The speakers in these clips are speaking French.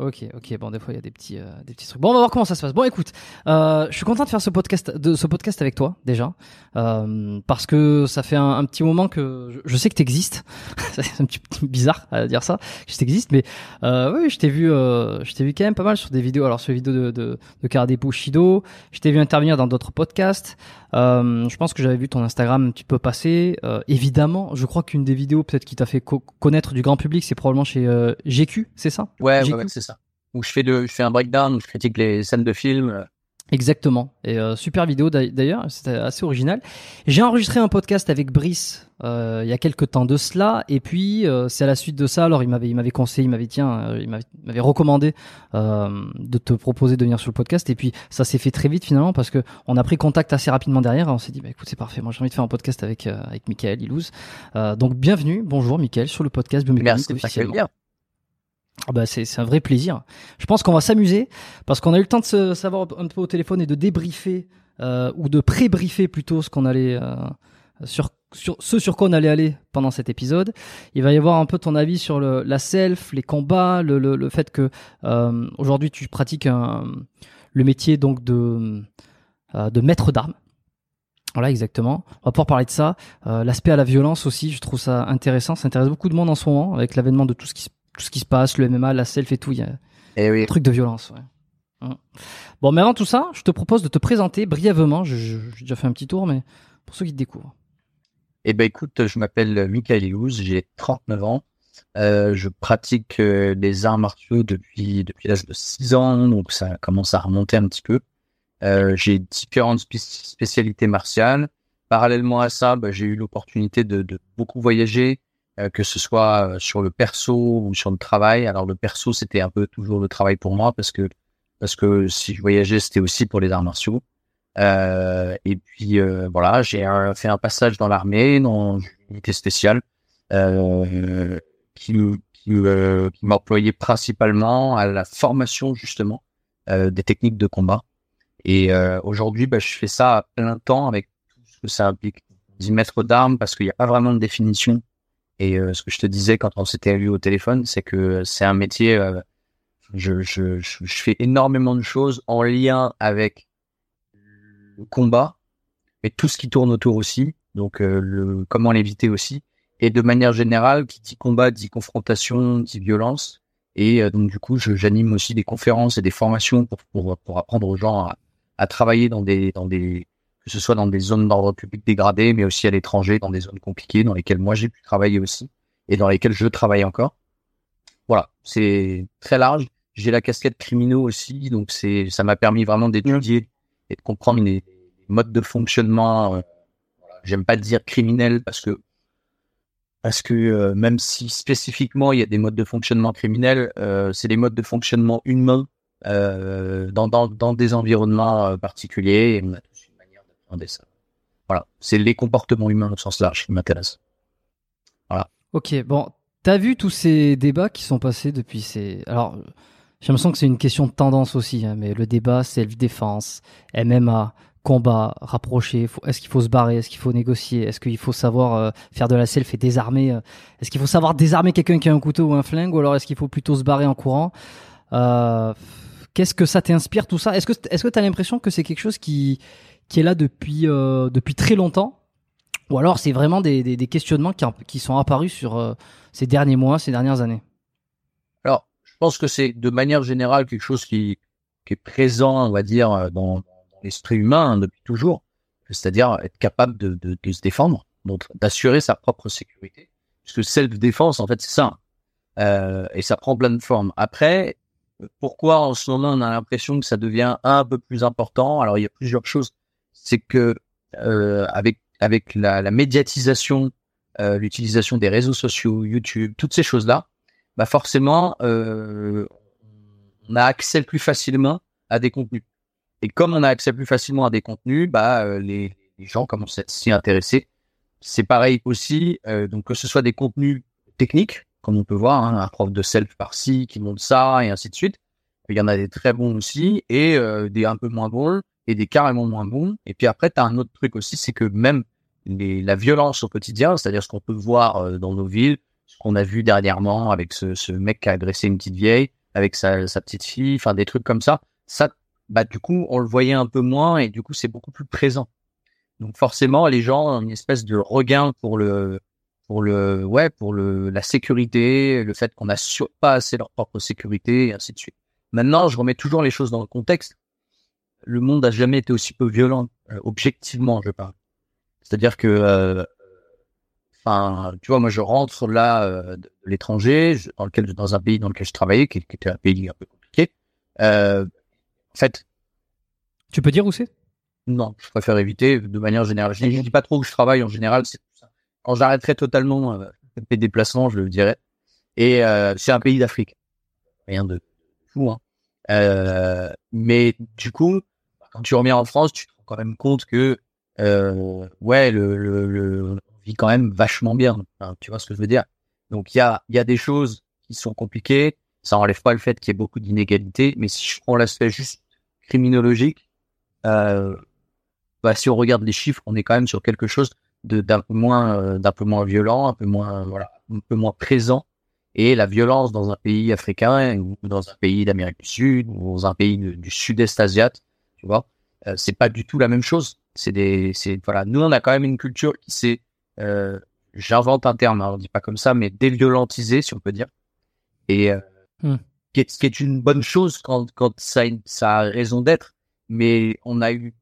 Ok, ok. Bon, des fois il y a des petits, euh, des petits trucs. Bon, on va voir comment ça se passe. Bon, écoute, euh, je suis content de faire ce podcast, de ce podcast avec toi déjà, euh, parce que ça fait un, petit moment que je, sais que t'existes. c'est un petit peu bizarre à dire ça, que je t'existe, mais euh, oui, je t'ai vu, euh, je t'ai vu quand même pas mal sur des vidéos. Alors sur les vidéos de de, de Bushido, je t'ai vu intervenir dans d'autres podcasts. Euh, je pense que j'avais vu ton Instagram un petit peu passer. Euh, évidemment, je crois qu'une des vidéos peut-être qui t'a fait co- connaître du grand public, c'est probablement chez euh, GQ, c'est ça? Ouais, ouais, ouais, c'est ça. Où je fais de, je fais un breakdown, où je critique les scènes de films. Exactement. Et euh, super vidéo d'ail- d'ailleurs, c'était assez original. J'ai enregistré un podcast avec Brice euh, il y a quelques temps de cela, et puis euh, c'est à la suite de ça. Alors il m'avait, il m'avait conseillé, il m'avait tiens, euh, il m'avait, recommandé euh, de te proposer de venir sur le podcast, et puis ça s'est fait très vite finalement parce que on a pris contact assez rapidement derrière. Et on s'est dit, bah écoute, c'est parfait. Moi j'ai envie de faire un podcast avec euh, avec Michael Ilouz. Euh, donc bienvenue, bonjour Michael sur le podcast Biomécanique Merci officiellement. Ah bah c'est un vrai plaisir. Je pense qu'on va s'amuser parce qu'on a eu le temps de se savoir un peu au téléphone et de débriefer euh, ou de pré-briefer plutôt ce qu'on allait euh, sur sur ce sur quoi on allait aller pendant cet épisode. Il va y avoir un peu ton avis sur la self, les combats, le, le, fait que euh, aujourd'hui tu pratiques le métier donc de de maître d'armes. Voilà, exactement. On va pouvoir parler de ça. L'aspect à la violence aussi, je trouve ça intéressant. Ça intéresse beaucoup de monde en ce moment avec l'avènement de tout ce qui se tout ce qui se passe, le MMA, la self et tout. Il y a Eh oui. un truc de violence. Ouais. Hum. Bon, mais avant tout ça, je te propose de te présenter brièvement. J'ai déjà fait un petit tour, mais pour ceux qui te découvrent. Eh ben écoute, je m'appelle Michael Ilouz, j'ai 39 ans. Euh, je pratique euh, les arts martiaux depuis depuis l'âge de 6 ans, donc ça commence à remonter un petit peu. Euh, j'ai différentes spé- spécialités martiales. Parallèlement à ça, bah, j'ai eu l'opportunité de, de beaucoup voyager, euh, que ce soit euh, sur le perso ou sur le travail. Alors le perso, c'était un peu toujours le travail pour moi parce que parce que si je voyageais, c'était aussi pour les arts martiaux. Euh, et puis euh, voilà, j'ai euh, fait un passage dans l'armée, dans une unité spéciale, euh, qui, qui, qui m'employait principalement à la formation justement euh, des techniques de combat. Et euh, aujourd'hui, bah, je fais ça à plein temps avec tout ce que ça implique. 10 mètres d'armes parce qu'il n'y a pas vraiment de définition. Et euh, ce que je te disais quand on s'était eu au téléphone, c'est que c'est un métier. euh, je, je, je, fais énormément de choses en lien avec le combat, mais tout ce qui tourne autour aussi. Donc euh, le comment l'éviter aussi. Et de manière générale, qui dit combat dit confrontation, dit violence. Et euh, donc du coup, j'anime aussi des conférences et des formations pour pour, pour apprendre aux gens à, à travailler dans des dans des que ce soit dans des zones d'ordre public dégradées, mais aussi à l'étranger, dans des zones compliquées, dans lesquelles moi j'ai pu travailler aussi et dans lesquelles je travaille encore. Voilà, c'est très large. J'ai la casquette criminaux aussi, donc c'est ça m'a permis vraiment d'étudier et de comprendre les, modes de fonctionnement. euh, voilà. J'aime pas dire criminel parce que parce que euh, même si spécifiquement il y a des modes de fonctionnement criminels, euh, c'est des modes de fonctionnement humains euh, dans, dans, dans des environnements particuliers et on a d'appréhender ça. Voilà, c'est les comportements humains au sens large qui m'intéressent. Ok, bon, t'as vu tous ces débats qui sont passés depuis ces. Alors, j'ai l'impression que c'est une question de tendance aussi, hein, mais le débat self-défense, MMA, combat, rapproché, est-ce qu'il faut se barrer, est-ce qu'il faut négocier, est-ce qu'il faut savoir euh, faire de la self et désarmer, euh, est-ce qu'il faut savoir désarmer quelqu'un qui a un couteau ou un flingue, ou alors est-ce qu'il faut plutôt se barrer en courant Euh, Qu'est-ce que ça t'inspire tout ça? Est-ce que est-ce que t'as l'impression que c'est quelque chose qui qui est là depuis euh, depuis très longtemps ou alors c'est vraiment des, questionnements qui, qui sont apparus sur euh, ces derniers mois, ces dernières années Alors, je pense que c'est de manière générale quelque chose qui, qui est présent, on va dire, euh, dans, l'esprit humain depuis toujours, c'est-à-dire être capable de, de, se défendre, donc d'assurer sa propre sécurité. Puisque self-défense, en fait, c'est ça. Et ça prend plein de formes. Après, pourquoi en ce moment on a l'impression que ça devient un peu plus important? Alors, il y a plusieurs choses. C'est que euh, avec avec la, médiatisation, euh, l'utilisation des réseaux sociaux, YouTube, toutes ces choses-là, bah forcément, euh, on a accès plus facilement à des contenus. Et comme on a accès plus facilement à des contenus, bah les, gens commencent à s'y intéresser. C'est pareil aussi, donc que ce soit des contenus techniques, comme on peut voir, hein, un prof de self par-ci qui montre ça et ainsi de suite. Il y en a des très bons aussi et des un peu moins bons et des carrément moins bons. Et puis après, tu as un autre truc aussi, c'est que même la violence au quotidien, c'est-à-dire ce qu'on peut voir euh, dans nos villes, ce qu'on a vu dernièrement avec ce, mec qui a agressé une petite vieille, avec sa, sa petite fille, enfin des trucs comme ça, ça, bah du coup, on le voyait un peu moins et du coup, c'est beaucoup plus présent. Donc forcément, les gens ont une espèce de regain pour le, pour le, ouais, pour le, la sécurité, le fait qu'on n'assure pas assez leur propre sécurité et ainsi de suite. Maintenant, je remets toujours les choses dans le contexte. Le monde a jamais été aussi peu violent, euh, objectivement, je parle. C'est-à-dire que, euh, enfin, tu vois, moi, je rentre là euh, de l'étranger, dans lequel, dans un pays dans lequel je travaillais, qui, qui était un pays un peu compliqué. Euh, en fait, tu peux dire où c'est? Non, je préfère éviter de manière générale. Je, ne dis pas trop où je travaille en général. Quand j'arrêterai totalement euh, mes déplacements, je le dirai. Et euh, c'est un pays d'Afrique, rien de fou. Hein. Euh, mais du coup, quand tu reviens en France, tu te rends quand même compte que euh, ouais, le, le, le, on vit quand même vachement bien. Tu vois ce que je veux dire? Donc il y a, y a des choses qui sont compliquées. Ça enlève pas le fait qu'il y ait beaucoup d'inégalités, mais si je prends l'aspect juste criminologique, euh, bah, si on regarde les chiffres, on est quand même sur quelque chose d'un peu moins euh, d'un peu moins violent, un peu moins voilà, un peu moins présent. Et la violence dans un pays africain ou dans un pays d'Amérique du Sud ou dans un pays du, du sud-est asiatique, tu vois, euh, c'est pas du tout la même chose. C'est des, c'est voilà, nous on a quand même une culture qui s'est, euh, j'invente un terme, hein, on dit pas comme ça, mais déviolentisée si on peut dire. Et euh, hmm. qui est, ce qui est une bonne chose quand quand ça ça a raison d'être. Mais on a eu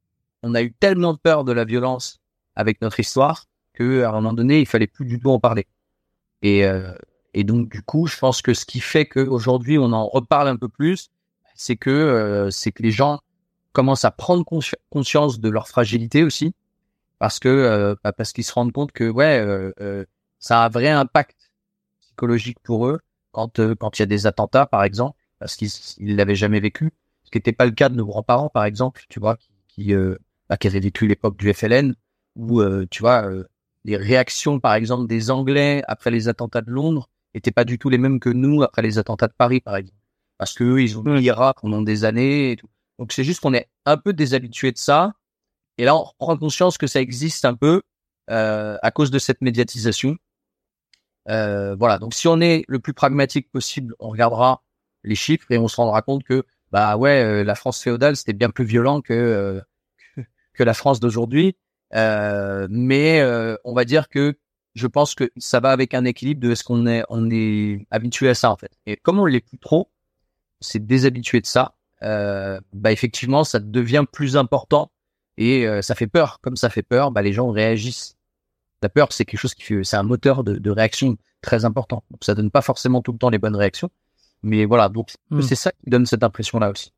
on a eu tellement peur de la violence avec notre histoire que à un moment donné il fallait plus du tout en parler. Et euh, et donc du coup je pense que ce qui fait qu'aujourd'hui on en reparle un peu plus, c'est que euh, c'est que les gens commencent à prendre consci conscience de leur fragilité aussi, parce que euh, bah, parce qu'ils se rendent compte que ouais, euh, euh, ça a un vrai impact psychologique pour eux quand euh, quand il y a des attentats par exemple, parce qu'ils ils l'avaient jamais vécu, ce qui n'était pas le cas de nos grands-parents par exemple, tu vois, qui bah, qui avaient vécu l'époque du FLN, où tu vois les réactions par exemple des Anglais après les attentats de Londres étaient pas du tout les mêmes que nous après les attentats de Paris par exemple, parce que eux, ils ont vu l'Irak pendant des années et tout. Donc c'est juste qu'on est un peu déshabitué de ça. Et là, on prend conscience que ça existe un peu euh, à cause de cette médiatisation. Euh, voilà. Donc si on est le plus pragmatique possible, on regardera les chiffres et on se rendra compte que bah ouais, euh, la France féodale c'était bien plus violent que que la France d'aujourd'hui. Mais on va dire que je pense que ça va avec un équilibre de ce qu'on est on est habitué à ça en fait. Et comme on l'est plus trop, c'est déshabitué de ça euh, bah effectivement ça devient plus important et euh, ça fait peur. Comme ça fait peur, bah les gens réagissent. La peur, c'est quelque chose qui fait, c'est un moteur de, de, réaction très important. Donc ça donne pas forcément tout le temps les bonnes réactions, mais voilà. Donc mmh. c'est ça qui donne cette impression-là aussi.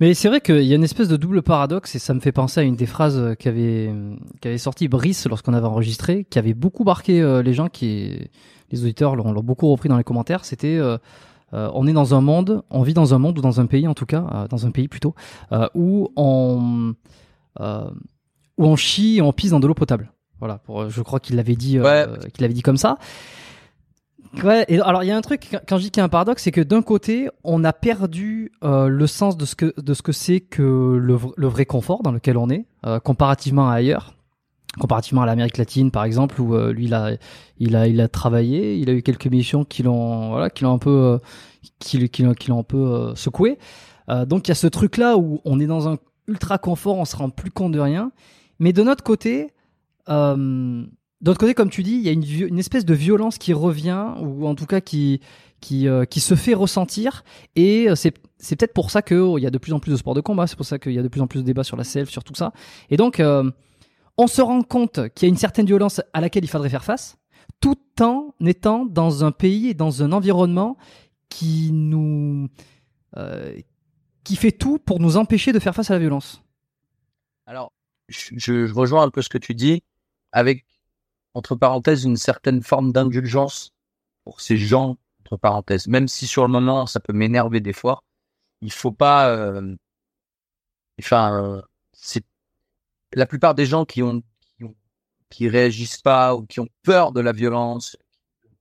Mais c'est vrai qu'il y a une espèce de double paradoxe et ça me fait penser à une des phrases qu'avait qu'avait sorti Brice lorsqu'on avait enregistré, qui avait beaucoup marqué euh, les gens, qui les auditeurs l'ont beaucoup repris dans les commentaires. C'était euh, euh, on est dans un monde, on vit dans un monde ou dans un pays en tout cas, dans un pays plutôt, où on où on chie et on pisse dans de l'eau potable. Voilà, pour, je crois qu'il l'avait dit, ouais. qu'il l'avait dit comme ça. Alors il y a un truc quand je dis qu'il y a un paradoxe, c'est que d'un côté, on a perdu euh, le sens de ce que de ce que c'est que le, vrai confort dans lequel on est, euh, comparativement à ailleurs. Comparativement à l'Amérique latine par exemple où euh, lui il a il a il a travaillé il a eu quelques missions qui l'ont voilà un peu qui, qui, qui un peu secoué. Donc il y a ce truc là où on est dans un ultra confort on se rend plus compte de rien. Mais de notre côté d'autre côté comme tu dis il y a une, espèce de violence qui revient ou en tout cas qui qui, qui se fait ressentir. Et c'est c'est peut-être pour ça qu'il oh, y a de plus en plus de sports de combat. C'est pour ça qu'il y a de plus en plus de débats sur la self sur tout ça. Et donc on se rend compte qu'il y a une certaine violence à laquelle il faudrait faire face, tout en étant dans un pays et dans un environnement qui nous euh, qui fait tout pour nous empêcher de faire face à la violence. Alors, je, je rejoins un peu ce que tu dis, avec entre parenthèses une certaine forme d'indulgence pour ces gens entre parenthèses. Même si sur le moment ça peut m'énerver des fois, il faut pas. Euh, enfin, euh, c'est la plupart des gens qui ont, qui ont qui réagissent pas ou qui ont peur de la violence.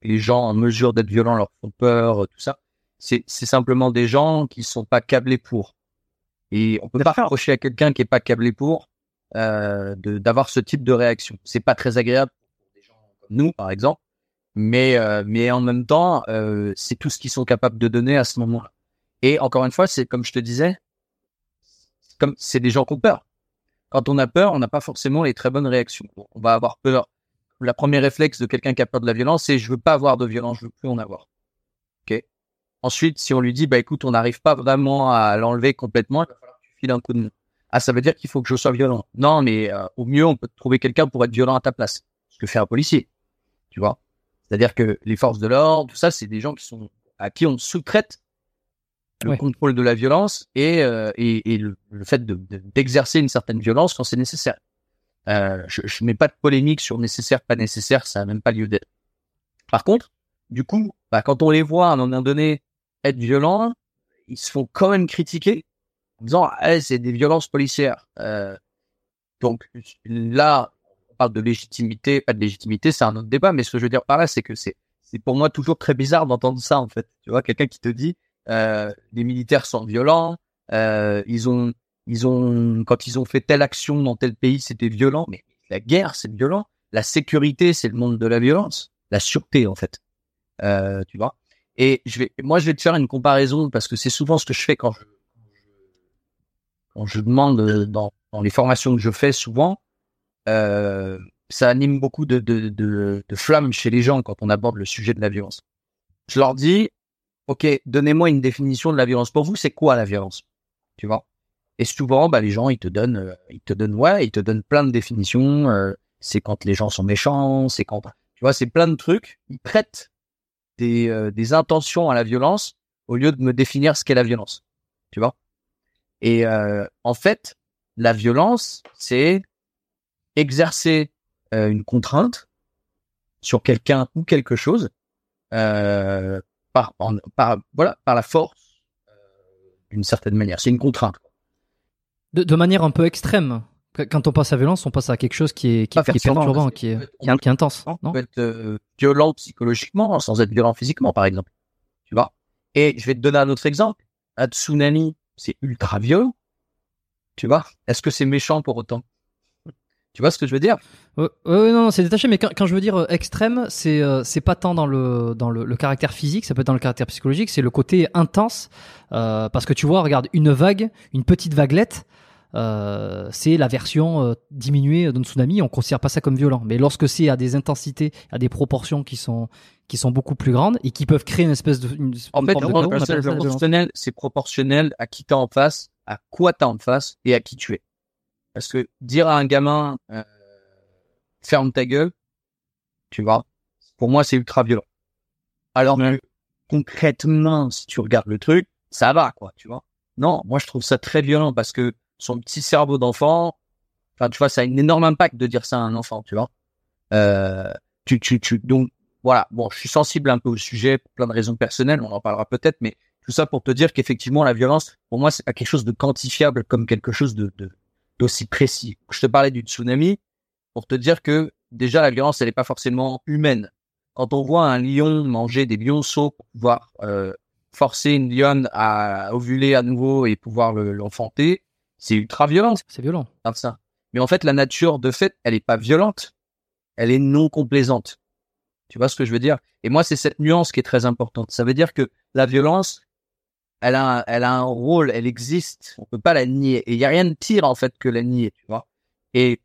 Les gens en mesure d'être violents leur font peur, tout ça. C'est c'est simplement des gens qui sont pas câblés pour. Et on peut pas reprocher à quelqu'un qui est pas câblé pour euh, d'avoir ce type de réaction. C'est pas très agréable pour des gens comme nous, par exemple, mais euh, mais en même temps, euh, c'est tout ce qu'ils sont capables de donner à ce moment-là. Et encore une fois, c'est comme je te disais, comme c'est des gens qui ont peur. Quand on a peur, on n'a pas forcément les très bonnes réactions. On va avoir peur. La première réflexe de quelqu'un qui a peur de la violence, c'est je veux pas avoir de violence, je veux plus en avoir. Ensuite, si on lui dit bah écoute, on n'arrive pas vraiment à l'enlever complètement, il va falloir que tu files un coup de main. Ah, ça veut dire qu'il faut que je sois violent. Non, mais euh, au mieux, on peut trouver quelqu'un pour être violent à ta place. Ce que fait un policier. Tu vois. C'est-à-dire que les forces de l'ordre, tout ça, c'est des gens qui sont à qui on sous-traite le contrôle de la violence et, euh, et, et le, fait d'exercer de, une certaine violence quand c'est nécessaire. Euh, je ne mets pas de polémique sur nécessaire, pas nécessaire, ça n'a même pas lieu d'être. Par contre, du coup, bah, quand on les voit à un moment donné être violents, ils se font quand même critiquer en disant ah, c'est des violences policières. Euh, donc là, parle de légitimité, pas de légitimité, c'est un autre débat. Mais ce que je veux dire par là, c'est que c'est c'est pour moi toujours très bizarre d'entendre ça en fait. Tu vois, quelqu'un qui te dit euh, les militaires sont violents, euh, ils ont ils ont quand ils ont fait telle action dans tel pays, c'était violent. Mais la guerre, c'est violent. La sécurité, c'est le monde de la violence. La sûreté, en fait. Euh, tu vois. Et je vais, moi, je vais te faire une comparaison parce que c'est souvent ce que je fais quand je quand je demande euh, dans, dans les formations que je fais souvent, euh, ça anime beaucoup de, de, de, de flammes chez les gens quand on aborde le sujet de la violence. Je leur dis, ok, donnez-moi une définition de la violence. Pour vous, c'est quoi la violence? Tu vois? Et souvent, bah, les gens, ils te donnent, euh, ils te donnent, ouais, ils te donnent plein de définitions. Euh, c'est quand les gens sont méchants, c'est quand, tu vois, c'est plein de trucs. Ils prêtent des, des intentions à la violence au lieu de me définir ce qu'est la violence. Tu vois? Et euh, en fait, la violence, c'est exercer euh, une contrainte sur quelqu'un ou quelque chose euh, par, par, voilà, par la force euh, d'une certaine manière. C'est une contrainte. De, de, manière un peu extrême. Quand on passe à violence, on passe à quelque chose qui est, qui, qui est perturbant, qui est, qui est, intense. Non on peut être violent psychologiquement sans être violent physiquement, par exemple. Tu vois? Et je vais te donner un autre exemple. Un tsunami c'est ultra violent. Tu vois? Est-ce que c'est méchant pour autant? Tu vois ce que je veux dire? Oui, non, c'est détaché, mais quand, je veux dire euh, extrême, c'est euh, c'est pas tant dans le dans le, caractère physique, ça peut être dans le caractère psychologique, c'est le côté intense. Euh, parce que tu vois, regarde, une vague, une petite vaguelette, euh, c'est la version euh, diminuée d'un tsunami. On considère pas ça comme violent. Mais lorsque c'est à des intensités, à des proportions qui sont qui sont beaucoup plus grandes et qui peuvent créer une espèce de une, en fait, proportionnel, c'est proportionnel à qui t'as en face, à quoi t'as en face et à qui tu es. Parce que dire à un gamin euh, ferme ta gueule, tu vois, pour moi c'est ultra violent. Alors que concrètement, si tu regardes le truc, ça va quoi, tu vois. Non, moi je trouve ça très violent parce que son petit cerveau d'enfant. Enfin, tu vois, ça a un énorme impact de dire ça à un enfant, tu vois. Euh, tu, tu, tu, donc, voilà. Bon, je suis sensible un peu au sujet pour plein de raisons personnelles. On en parlera peut-être, mais tout ça pour te dire qu'effectivement, la violence, pour moi, c'est pas quelque chose de quantifiable comme quelque chose de, d'aussi précis. Je te parlais du tsunami pour te dire que déjà, la violence, elle n'est pas forcément humaine. Quand on voit un lion manger des lionceaux pour pouvoir euh, forcer une lionne à ovuler à nouveau et pouvoir l'enfanter, c'est ultra violent. C'est violent. Ça. Mais en fait, la nature, de fait, elle est pas violente. Elle est non complaisante. Tu vois ce que je veux dire? Et moi, c'est cette nuance qui est très importante. Ça veut dire que la violence, elle a, elle a un rôle, elle existe. On peut pas la nier. Et il y a rien de pire en fait que la nier, tu vois. Et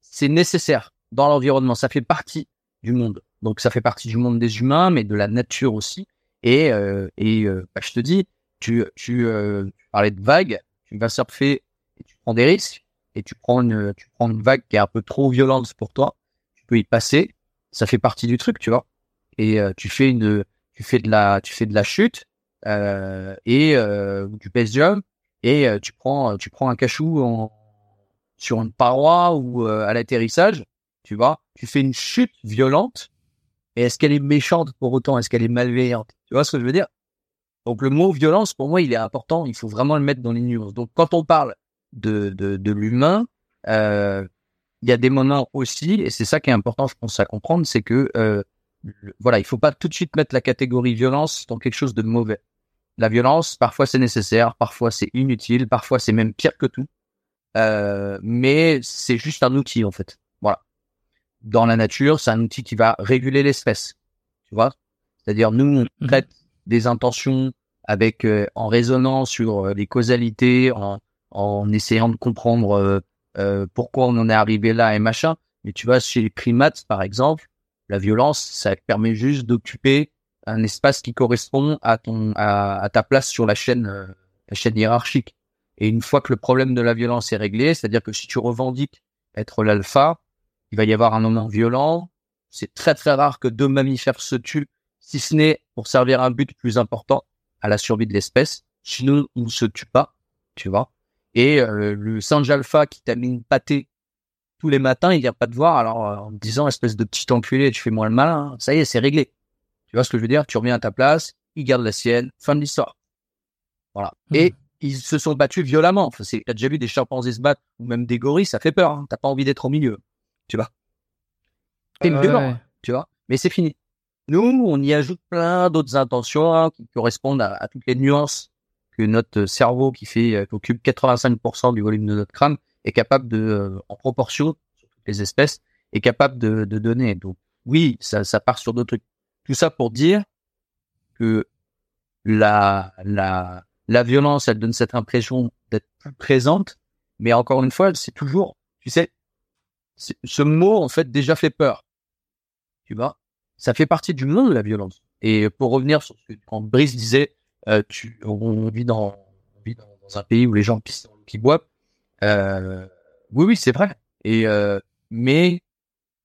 c'est nécessaire dans l'environnement. Ça fait partie du monde. Donc ça fait partie du monde des humains, mais de la nature aussi. Et, euh, et euh, bah, je te dis, tu, tu, euh, tu parlais de vagues tu vas surfer tu prends des risques et tu prends une, tu prends une vague qui est un peu trop violente pour toi, tu peux y passer, ça fait partie du truc, tu vois. Et euh, tu fais une, tu fais de la, tu fais de la chute et euh, du base et euh, tu prends, tu prends un cachou sur une paroi ou euh, à l'atterrissage, tu vois. Tu fais une chute violente Et est-ce qu'elle est méchante pour autant? Est-ce qu'elle est malveillante? Tu vois ce que je veux dire? Donc le mot violence, pour moi, il est important. Il faut vraiment le mettre dans les nuances. Donc quand on parle de, de, l'humain, euh, il y a des moments aussi, et c'est ça qui est important, je pense, à comprendre, c'est que euh, voilà, il faut pas tout de suite mettre la catégorie violence dans quelque chose de mauvais. La violence, parfois c'est nécessaire, parfois c'est inutile, parfois c'est même pire que tout. Euh, mais c'est juste un outil en fait. Voilà. Dans la nature, c'est un outil qui va réguler l'espèce. Tu vois? C'est-à-dire nous on mhm. traite des intentions avec euh, en raisonnant sur euh, les causalités, en, en essayant de comprendre euh, pourquoi on en est arrivé là et machin. Mais tu vois, chez les primates, par exemple, la violence, ça permet juste d'occuper un espace qui correspond à ton à, ta place sur la chaîne euh, la chaîne hiérarchique. Et une fois que le problème de la violence est réglé, c'est-à-dire que si tu revendiques être l'alpha, il va y avoir un moment violent. C'est très très rare que deux mammifères se tuent, si ce n'est pour servir un but plus important à la survie de l'espèce. Sinon, on ne se tue pas, tu vois. Et euh, le singe alpha qui t'a mis une pâtée tous les matins, il vient pas te voir alors euh, en te disant espèce de petit enculé, tu fais moins le malin. Hein. Ça y est, c'est réglé. Tu vois ce que je veux dire? Tu reviens à ta place, il garde la sienne, fin de l'histoire. Voilà. Hmm. Et ils se sont battus violemment. Enfin, c'est, t'as déjà vu des chimpanzés se battre ou même des gorilles, ça fait peur. Hein. T'as pas envie d'être au milieu, tu vois. C'est violent, tu vois. Mais c'est fini. Nous, on y ajoute plein d'autres intentions hein, qui correspondent à, toutes les nuances que notre cerveau, qui fait, euh, qui occupe 85% du volume de notre crâne, est capable de, euh, en proportion sur toutes les espèces, est capable de, de donner. Donc oui, ça, ça part sur d'autres trucs. Tout ça pour dire que la, la, la violence, elle donne cette impression d'être plus présente, mais encore une fois, c'est toujours, tu sais, ce mot en fait déjà fait peur. Tu vois, ça fait partie du monde la violence. Et pour revenir sur ce que quand Brice disait, euh, tu, on, vit dans, on vit dans, un pays où les gens pissent qui boivent. Euh, oui, oui, c'est vrai. Et euh, mais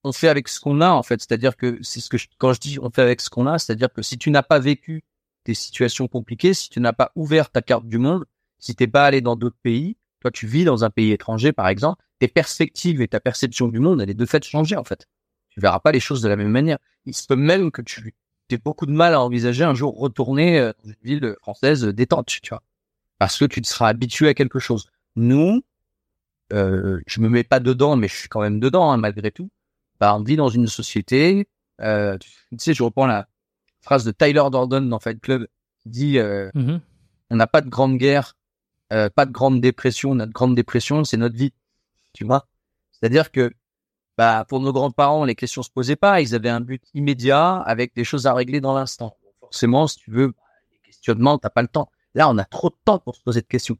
on fait avec ce qu'on a en fait. C'est-à-dire que c'est ce que je, quand je dis on fait avec ce qu'on a, c'est-à-dire que si tu n'as pas vécu des situations compliquées, si tu n'as pas ouvert ta carte du monde, si t'es pas allé dans d'autres pays, toi tu vis dans un pays étranger par exemple, tes perspectives et ta perception du monde, elle est de fait changée en fait. Tu verras pas les choses de la même manière. Il se peut même que tu aies beaucoup de mal à envisager un jour retourner euh, dans une ville française détente, tu vois, parce que tu te seras habitué à quelque chose. Nous, euh, je me mets pas dedans, mais je suis quand même dedans hein, malgré tout. Bah, on vit dans une société. Euh, tu sais, je reprends la phrase de Tyler Dordon dans Fight Club qui dit euh, mm-hmm. on n'a pas de grande guerre, pas de grande dépression. Notre grande dépression, c'est notre vie. Tu vois? C'est-à-dire que bah, pour nos grands-parents, les questions se posaient pas. Ils avaient un but immédiat avec des choses à régler dans l'instant. Forcément, si tu veux, bah, les questionnements, t'as pas le temps. Là, on a trop de temps pour se poser de questions.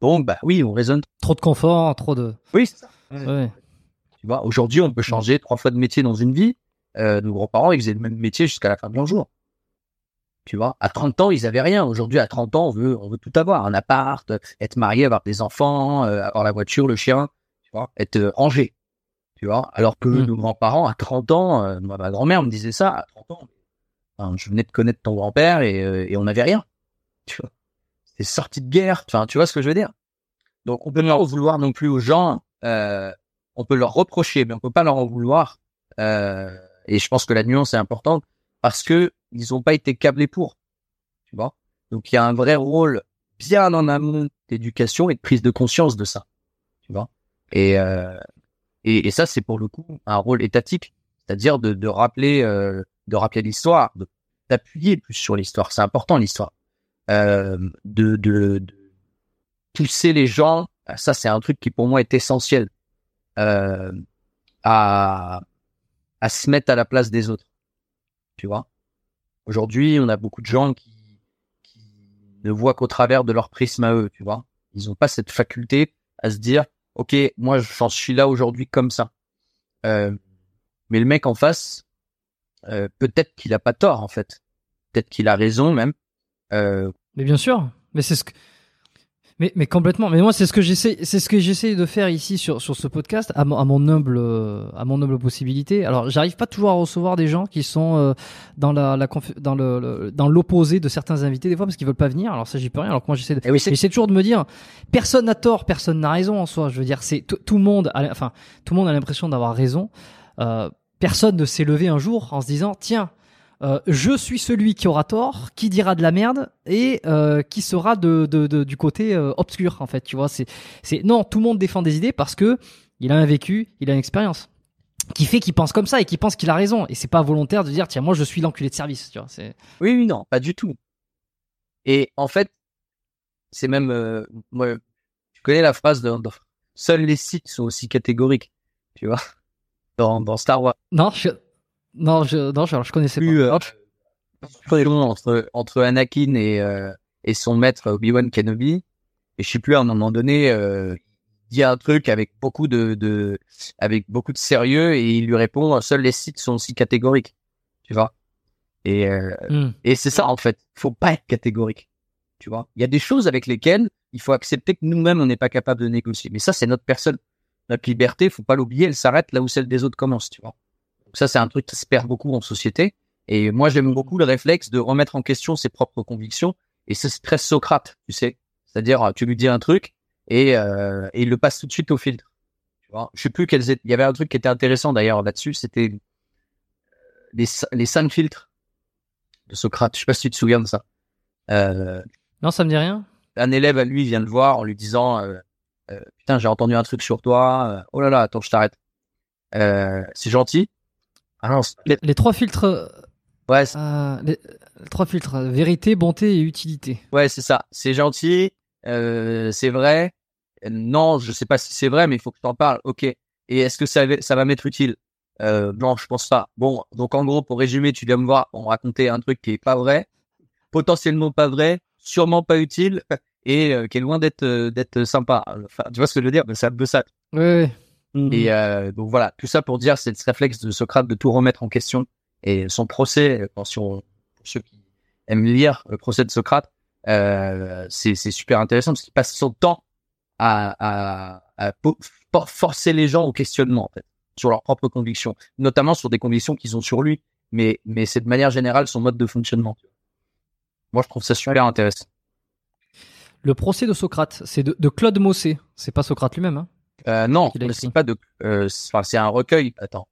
Bon, bah oui, on raisonne. Trop de confort, trop de. Oui, c'est ça. Tu vois, aujourd'hui, on peut changer trois fois de métier dans une vie. Euh, nos grands-parents, ils faisaient le même métier jusqu'à la fin de leur jour. Tu vois, à 30 ans, ils avaient rien. Aujourd'hui, à 30 ans, on veut, on veut tout avoir. Un appart, être marié, avoir des enfants, euh, avoir la voiture, le chien, tu vois, être euh, rangé. Tu vois, alors que mmh. nos grands-parents, à 30 ans, euh, ma grand-mère me disait ça, à 30 ans, je venais de connaître ton grand-père et, et on n'avait rien. Tu vois c'est sorti de guerre. Enfin, tu vois ce que je veux dire? Donc, on peut pas en vouloir non plus aux gens. Euh, on peut leur reprocher, mais on peut pas leur en vouloir. Euh, et je pense que la nuance est importante parce que ils ont pas été câblés pour. Tu vois? Donc, il y a un vrai rôle bien en amont d'éducation et de prise de conscience de ça. Tu vois? Et, euh, et, et ça, c'est pour le coup un rôle étatique, c'est-à-dire de, de rappeler, euh, de rappeler l'histoire, d'appuyer plus sur l'histoire. C'est important l'histoire. Euh, de, de, de, pousser les gens, ça c'est un truc qui pour moi est essentiel, euh, à, à se mettre à la place des autres. Tu vois Aujourd'hui, on a beaucoup de gens qui, qui ne voient qu'au travers de leur prisme à eux, tu vois Ils n'ont pas cette faculté à se dire, ok, moi j'en suis là aujourd'hui comme ça. Euh, mais le mec en face, euh, peut-être qu'il a pas tort en fait. Peut-être qu'il a raison même. Euh, mais bien sûr, mais c'est ce que. Mais, mais complètement. Mais moi, c'est ce que j'essaie, c'est ce que j'essaie de faire ici sur, sur ce podcast, à mon, à mon humble, à mon humble possibilité. Alors, j'arrive pas toujours à recevoir des gens qui sont euh, dans la, la dans le, dans l'opposé de certains invités des fois parce qu'ils veulent pas venir. Alors ça, j'y peux rien. Alors que moi, j'essaie de, eh j'essaie toujours de me dire, personne n'a tort, personne n'a raison en soi. Je veux dire, c'est tout le monde, a, enfin, tout le monde a l'impression d'avoir raison. Euh, personne ne s'est levé un jour en se disant tiens, euh, je suis celui qui aura tort, qui dira de la merde et euh, qui sera de, du côté euh, obscur en fait. Tu vois, c'est c'est non, tout le monde défend des idées parce que il a un vécu, il a une expérience qui fait qu'il pense comme ça et qui pense qu'il a raison et c'est pas volontaire de dire tiens moi je suis l'enculé de service. Tu vois, c'est oui oui non pas du tout. Et en fait c'est même moi tu connais la phrase de, seuls les sites sont aussi catégoriques, tu vois, dans dans Star Wars. Non je non, je, non, je, je connaissais plus, pas. Euh, entre, entre Anakin et, euh, et son maître Obi-Wan Kenobi. Et je sais plus, à un moment donné, euh, il dit un truc avec beaucoup de, de, avec beaucoup de sérieux et il lui répond, seuls les sites sont aussi catégoriques. Tu vois? Et, euh, hmm. et c'est ça, en fait. Faut pas être catégorique. Tu vois? Il y a des choses avec lesquelles il faut accepter que nous-mêmes, on n'est pas capable de négocier. Mais ça, c'est notre personne. Notre liberté, faut pas l'oublier, elle s'arrête là où celle des autres commence, tu vois? Ça, c'est un truc qui se perd beaucoup en société. Et moi, j'aime beaucoup le réflexe de remettre en question ses propres convictions. Et c'est très Socrate, tu sais. C'est-à-dire, tu lui dis un truc et, euh, et il le passe tout de suite au filtre. Tu vois Je sais plus quels étaient... Il y avait un truc qui était intéressant d'ailleurs là-dessus. C'était les, les cinq filtres de Socrate. Je sais pas si tu te souviens de ça. Euh, non, ça me dit rien. Un élève à lui vient le voir en lui disant euh, euh Putain, j'ai entendu un truc sur toi. Oh là là, attends, je t'arrête. Euh, c'est gentil, ah les, trois filtres. Ouais. Euh, les, trois filtres vérité, bonté et utilité. Ouais, c'est ça. C'est gentil, euh, c'est vrai. Non, je sais pas si c'est vrai, mais il faut que tu t'en parles. Ok. Et est-ce que ça, ça va m'être utile? Euh, Non, je pense pas. Bon, donc en gros, pour résumer, tu viens me voir, on raconter un truc qui est pas vrai, potentiellement pas vrai, sûrement pas utile et euh, qui est loin d'être euh, d'être sympa. Enfin, tu vois ce que je veux dire? C'est un peu ça. Oui. Mhm. Et euh, donc voilà, tout ça pour dire, c'est ce réflexe de Socrate de tout remettre en question. Et son procès, pour ceux qui aiment lire le procès de Socrate, euh, c'est super intéressant parce qu'il passe son temps à, à, à, forcer les gens au questionnement en fait, sur leurs propres convictions, notamment sur des convictions qu'ils ont sur lui, mais mais c'est de manière générale son mode de fonctionnement. Moi, je trouve ça super intéressant. Le procès de Socrate, c'est de, de, Claude Mossé. C'est pas Socrate lui-même. Hein euh, non, c'est pas de. Euh, enfin, c'est un recueil. Attends.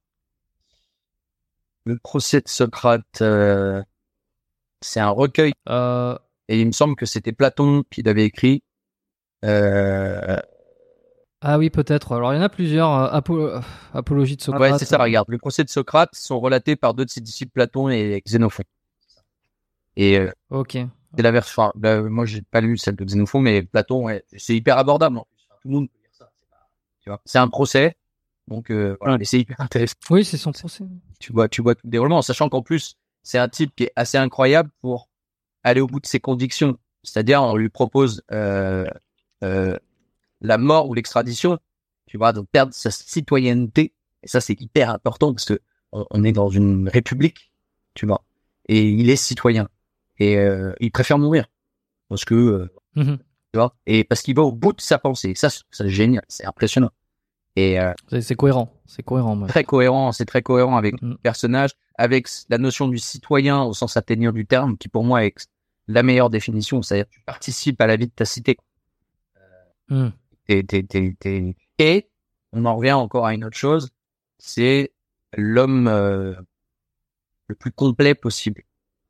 Le procès de Socrate, euh, c'est un recueil. Et il me semble que c'était Platon qui l'avait écrit. Ah oui, peut-être. Alors il y en a plusieurs euh, apologies de Socrate. Ouais, c'est ça. Regarde, le procès de Socrate sont relatés par deux de ses disciples, Platon et Xénophon. Et ok. C'est la version. moi, j'ai pas lu celle de Xénophon, mais Platon, ouais, c'est hyper abordable. Tout le monde c'est un procès, donc euh, voilà, c'est hyper intéressant. Oui, c'est son procès. Tu vois, tu vois tout le déroulement, sachant qu'en plus, c'est un type qui est assez incroyable pour aller au bout de ses convictions. C'est-à-dire, on lui propose euh, euh, la mort ou l'extradition, tu vois, donc perdre sa citoyenneté. Et ça, c'est hyper important parce que on, est dans une république, tu vois, et il est citoyen et euh, il préfère mourir parce que euh, vois, et parce qu'il va au bout de sa pensée. Ça, c'est génial, c'est impressionnant. Et euh, c'est cohérent, c'est cohérent. Très cohérent, c'est très cohérent avec mm. le personnage, avec la notion du citoyen au sens atteignant du terme, qui pour moi est la meilleure définition. C'est-à-dire, tu participes à la vie de ta cité. Mm. Et on en revient encore à une autre chose, c'est l'homme euh, le plus complet possible.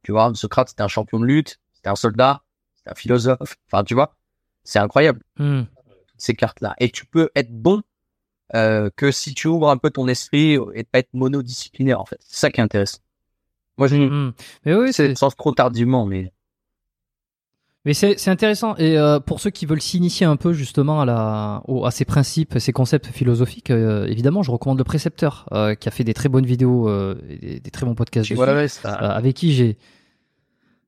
Tu vois, Socrate, c'était un champion de lutte, c'était un soldat, c'était un philosophe. Enfin, tu vois, c'est incroyable. Hmm. Ces cartes-là. Et tu peux être bon euh, que si tu ouvres un peu ton esprit et pas être monodisciplinaire, en fait. C'est ça qui est intéressant. Moi, je hmm. Mais oui, c'est sans trop tardivement, mais. Mais c'est intéressant et euh, pour ceux qui veulent s'initier un peu justement à la à ces principes, ces concepts philosophiques, euh, évidemment, je recommande le précepteur euh, qui a fait des très bonnes vidéos, et des, très bons podcasts. avec qui j'ai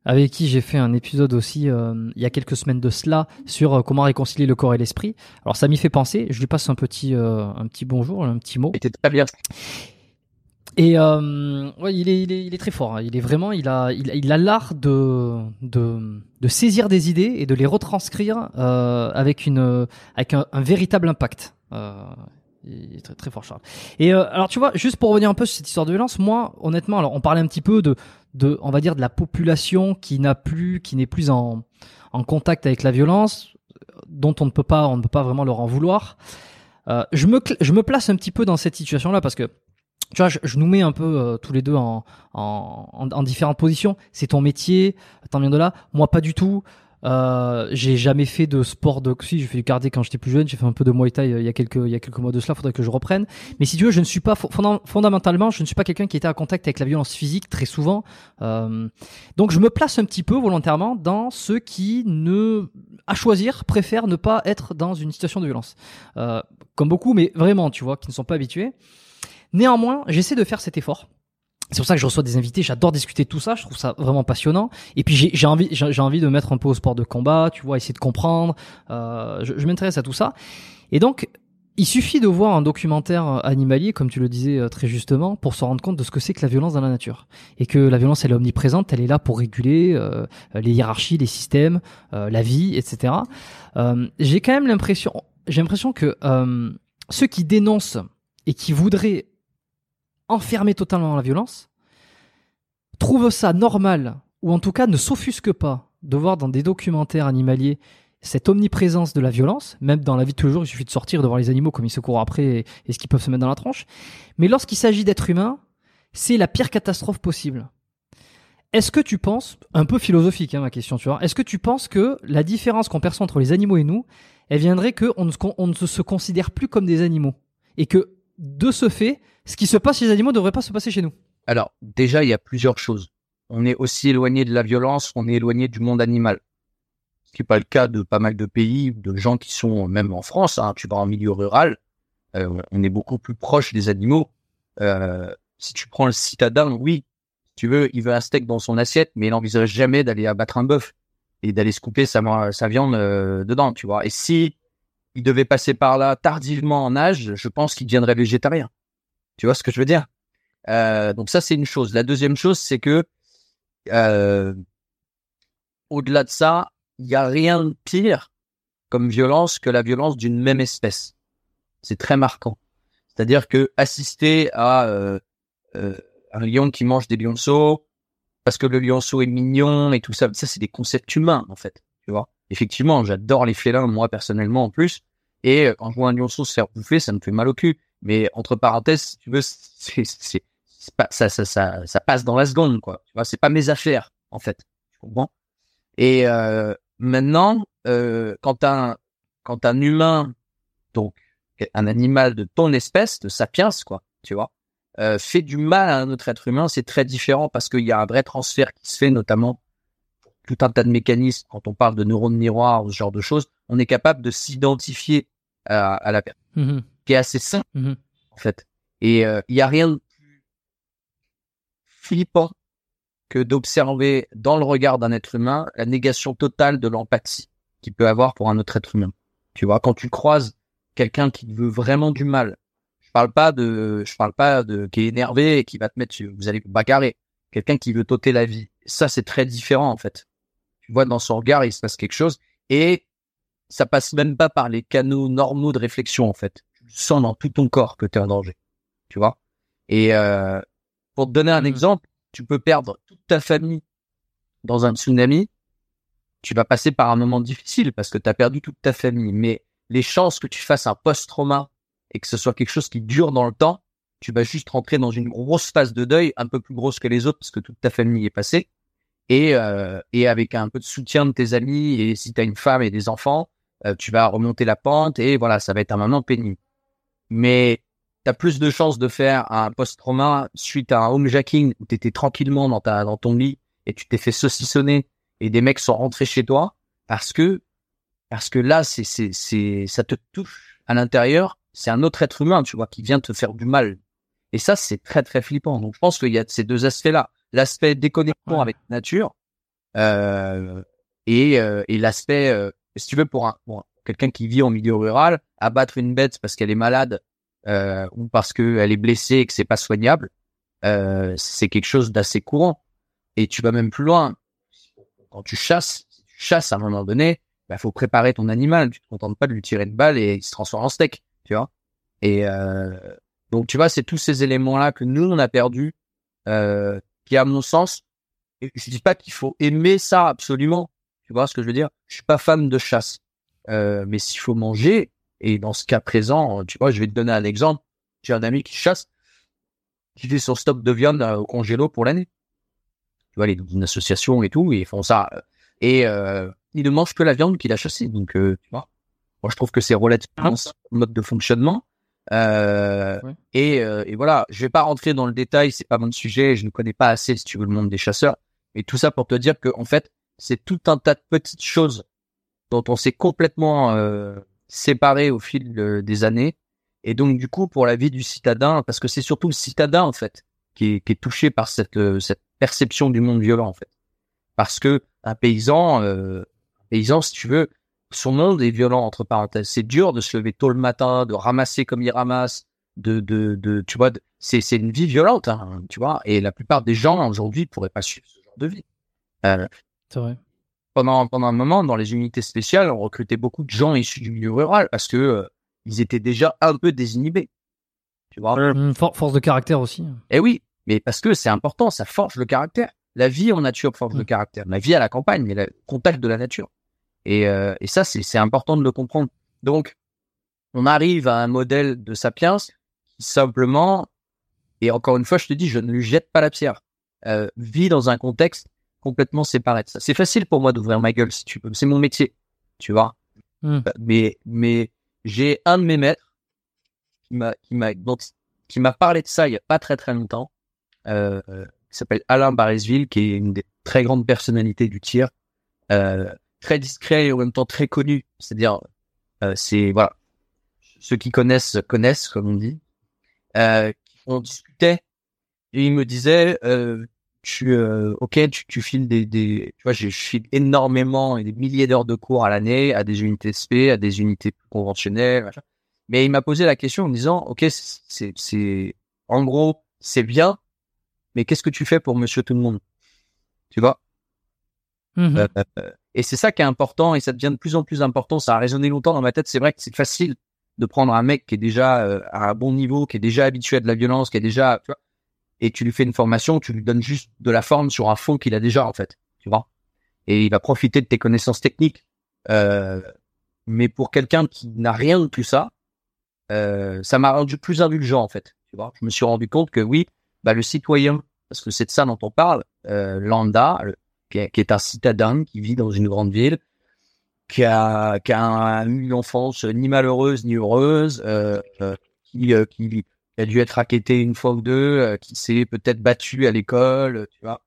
avec qui j'ai fait un épisode aussi euh, il y a quelques semaines de cela sur euh, comment réconcilier le corps et l'esprit. Alors ça m'y fait penser, je lui passe un petit euh, un petit bonjour, un petit mot. Était très bien. Et ouais, il est, il est il est très fort. Hein. Il est vraiment il a il, il a l'art de, de de saisir des idées et de les retranscrire avec une avec un, un véritable impact. Il est très, très fort Charles. Et alors tu vois, juste pour revenir un peu sur cette histoire de violence, moi honnêtement, alors on parlait un petit peu de de, on va dire, de la population qui n'a plus, qui n'est plus en, en contact avec la violence, dont on ne peut pas, on ne peut pas vraiment leur en vouloir. Euh, je me, je me place un petit peu dans cette situation-là parce que tu vois, je, nous mets un peu tous les deux en, en, en, différentes positions. C'est ton métier, t'en viens de là. Moi, pas du tout. Euh, j'ai jamais fait de sport de si j'ai fait du karaté quand j'étais plus jeune j'ai fait un peu de muay thai euh, il y a quelques il y a quelques mois de cela faudrait que je reprenne. Mais si tu veux je ne suis pas fondamentalement je ne suis pas quelqu'un qui était en contact avec la violence physique très souvent. Euh, donc je me place un petit peu volontairement dans ceux qui ne à choisir préfèrent ne pas être dans une situation de violence. Euh, comme beaucoup mais vraiment tu vois qui ne sont pas habitués. Néanmoins j'essaie de faire cet effort c'est pour ça que je reçois des invités. J'adore discuter de tout ça. Je trouve ça vraiment passionnant. Et puis j'ai envie, j'ai envie de mettre un peu au sport de combat. Tu vois, essayer de comprendre. Euh, je, je m'intéresse à tout ça. Et donc, il suffit de voir un documentaire animalier, comme tu le disais euh, très justement, pour se rendre compte de ce que c'est que la violence dans la nature. Et que la violence, elle est omniprésente, elle est là pour réguler euh, les hiérarchies, les systèmes, euh, la vie, etc. j'ai quand même l'impression, j'ai l'impression que ceux qui dénoncent et qui voudraient enfermé totalement dans la violence, trouve ça normal, ou en tout cas ne s'offusque pas de voir dans des documentaires animaliers cette omniprésence de la violence, même dans la vie de tous les jours, il suffit de sortir, de voir les animaux comme ils se courent après et, ce qu'ils peuvent se mettre dans la tronche. Mais lorsqu'il s'agit d'être humain, c'est la pire catastrophe possible. Est-ce que tu penses, un peu philosophique hein, ma question, tu vois, est-ce que tu penses que la différence qu'on perçoit entre les animaux et nous, elle viendrait qu'on ne, on ne se considère plus comme des animaux et que de ce fait, ce qui se passe chez les animaux ne devrait pas se passer chez nous. Alors, déjà, il y a plusieurs choses. On est aussi éloigné de la violence, on est éloigné du monde animal. Ce qui n'est pas le cas de pas mal de pays, de gens qui sont, même en France, hein, tu vas en milieu rural, euh, on est beaucoup plus proche des animaux. Euh, si tu prends le citadin, oui, tu veux, il veut un steak dans son assiette, mais il n'envisage jamais d'aller abattre un bœuf et d'aller se couper sa, sa viande euh, dedans, tu vois. Et si il devait passer par là tardivement en âge, je pense qu'il deviendrait végétarien. Tu vois ce que je veux dire? Euh, Donc ça, c'est une chose. La deuxième chose, c'est que euh, au-delà de ça, il n'y a rien de pire comme violence que la violence d'une même espèce. C'est très marquant. C'est-à-dire que assister à euh, un lion qui mange des lionceaux parce que le lionceau est mignon et tout ça, ça c'est des concepts humains en fait. Tu vois Effectivement, j'adore les félins moi personnellement en plus. Et quand je vois un lionceau se faire bouffer, ça me fait mal au cul. Mais entre parenthèses, tu veux, c'est, c'est, pas, ça, ça, ça, ça passe dans la seconde, quoi. Tu vois, c'est pas mes affaires, en fait. Tu comprends? Et euh, maintenant, euh, quand un, quand un humain, donc un animal de ton espèce, de sapiens, quoi, tu vois, euh, fait du mal à un autre être humain, c'est très différent parce qu'il y a un vrai transfert qui se fait, notamment tout un tas de mécanismes. Quand on parle de neurones miroirs ou ce genre de choses, on est capable de s'identifier à, à la personne. Mmh qui est assez simple, mmh en fait. Et euh, il y a rien de plus flippant que d'observer dans le regard d'un être humain la négation totale de l'empathie qu'il peut avoir pour un autre être humain. Tu vois, quand tu croises quelqu'un qui veut vraiment du mal, je parle pas de, je parle pas de qui est énervé et qui va te mettre, vous allez vous bagarrer. Quelqu'un qui veut t'ôter la vie, ça c'est très différent en fait. Tu vois dans son regard il se passe quelque chose et ça passe même pas par les canaux normaux de réflexion en fait sens dans tout ton corps que tu es en danger. Tu vois Et euh, pour te donner un mmh. exemple, tu peux perdre toute ta famille dans un tsunami. Tu vas passer par un moment difficile parce que tu as perdu toute ta famille. Mais les chances que tu fasses un post-trauma et que ce soit quelque chose qui dure dans le temps, tu vas juste rentrer dans une grosse phase de deuil, un peu plus grosse que les autres parce que toute ta famille est passée. Et, euh, et avec un peu de soutien de tes amis et si tu as une femme et des enfants, euh, tu vas remonter la pente et voilà, ça va être un moment pénible. Mais tu as plus de chances de faire un post-trauma suite à un homejacking où tu étais tranquillement dans, ta, dans ton lit et tu t'es fait saucissonner et des mecs sont rentrés chez toi parce que parce que là c'est c'est c'est ça te touche à l'intérieur c'est un autre être humain tu vois qui vient te faire du mal. Et ça c'est très très flippant. Donc je pense qu'il y a ces deux aspects là l'aspect déconnexion avec la nature euh, et euh, et l'aspect euh, si tu veux pour un, pour un quelqu'un qui vit en milieu rural, abattre une bête parce qu'elle est malade euh, ou parce qu'elle est blessée et que c'est pas soignable, euh, c'est quelque chose d'assez courant. Et tu vas même plus loin. Quand tu chasses, si tu chasses à un moment donné, il bah, faut préparer ton animal. Tu te contentes pas de lui tirer une balle et il se transforme en steak, tu vois. Et euh, donc tu vois, c'est tous ces éléments-là que nous on a perdus, euh, qui à mon sens, je dis pas qu'il faut aimer ça absolument. Tu vois ce que je veux dire? Je suis pas fan de chasse. Euh, mais s'il faut manger, et dans ce cas présent, tu vois, je vais te donner un exemple. J'ai un ami qui chasse. qui fait son stock de viande au congélo pour l'année. Tu vois, les une association et tout, ils font ça. Et il ne mange que la viande qu'il a chassée. Donc, tu vois, moi je trouve que c'est relativement ah. mode de fonctionnement. Euh, et, euh, et, voilà, je vais pas rentrer dans le détail, c'est pas mon sujet, je ne connais pas assez si tu veux le monde des chasseurs. Et tout ça pour te dire que en fait, c'est tout un tas de petites choses dont on s'est complètement euh, séparé au fil des années. Et donc du coup, pour la vie du citadin, parce que c'est surtout le citadin en fait qui est, qui est touché par cette, euh, cette perception du monde violent en fait. Parce que un paysan, euh, un paysan, si tu veux, son monde est violent entre parenthèses. C'est dur de se lever tôt le matin, de ramasser comme il ramasse, de, de, de tu vois, c'est, c'est une vie violente, hein, tu vois. Et la plupart des gens aujourd'hui pourraient pas suivre ce genre de vie. Euh, c'est vrai. Pendant, pendant un moment, dans les unités spéciales, on recrutait beaucoup de gens issus du milieu rural parce que euh, ils étaient déjà un peu désinhibés. Tu vois. Mmh, force de caractère aussi. Eh oui, mais parce que c'est important, ça forge le caractère. La vie en nature forge le mmh. caractère. La vie à la campagne, mais le contact de la nature. Et, euh, et ça, c'est important de le comprendre. Donc, on arrive à un modèle de sapiens qui simplement, et encore une fois, je te dis, je ne lui jette pas la pierre, euh, vit dans un contexte complètement séparé de ça. C'est facile pour moi d'ouvrir ma gueule, si tu veux. C'est mon métier, tu vois. Hmm. Euh, mais, mais j'ai un de mes maîtres qui m'a, qui m'a, qui m'a parlé de ça il y a pas très très longtemps, euh, qui s'appelle Alain Barisville, qui est une des très grandes personnalités du tir. Euh, très discret et en même temps très connu. C'est-à-dire, euh, c'est voilà, ceux qui connaissent connaissent, comme on dit. Euh, on discutait et il me disait, euh, tu, euh, ok, tu, tu files des, des, tu vois, je file énormément et des milliers d'heures de cours à l'année à des unités SP, à des unités conventionnelles. Mais il m'a posé la question en me disant, ok, c'est, c'est, en gros, c'est bien, mais qu'est-ce que tu fais pour Monsieur Tout le Monde Tu vois? Mmh euh, et c'est ça qui est important et ça devient de plus en plus important. Ça a résonné longtemps dans ma tête. C'est vrai que c'est facile de prendre un mec qui est déjà euh, à un bon niveau, qui est déjà habitué à de la violence, qui est déjà, et tu lui fais une formation, tu lui donnes juste de la forme sur un fond qu'il a déjà en fait, tu vois. Et il va profiter de tes connaissances techniques. Euh, mais pour quelqu'un qui n'a rien de tout ça, euh, ça m'a rendu plus indulgent en fait. Tu vois, je me suis rendu compte que oui, bah le citoyen, parce que c'est de ça dont on parle, lambda, qui est, un citadin qui vit dans une grande ville, qui a, eu une enfance ni malheureuse ni heureuse, euh, euh qui, euh, a dû être raquetté une fois ou deux, euh, qui s'est peut-être battu à l'école, tu vois,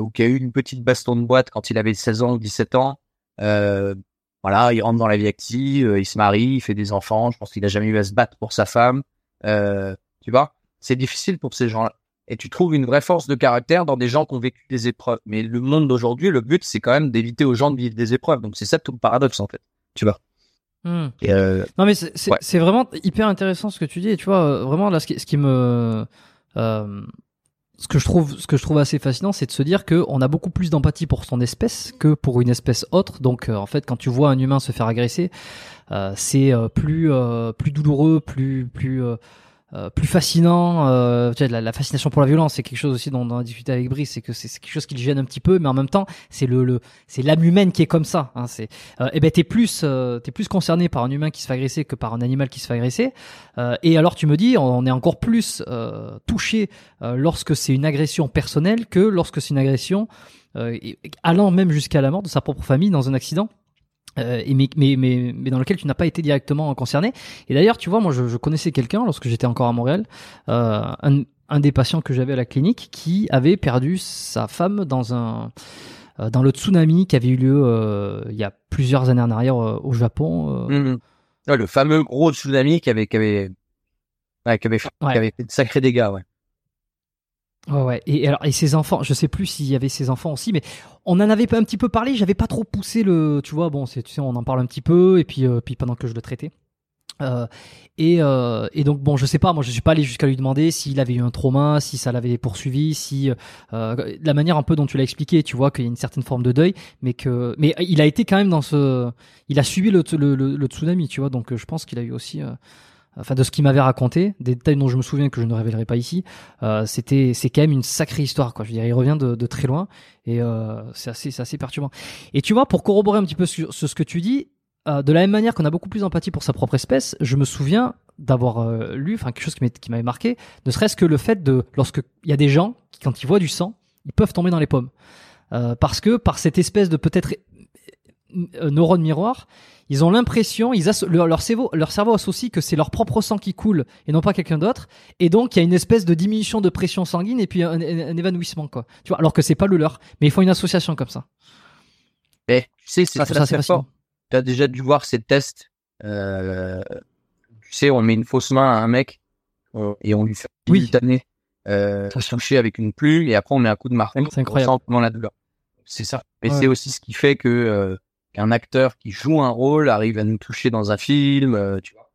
ou qui a eu une petite baston de boîte quand il avait 16 ans ou 17 ans. voilà, il rentre dans la vie active, il se marie, il fait des enfants. Je pense qu'il a jamais eu à se battre pour sa femme. tu vois, c'est difficile pour ces gens-là et tu trouves une vraie force de caractère dans des gens qui ont vécu des épreuves. Mais le monde d'aujourd'hui, le but, c'est quand même d'éviter aux gens de vivre des épreuves. Donc c'est ça tout le paradoxe en fait. Tu vois? Hmm. Euh, non mais c'est vraiment hyper intéressant ce que tu dis. Et tu vois, euh, vraiment là, ce qui, ce qui me euh, ce que je trouve, ce que je trouve assez fascinant, c'est de se dire que on a beaucoup plus d'empathie pour son espèce que pour une espèce autre. Donc, en fait, quand tu vois un humain se faire agresser, c'est plus plus douloureux, plus plus euh, plus fascinant. Euh, tu la, la, fascination pour la violence, c'est quelque chose aussi dont, on a discuté avec Brice, c'est que c'est quelque chose qui le gêne un petit peu, mais en même temps, c'est le, le c'est l'âme humaine qui est comme ça. Hein, c'est, euh, et ben t'es plus, euh, t'es plus concerné par un humain qui se fait agresser que par un animal qui se fait agresser. Euh, et alors tu me dis, on, est encore plus touché lorsque c'est une agression personnelle que lorsque c'est une agression allant même jusqu'à la mort de sa propre famille dans un accident. Euh, mais, mais, mais, mais, dans lequel tu n'as pas été directement concerné. Et d'ailleurs, tu vois, moi, je, je connaissais quelqu'un lorsque j'étais encore à Montréal, euh, un, un, des patients que j'avais à la clinique, qui avait perdu sa femme dans un euh, dans le tsunami qui avait eu lieu il y a plusieurs années en arrière au Japon. Mmh le fameux gros tsunami qui avait qui avait ouais, qui avait, qui avait fait de sacrés dégâts, ouais. Ouais, ouais. Et alors, et ses enfants, je sais plus s'il y avait ses enfants aussi, mais on en avait un petit peu parlé. J'avais pas trop poussé le, tu vois, bon, c'est, tu sais, on en parle un petit peu, et puis, euh, puis pendant que je le traitais. Euh, et, euh, et donc bon, je sais pas, moi je suis pas allé jusqu'à lui demander s'il avait eu un trauma, si ça l'avait poursuivi, si euh, la manière un peu dont tu l'as expliqué, tu vois qu'il y a une certaine forme de deuil, mais que mais il a été quand même dans ce, il a suivi le, le, le, tsunami, tu vois, donc je pense qu'il a eu aussi euh, enfin de ce qu'il m'avait raconté, des détails dont je me souviens que je ne révélerai pas ici, euh, c'était c'est quand même une sacrée histoire quoi. Je veux dire, il revient de, très loin et euh, c'est assez c'est perturbant. Et tu vois, pour corroborer un petit peu ce que tu dis, euh, de la même manière qu'on a beaucoup plus d'empathie pour sa propre espèce, je me souviens d'avoir lu, enfin quelque chose qui m'avait marqué, ne serait-ce que le fait de lorsque il y a des gens qui quand ils voient du sang, ils peuvent tomber dans les pommes parce que par cette espèce de peut-être euh, neurone miroir, ils ont l'impression, ils leur, cerveau, leur cerveau associe que c'est leur propre sang qui coule et non pas quelqu'un d'autre, et donc il y a une espèce de diminution de pression sanguine et puis un, évanouissement quoi. Tu vois, alors que c'est pas le leur, mais ils font une association comme ça. Eh, tu sais, c'est très, très fort. Tu as déjà dû voir ces tests. Euh, tu sais, on met une fausse main à un mec euh, et on lui fait oui. euh, toucher avec une pluie et après on met un coup de marteau. C'est incroyable. la douleur. C'est ça. Et c'est aussi ce qui fait que euh, qu'un acteur qui joue un rôle arrive à nous toucher dans un film. Euh, tu vois,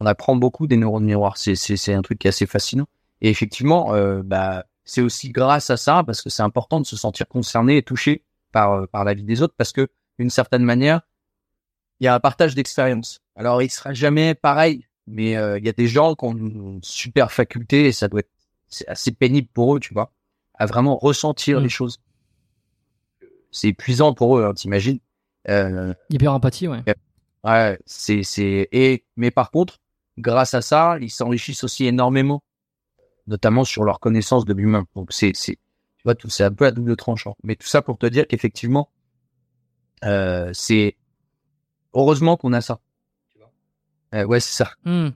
on apprend beaucoup des neurones miroirs. C'est c'est c'est un truc qui est assez fascinant. Et effectivement, euh, bah c'est aussi grâce à ça parce que c'est important de se sentir concerné et touché par par la vie des autres parce que d'une certaine manière, il y a un partage d'expérience. Alors il sera jamais pareil, mais il y a des gens qui ont une super faculté et ça doit être c'est assez pénible pour eux, tu vois, à vraiment ressentir mmh. les choses c'est épuisant pour eux, hein, t'imagines. Euh, Hyper empathie, ouais. Ouais, c'est, c'est, et, mais par contre, grâce à ça, ils s'enrichissent aussi énormément, notamment sur leur connaissance de l'humain. Donc c'est, c'est, tu vois, tout, c'est un peu à double tranchant. Mais tout ça pour te dire qu'effectivement, euh, c'est, heureusement qu'on a ça. Euh, ouais, c'est ça. Hmm.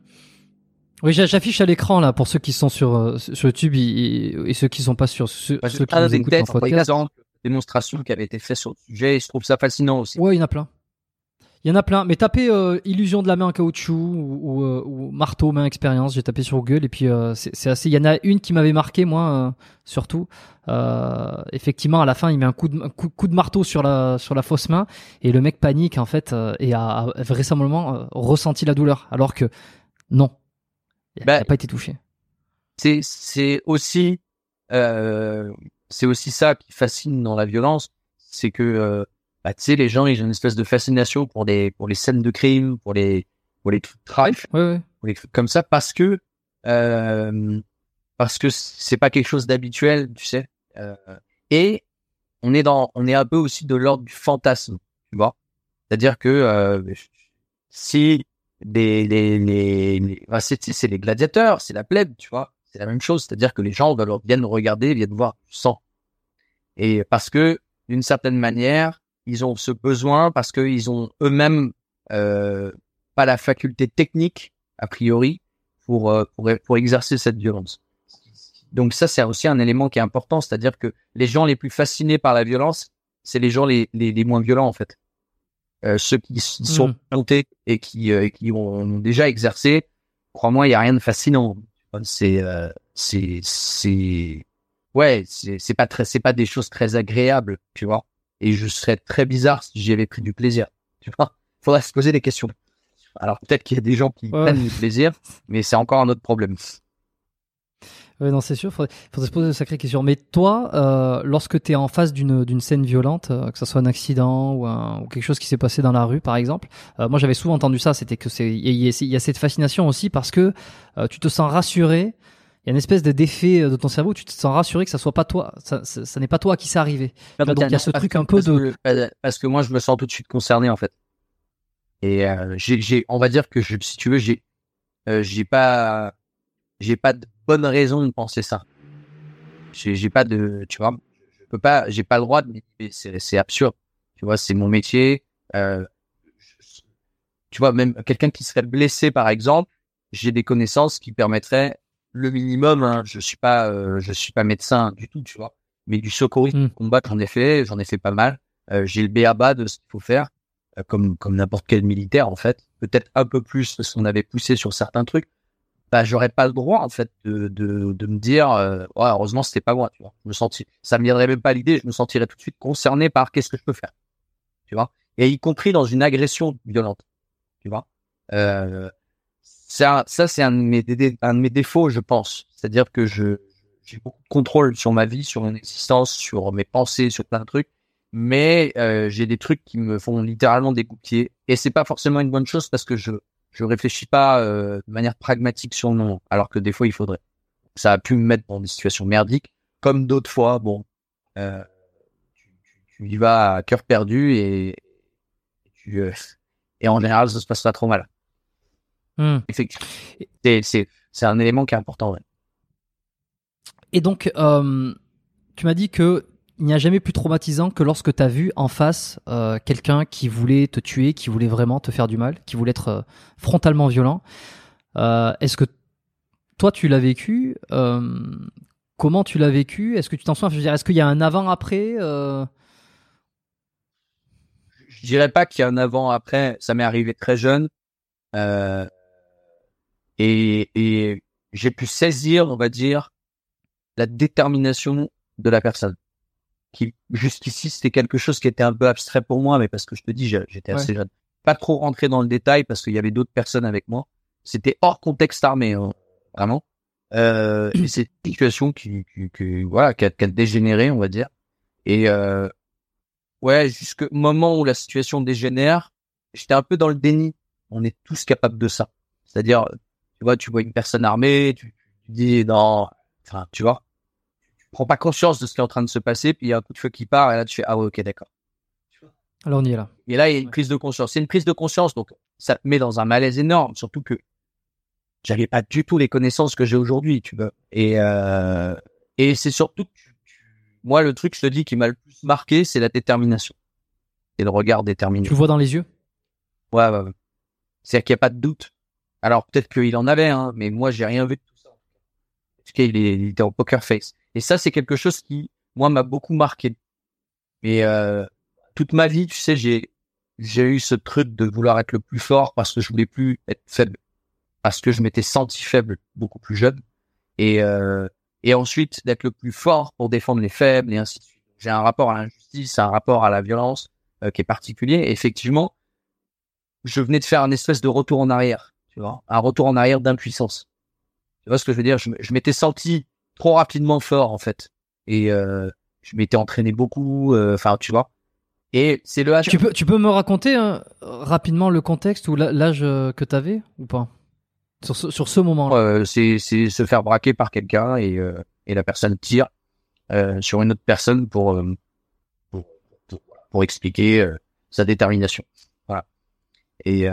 Oui, j'affiche à l'écran là pour ceux qui sont sur euh, sur YouTube et, ceux qui sont pas sur ceux, bah, ceux qui nous écoutent en podcast démonstration qui avait été faite sur le sujet et je trouve ça fascinant aussi. Ouais, il y en a plein. Il y en a plein, mais tapez euh, illusion de la main en caoutchouc ou, euh, ou, marteau main expérience. J'ai tapé sur Google et puis euh, c'est assez. Il y en a une qui m'avait marqué moi surtout. effectivement, à la fin, il met un coup de coup, de marteau sur la sur la fausse main et le mec panique en fait et a, vraisemblablement ressenti la douleur alors que non, il n'a bah, pas été touché. C'est c'est aussi c'est aussi ça qui fascine dans la violence, c'est que euh, bah, tu sais les gens ils ont une espèce de fascination pour les pour les scènes de crime, pour les pour les trucs trash, ouais, pour les trucs comme ça parce que euh, parce que c'est pas quelque chose d'habituel, tu sais. Euh, et on est dans on est un peu aussi de l'ordre du fantasme, tu vois. C'est-à-dire que euh, si les les les, les c'est les gladiateurs, c'est la plèbe, tu vois c'est la même chose, c'est-à-dire que les gens viennent regarder, viennent voir du sang. Et parce que, d'une certaine manière, ils ont ce besoin parce qu'ils ont eux-mêmes euh, pas la faculté technique, a priori, pour, euh, pour, pour exercer cette violence. Donc ça, c'est aussi un élément qui est important, c'est-à-dire que les gens les plus fascinés par la violence, c'est les gens les, les, les, moins violents en fait. Euh, ceux qui sont montés mmh. et qui, euh, qui ont déjà exercé, crois-moi, il y a rien de fascinant. C'est euh, c'est c'est ouais, c'est c'est pas très c'est pas des choses très agréables, tu vois. Et je serais très bizarre si j'y avais pris du plaisir, tu vois. Faudrait se poser des questions. Alors peut-être qu'il y a des gens qui prennent du plaisir, mais c'est encore un autre problème. Ouais, non, c'est sûr, faudrait, faudrait se poser de sacrées questions. Mais toi, euh, lorsque tu es en face d'une, scène violente, euh, que ce soit un accident ou, un, ou quelque chose qui s'est passé dans la rue, par exemple, euh, moi j'avais souvent entendu ça, c'était que c'est il y, y, a cette fascination aussi parce que tu te sens rassuré. Il y a une espèce de d'effet de ton cerveau, tu te sens rassuré que ça soit pas toi, ça, ça, n'est pas toi qui s'est arrivé. donc il y a ce truc un peu de parce que moi je me sens tout de suite concerné en fait. Et j'ai, j'ai, on va dire que je, si tu veux, j'ai, j'ai pas, j'ai pas bonne raison de penser ça. J'ai pas de, tu vois, je peux pas, j'ai pas le droit de, c'est absurde. Tu vois, c'est mon métier. Euh, tu vois, même quelqu'un qui serait blessé, par exemple, j'ai des connaissances qui permettraient le minimum. Hein, je suis pas, euh, je suis pas médecin du tout, tu vois, mais du secourisme mmh. combat, j'en ai fait, j'en ai fait pas mal. Euh, j'ai le BABA de ce qu'il faut faire, comme comme n'importe quel militaire en fait. Peut-être un peu plus parce qu'on avait poussé sur certains trucs, bah j'aurais pas le droit en fait de, de, de me dire euh, ouais, heureusement c'était pas moi tu vois. Je me sentis ça me viendrait même pas l'idée je me sentirais tout de suite concerné par qu'est-ce que je peux faire tu vois. Et y compris dans une agression violente tu vois. Euh, ça ça c'est un de mes un de mes défauts je pense. C'est-à-dire que je j'ai beaucoup de contrôle sur ma vie sur mon existence sur mes pensées sur plein de trucs. Mais euh, j'ai des trucs qui me font littéralement dégoupiller et c'est pas forcément une bonne chose parce que je je réfléchis pas euh, de manière pragmatique sur le moment, alors que des fois il faudrait. Ça a pu me mettre dans des situations merdiques, comme d'autres fois, bon, euh, tu, tu, y vas à cœur perdu et, tu, euh, et en général ça se passe pas trop mal. Effectivement. C'est un élément qui est important. Et donc, euh, tu m'as dit que il n'y a jamais plus traumatisant que lorsque tu as vu en face euh, quelqu'un qui voulait te tuer, qui voulait vraiment te faire du mal, qui voulait être euh, frontalement violent. Est-ce que toi tu l'as vécu? Comment tu l'as vécu? Est-ce que tu t'en souviens? Est-ce qu'il y a un avant-après Je dirais pas qu'il y a un avant-après. Ça m'est arrivé très jeune. et j'ai pu saisir, on va dire, la détermination de la personne. Qui jusqu'ici c'était quelque chose qui était un peu abstrait pour moi, mais parce que je te dis j'étais assez jeune. Pas trop rentré dans le détail parce qu'il y avait d'autres personnes avec moi. C'était hors contexte armé, hein, vraiment. Euh, et c'est une situation qui, qui, voilà, qui a, dégénéré, on va dire. Et euh, ouais, jusqu'au moment où la situation dégénère, j'étais un peu dans le déni. On est tous capables de ça. C'est-à-dire, tu vois, tu vois une personne armée, tu, tu dis non, enfin, tu vois, prends pas conscience de ce qui est en train de se passer, puis il y a un coup de feu qui part, et là tu fais ah ouais, ok, d'accord. Alors on y est là. Et là il y a une prise de conscience. C'est une prise de conscience, donc ça te met dans un malaise énorme, surtout que j'avais pas du tout les connaissances que j'ai aujourd'hui, tu vois. Et euh, et c'est surtout moi le truc, je te dis, qui m'a le plus marqué, c'est la détermination. Et le regard déterminé. Tu le vois dans les yeux? Ouais, ouais, ouais. C'est-à-dire qu'il n'y a pas de doute. Alors peut-être qu'il en avait, hein, mais moi j'ai rien vu de tout ça. Parce qu'il était en poker face. Et ça, c'est quelque chose qui, moi, m'a beaucoup marqué. Et euh, toute ma vie, tu sais, j'ai j'ai eu ce truc de vouloir être le plus fort parce que je voulais plus être faible, parce que je m'étais senti faible beaucoup plus jeune. Et euh, et ensuite d'être le plus fort pour défendre les faibles et ainsi de suite. J'ai un rapport à l'injustice, un rapport à la violence euh, qui est particulier. Et effectivement, je venais de faire un espèce de retour en arrière, tu vois, un retour en arrière d'impuissance. Tu vois ce que je veux dire? Je m'étais senti trop rapidement fort en fait. Et euh, je m'étais entraîné beaucoup. Euh, enfin, tu vois. Et c'est le Tu peux, tu peux me raconter hein, rapidement le contexte ou l'âge euh, que tu avais ou pas? Sur ce, sur ce moment-là C'est se faire braquer par quelqu'un et, et la personne tire sur une autre personne pour, pour, pour, expliquer sa détermination. Voilà. Et,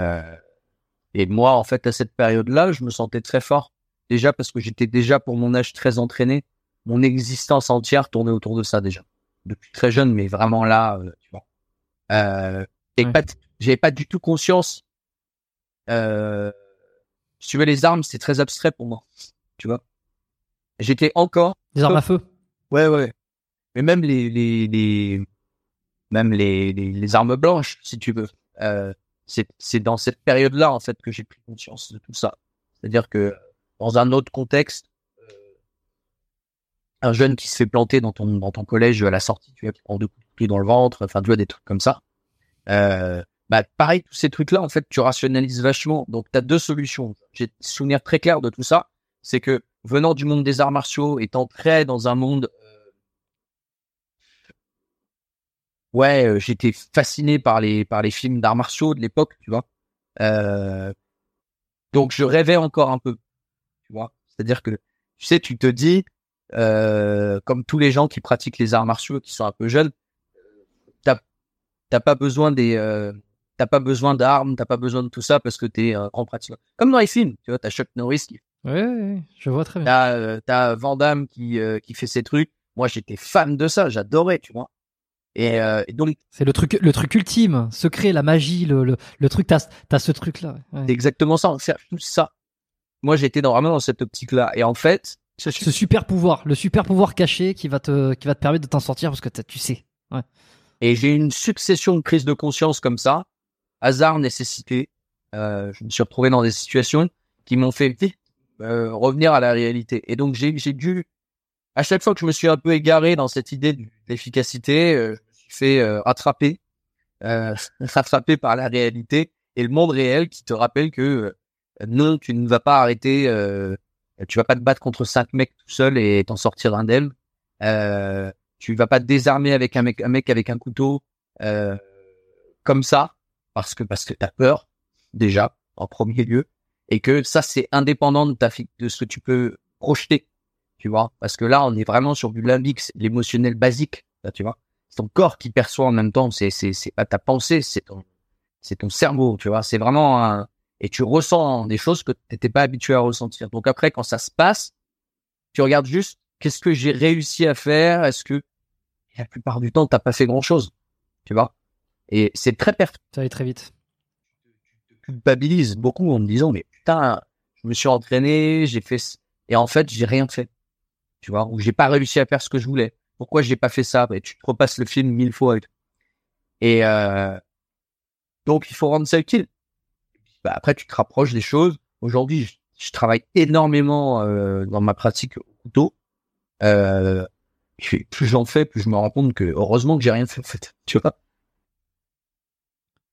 et moi, en fait, à cette période-là, je me sentais très fort Déjà parce que j'étais déjà pour mon âge très entraîné. Mon existence entière tournait autour de ça déjà. Depuis très jeune, mais vraiment là, euh, tu vois. Euh, pas, j'avais pas du tout conscience. Euh, si tu veux, les armes, c'est très abstrait pour moi. Tu vois. J'étais encore. Les armes à feu. Ouais, ouais. Mais même les, les, les même les, les, les, armes blanches, si tu veux. Euh, c'est, c'est dans cette période-là, en fait, que j'ai pris conscience de tout ça. C'est-à-dire que dans un autre contexte, euh, un jeune qui se fait planter dans ton dans ton collège à la sortie, tu vois, qui prend deux coups de pied dans le ventre, enfin tu vois des trucs comme ça. Euh, bah pareil, tous ces trucs-là, en fait, tu rationalises vachement. Donc tu as deux solutions. J'ai souvenir très clair de tout ça, c'est que venant du monde des arts martiaux, étant très dans un monde euh, ouais, euh, j'étais fasciné par les par les films d'arts martiaux de l'époque, tu vois. Donc je rêvais encore un peu tu vois. C'est-à-dire que, tu sais, tu te dis, euh, comme tous les gens qui pratiquent les arts martiaux, qui sont un peu jeunes, t'as, t'as pas besoin des, euh, t'as pas besoin d'armes, t'as pas besoin de tout ça parce que t'es un grand pratiquant. Comme dans les films, tu vois, t'as Chuck Norris qui. Oui, je vois très bien. T'as, euh, t'as Van Damme qui, euh, qui fait ses trucs. Moi, j'étais fan de ça, j'adorais, tu vois. Et, euh, donc c'est le truc, le truc ultime, secret, la magie, le, le, le truc. T'as, t'as ce truc là. C'est exactement ça. Tout ça moi j'étais vraiment dans cette optique là et en fait ce, super pouvoir le super pouvoir caché qui va te qui va te permettre de t'en sortir parce que tu sais. Ouais. et j'ai une succession de crises de conscience comme ça hasard nécessité. Euh, je me suis retrouvé dans des situations qui m'ont fait euh, revenir à la réalité. Et donc j'ai j'ai dû à chaque fois que je me suis un peu égaré dans cette idée de l'efficacité euh, je me suis fait euh, rattraper euh, rattraper par la réalité et le monde réel qui te rappelle que non, tu ne vas pas arrêter, euh, tu vas pas te battre contre cinq mecs tout seul et t'en sortir indemne. Euh, tu vas pas te désarmer avec un mec, un mec avec un couteau euh, comme ça parce que parce que t'as peur déjà en premier lieu et que ça c'est indépendant de ta de ce que tu peux projeter, tu vois. Parce que là on est vraiment sur du limbique, l'émotionnel basique, là, tu vois. C'est ton corps qui perçoit en même temps, c'est c'est c'est pas ta pensée, c'est ton c'est ton cerveau, tu vois. C'est vraiment un et tu ressens des choses que tu n'étais pas habitué à ressentir. Donc après, quand ça se passe, tu regardes juste qu'est-ce que j'ai réussi à faire. Est-ce que la plupart du temps, t'as pas fait grand-chose, tu vois Et c'est très pertinent. Ça va très vite. Tu te culpabilises beaucoup en me disant mais putain, je me suis entraîné, j'ai fait et en fait j'ai rien fait, tu vois Ou j'ai pas réussi à faire ce que je voulais. Pourquoi j'ai pas fait ça? Et tu te repasses le film mille fois. Et euh... donc il faut rendre ça utile. Bah, après, tu te rapproches des choses. Aujourd'hui, je, travaille énormément euh, dans ma pratique au couteau. Euh, plus j'en fais, plus je me rends compte que heureusement que j'ai rien fait en fait. Tu vois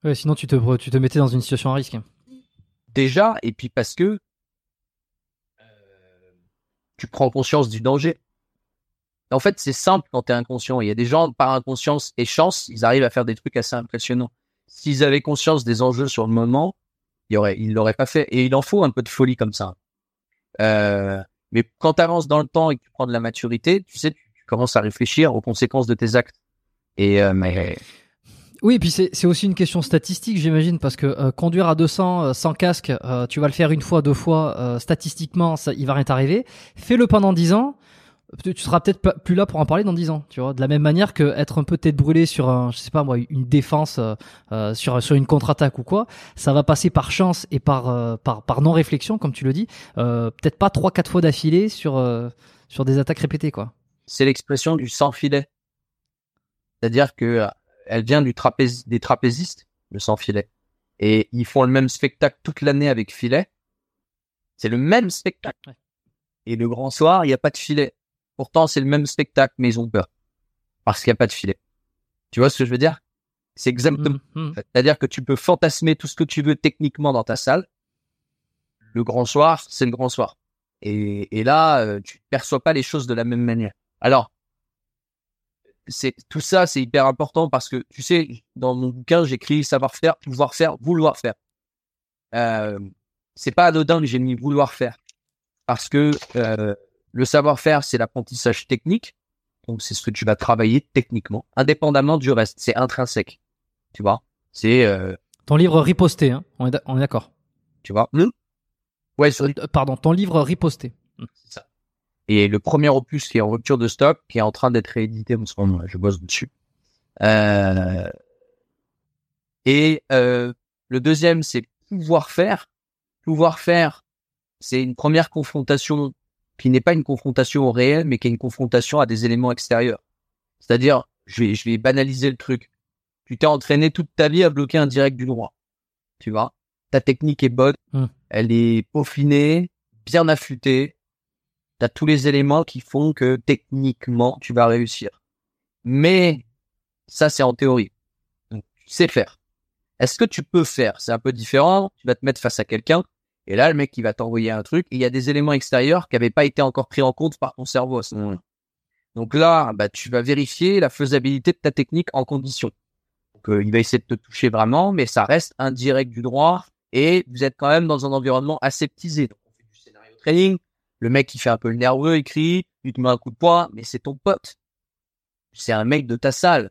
Ouais, sinon tu te, tu te mettais dans une situation à risque. Déjà, et puis parce que euh, tu prends conscience du danger. En fait, c'est simple quand tu es inconscient. Il y a des gens, par inconscience et chance, ils arrivent à faire des trucs assez impressionnants. S'ils avaient conscience des enjeux sur le moment, il aurait, il l'auraient pas fait. Et il en faut un peu de folie comme ça. Euh, mais quand tu avances dans le temps et que tu prends de la maturité, tu sais, tu, commences à réfléchir aux conséquences de tes actes. Et euh, oui, et puis c'est aussi une question statistique, j'imagine, parce que euh, conduire à 200 sans casque, tu vas le faire une fois, deux fois, statistiquement, ça, il va rien t'arriver. Fais-le pendant 10 ans, tu seras peut-être plus là pour en parler dans 10 ans, tu vois. De la même manière que être un peu tête brûlée sur un, je sais pas moi, une défense euh, euh, sur sur une contre-attaque ou quoi, ça va passer par chance et par euh, par par non réflexion comme tu le dis, peut-être pas trois quatre fois d'affilée sur sur des attaques répétées quoi. C'est l'expression du sans filet. C'est-à-dire que elle vient du trapèze des trapézistes, le sans filet. Et ils font le même spectacle toute l'année avec filet. C'est le même spectacle. Et le grand soir, il n'y a pas de filet. Pourtant, c'est le même spectacle, mais ils ont peur. Parce qu'il n'y a pas de filet. Tu vois ce que je veux dire? C'est exactement. Mmh, mmh. C'est-à-dire que tu peux fantasmer tout ce que tu veux techniquement dans ta salle. Le grand soir, c'est le grand soir. Et, et là, euh, tu perçois pas les choses de la même manière. Alors, c'est tout ça, c'est hyper important parce que tu sais, dans mon bouquin, j'écris savoir faire, pouvoir faire, vouloir faire. Euh, c'est pas anodin que j'ai mis vouloir faire parce que euh, le savoir-faire, c'est l'apprentissage technique. Donc, c'est ce que tu vas travailler techniquement, indépendamment du reste. C'est intrinsèque. Tu vois? C'est... Euh... Ton livre riposté, hein on est d'accord. Tu vois? Mmh. Ouais, sur... Euh, pardon, ton livre riposté. Mmh. C'est ça. Et le premier opus qui est en rupture de stock, qui est en train d'être réédité en ce moment, je bosse dessus. Euh... Et euh, le deuxième, c'est pouvoir faire. Pouvoir faire, c'est une première confrontation qui n'est pas une confrontation au réel, mais qui est une confrontation à des éléments extérieurs. C'est-à-dire, je vais, je vais banaliser le truc. Tu t'es entraîné toute ta vie à bloquer un direct du droit. Tu vois? Ta technique est bonne, hmm. elle est peaufinée, bien affûtée. Tu as tous les éléments qui font que techniquement, tu vas réussir. Mais ça, c'est en théorie. Donc, tu sais faire. Est-ce que tu peux faire? C'est un peu différent. Tu vas te mettre face à quelqu'un et là, le mec, il va t'envoyer un truc. Et il y a des éléments extérieurs qui n'avaient pas été encore pris en compte par ton cerveau à ce moment-là. Donc là, bah, tu vas vérifier la faisabilité de ta technique en condition. Donc, euh, il va essayer de te toucher vraiment, mais ça reste indirect du droit. Et vous êtes quand même dans un environnement aseptisé. Donc, on fait du scénario training. Le mec, il fait un peu le nerveux, il crie, il te met un coup de poing, mais c'est ton pote. C'est un mec de ta salle.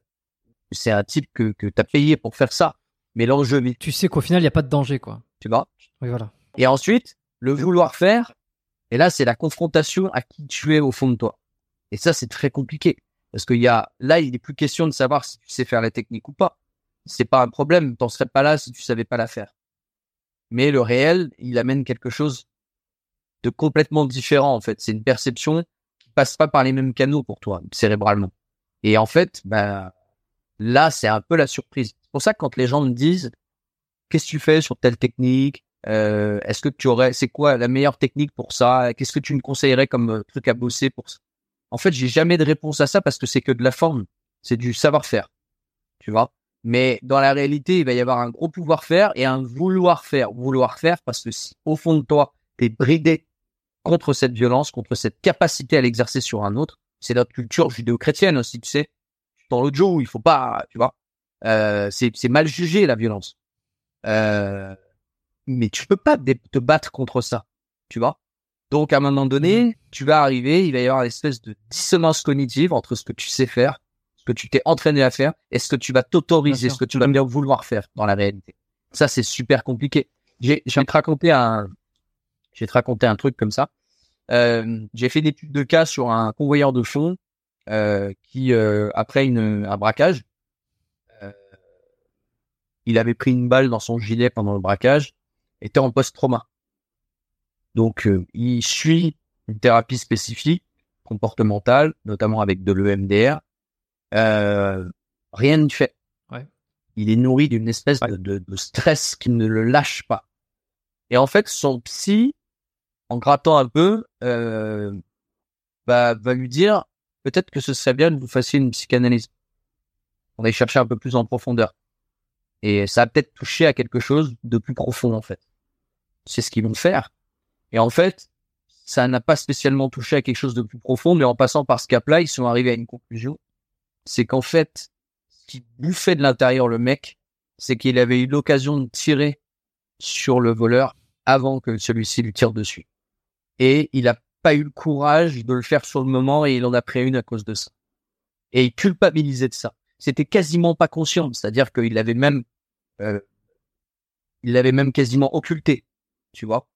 C'est un type que, que as payé pour faire ça. Mais l'enjeu... Tu sais qu'au final, il n'y a pas de danger, quoi. Tu vois? Oui, voilà. Et ensuite, le vouloir faire, et là, c'est la confrontation à qui tu es au fond de toi. Et ça, c'est très compliqué. Parce qu'il y a, là, il n'est plus question de savoir si tu sais faire la technique ou pas. C'est pas un problème. T'en serais pas là si tu savais pas la faire. Mais le réel, il amène quelque chose de complètement différent, en fait. C'est une perception qui passe pas par les mêmes canaux pour toi, cérébralement. Et en fait, bah, là, c'est un peu la surprise. C'est pour ça que quand les gens me disent, qu'est-ce que tu fais sur telle technique? Euh, est-ce que tu aurais, c'est quoi la meilleure technique pour ça? Qu'est-ce que tu me conseillerais comme euh, truc à bosser pour ça? En fait, j'ai jamais de réponse à ça parce que c'est que de la forme, c'est du savoir-faire, tu vois? Mais dans la réalité, il va y avoir un gros pouvoir-faire et un vouloir-faire. Vouloir-faire parce que si au fond de toi, t'es bridé contre cette violence, contre cette capacité à l'exercer sur un autre, c'est notre culture judéo-chrétienne aussi, tu sais. Dans l'autre jour, il faut pas, tu vois. Euh, c'est mal jugé la violence. Euh, mais tu peux pas te battre contre ça, tu vois? Donc à un moment donné, mmh. tu vas arriver, il va y avoir une espèce de dissonance cognitive entre ce que tu sais faire, ce que tu t'es entraîné à faire, et ce que tu vas t'autoriser, ce que tu vas bien vouloir faire dans la réalité. Ça, c'est super compliqué. J'ai, te raconter un, je vais te raconter un truc comme ça. Euh, j'ai fait des études de cas sur un convoyeur de fond euh, qui, euh, après une, un braquage, euh, il avait pris une balle dans son gilet pendant le braquage, était en post-trauma. Donc, euh, il suit une thérapie spécifique, comportementale, notamment avec de l'EMDR. Euh, rien ne fait. Ouais. Il est nourri d'une espèce de, de, de stress qui ne le lâche pas. Et en fait, son psy, en grattant un peu, euh, bah, va lui dire peut-être que ce serait bien que vous fassiez une psychanalyse. On aille chercher un peu plus en profondeur. Et ça a peut-être touché à quelque chose de plus profond, en fait. C'est ce qu'ils vont faire. Et en fait, ça n'a pas spécialement touché à quelque chose de plus profond, mais en passant par ce cap-là, ils sont arrivés à une conclusion. C'est qu'en fait, ce qui bouffait de l'intérieur le mec, c'est qu'il avait eu l'occasion de tirer sur le voleur avant que celui-ci lui tire dessus. Et il a pas eu le courage de le faire sur le moment et il en a pris une à cause de ça. Et il culpabilisait de ça. C'était quasiment pas conscient, c'est-à-dire qu'il avait même, euh, il l'avait même quasiment occulté, tu vois.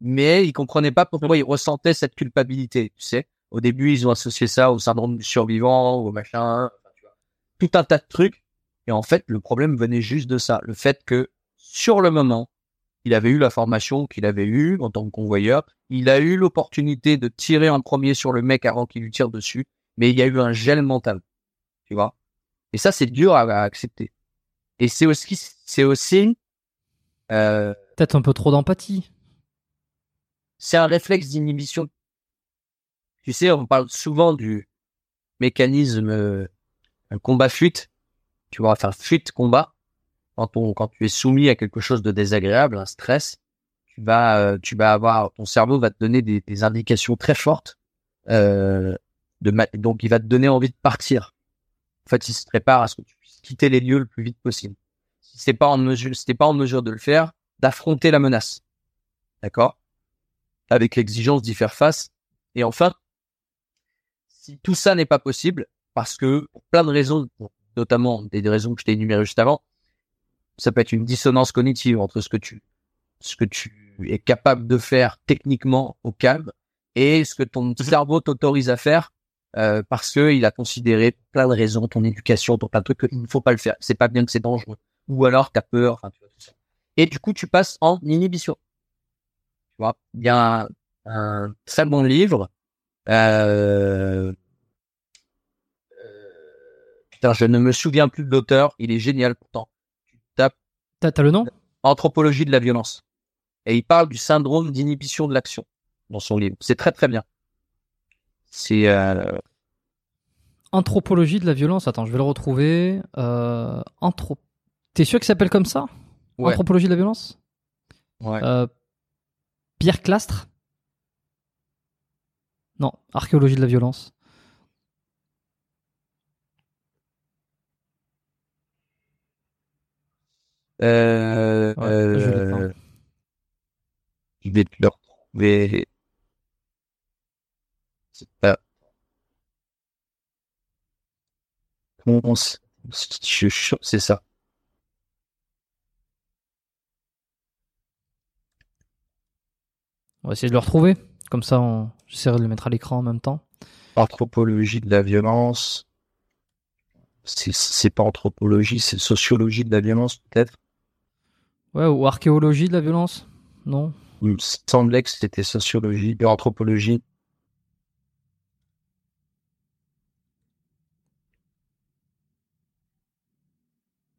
Mais il comprenait pas pourquoi il ressentait cette culpabilité, tu sais. Au début, ils ont associé ça au syndrome du survivant, au machin, tu vois. tout un tas de trucs. Et en fait, le problème venait juste de ça, le fait que sur le moment, il avait eu la formation qu'il avait eue en tant que convoyeur. Il a eu l'opportunité de tirer en premier sur le mec avant qu'il lui tire dessus, mais il y a eu un gel mental, tu vois. Et ça, c'est dur à, à accepter. Et c'est aussi, c'est aussi, euh, Peut-être un peu trop d'empathie. c'est un réflexe d'inhibition. Tu sais, on parle souvent du mécanisme euh, combat-fuite. Tu vois, enfin fuite-combat. Quand, on, quand tu es soumis à quelque chose de désagréable, un stress, tu vas, euh, tu vas avoir, ton cerveau va te donner des, indications très fortes. Euh, donc, il va te donner envie de partir. En fait, il se prépare à ce que tu puisses quitter les lieux le plus vite possible. Si c'est pas pas en mesure de le faire, d'affronter la menace. D'accord? Avec l'exigence d'y faire face. Et enfin, si tout ça n'est pas possible, parce que pour plein de raisons, notamment des raisons que je t'ai énumérées juste avant, ça peut être une dissonance cognitive entre ce que tu, ce que tu es capable de faire techniquement au calme et ce que ton cerveau t'autorise à faire euh, parce que il a considéré plein de raisons, ton éducation, ton plein de trucs, qu'il ne faut pas le faire. C'est pas bien que c'est dangereux. Ou alors t'as peur, enfin, tu vois, tout ça. Et du coup, tu passes en inhibition. Tu vois, il y a un, un très bon livre. Euh... euh, Putain, je ne me souviens plus de l'auteur. Il est génial pourtant. Tu tapes T'as t'as le nom? Anthropologie de la violence. Et il parle du syndrome d'inhibition de l'action dans son livre. C'est très très bien. C'est euh, Anthropologie de la violence. Attends, je vais le retrouver. Euh, anthro... T'es sûr qu'il s'appelle comme ça? Ouais, Anthropologie de la violence ouais. Euh, Pierre Clastre Non, archéologie de la violence. Euh, Ouais, euh, je vais te le retrouver. C'est pas. Comment on C'est ça. On va essayer de le retrouver. Comme ça, on... j'essaierai de le mettre à l'écran en même temps. Anthropologie de la violence. C'est pas anthropologie, c'est sociologie de la violence peut-être? Ouais, ou archéologie de la violence Non Il me semblait que c'était sociologie et anthropologie.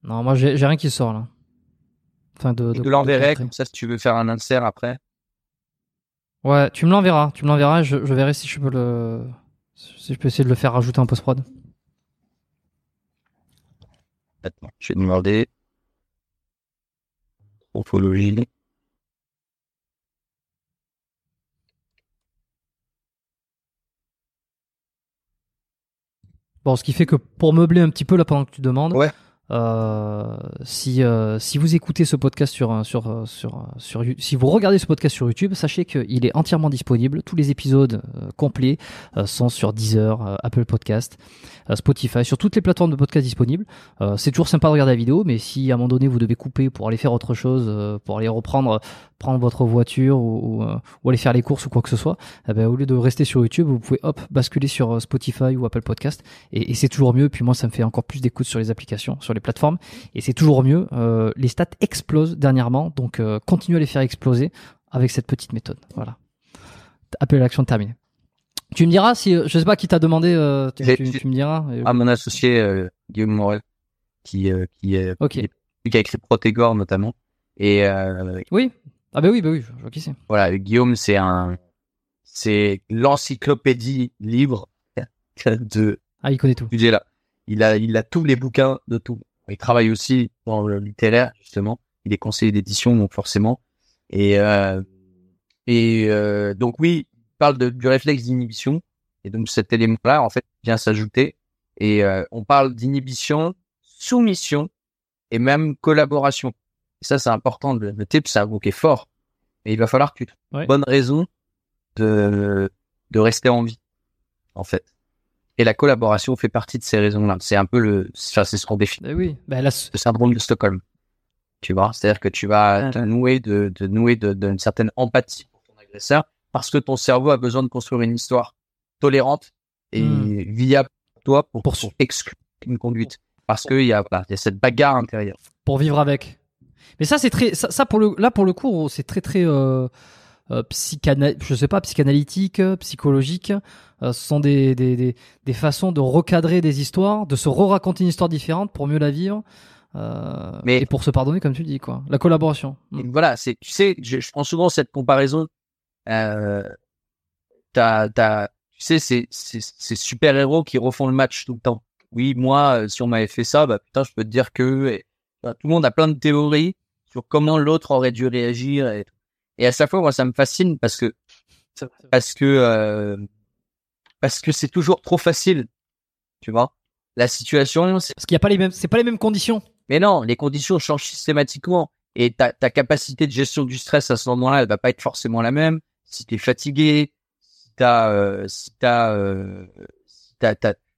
Non, moi j'ai rien qui sort là. Enfin, de, Je de- te l'enverrai, comme ça si tu veux faire un insert après. Ouais, tu me l'enverras. Tu me l'enverras. Je, je verrai si je peux le. Si je peux essayer de le faire rajouter en post-prod. Attends, je vais demander. Anthropologie. Bon, ce qui fait que pour meubler un petit peu là pendant que tu demandes, Ouais. Euh, si euh, si vous écoutez ce podcast sur sur si vous regardez ce podcast sur YouTube, sachez qu'il est entièrement disponible. Tous les épisodes complets sont sur Deezer, Apple Podcast, Spotify, sur toutes les plateformes de podcast disponibles. c'est toujours sympa de regarder la vidéo, mais si à un moment donné vous devez couper pour aller faire autre chose, pour aller reprendre prendre votre voiture ou, ou, aller faire les courses ou quoi que ce soit, eh ben, au lieu de rester sur YouTube, vous pouvez hop basculer sur Spotify ou Apple Podcast et, et c'est toujours mieux. Puis moi, ça me fait encore plus d'écoute sur les applications, sur les plateformes et c'est toujours mieux. Euh, les stats explosent dernièrement, donc euh, continuez à les faire exploser avec cette petite méthode. Voilà. Appel à l'action terminée. Tu me diras si, je sais pas qui t'a demandé, euh, tu, me diras. À mon associé Guillaume Morel, qui qui, qui, qui, a écrit Protégor notamment. Et oui. Ah ben oui, ben oui, je vois qui c'est. Voilà, Guillaume, c'est un, c'est l'encyclopédie libre de. Ah, il connaît tout. là. Il a, il a tous les bouquins de tout. Il travaille aussi dans le littéraire, justement. Il est conseiller d'édition, donc forcément. Et, euh, et euh, donc oui, il parle de, du réflexe d'inhibition. Et donc cet élément-là, en fait, vient s'ajouter. Et euh, on parle d'inhibition, soumission et même collaboration. Et ça, c'est important de le noter, c'est un mot qui est fort. Et il va falloir que tu aies bonne raison de, de rester en vie, en fait. Et la collaboration fait partie de ces raisons-là. C'est un peu le, enfin, c'est ce qu'on définit. Eh oui, bah, le syndrome de Stockholm. Tu vois, c'est-à-dire que tu vas te nouer de, de nouer d'une certaine empathie pour ton agresseur parce que ton cerveau a besoin de construire une histoire tolérante et hmm. viable pour toi pour, pour, exclure une conduite. Parce qu'il y a, bah, y a cette bagarre intérieure. Pour vivre avec. Mais ça, c'est très, ça, ça, pour le, là, pour le coup, c'est très, très, euh, euh, je sais pas, psychanalytique, euh, psychologique. Euh, ce sont des, des, des, des, façons de recadrer des histoires, de se re-raconter une histoire différente pour mieux la vivre. Euh, Mais, et pour se pardonner, comme tu dis, quoi. La collaboration. Mm. Voilà, c'est, tu sais, je, je, prends souvent cette comparaison. Euh, t'as, t'as, tu sais, c'est, c'est, c'est super héros qui refont le match tout le temps. Oui, moi, si on m'avait fait ça, bah putain, je peux te dire que bah, tout le monde a plein de théories sur comment l'autre aurait dû réagir et tout. Et à chaque fois, moi, ça me fascine parce que parce que euh, parce que c'est toujours trop facile, tu vois. La situation, parce qu'il n'y a pas les mêmes, c'est pas les mêmes conditions. Mais non, les conditions changent systématiquement et ta, ta capacité de gestion du stress à ce moment-là, elle va pas être forcément la même. Si tu es fatigué, si t'as, euh, si t'as, euh, si t'as,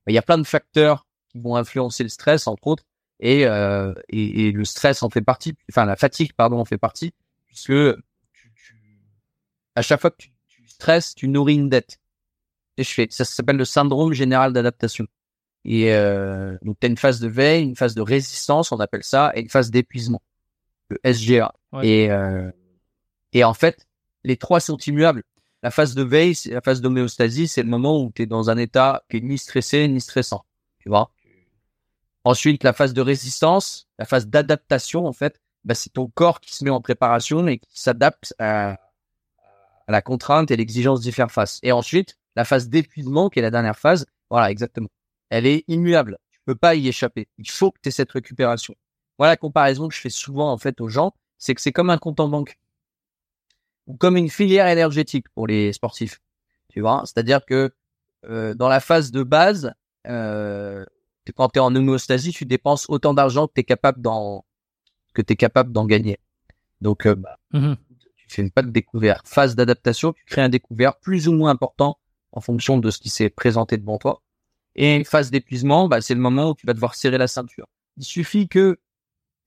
il y a plein de facteurs qui vont influencer le stress entre autres et, euh, et, et le stress en fait partie, enfin la fatigue pardon en fait partie puisque à chaque fois que tu, stresses, tu nourris une dette. Et je fais, ça, s'appelle le syndrome général d'adaptation. Et euh, donc, tu as une phase de veille, une phase de résistance, on appelle ça, et une phase d'épuisement, le SGA. Et, euh, et en fait, les trois sont immuables. La phase de veille, c'est la phase d'homéostasie, c'est le moment où tu es dans un état qui est ni stressé ni stressant. Tu vois? Ensuite, la phase de résistance, la phase d'adaptation, en fait, bah, c'est ton corps qui se met en préparation et qui s'adapte à, à la contrainte et l'exigence d'y faire face. Et ensuite, la phase d'épuisement, qui est la dernière phase, voilà, exactement. Elle est immuable. Tu peux pas y échapper. Il faut que tu aies cette récupération. Voilà la comparaison que je fais souvent, en fait, aux gens. C'est que c'est comme un compte en banque. Ou comme une filière énergétique pour les sportifs. Tu vois? C'est-à-dire que, euh, dans la phase de base, euh, quand tu es en homéostasie, tu dépenses autant d'argent que tu es capable d'en, que capable d'en gagner. Donc, euh, bah, mmh tu fais pas de découvert. Phase d'adaptation, tu crées un découvert plus ou moins important en fonction de ce qui s'est présenté devant toi. Et phase d'épuisement, bah, c'est le moment où tu vas devoir serrer la ceinture. Il suffit que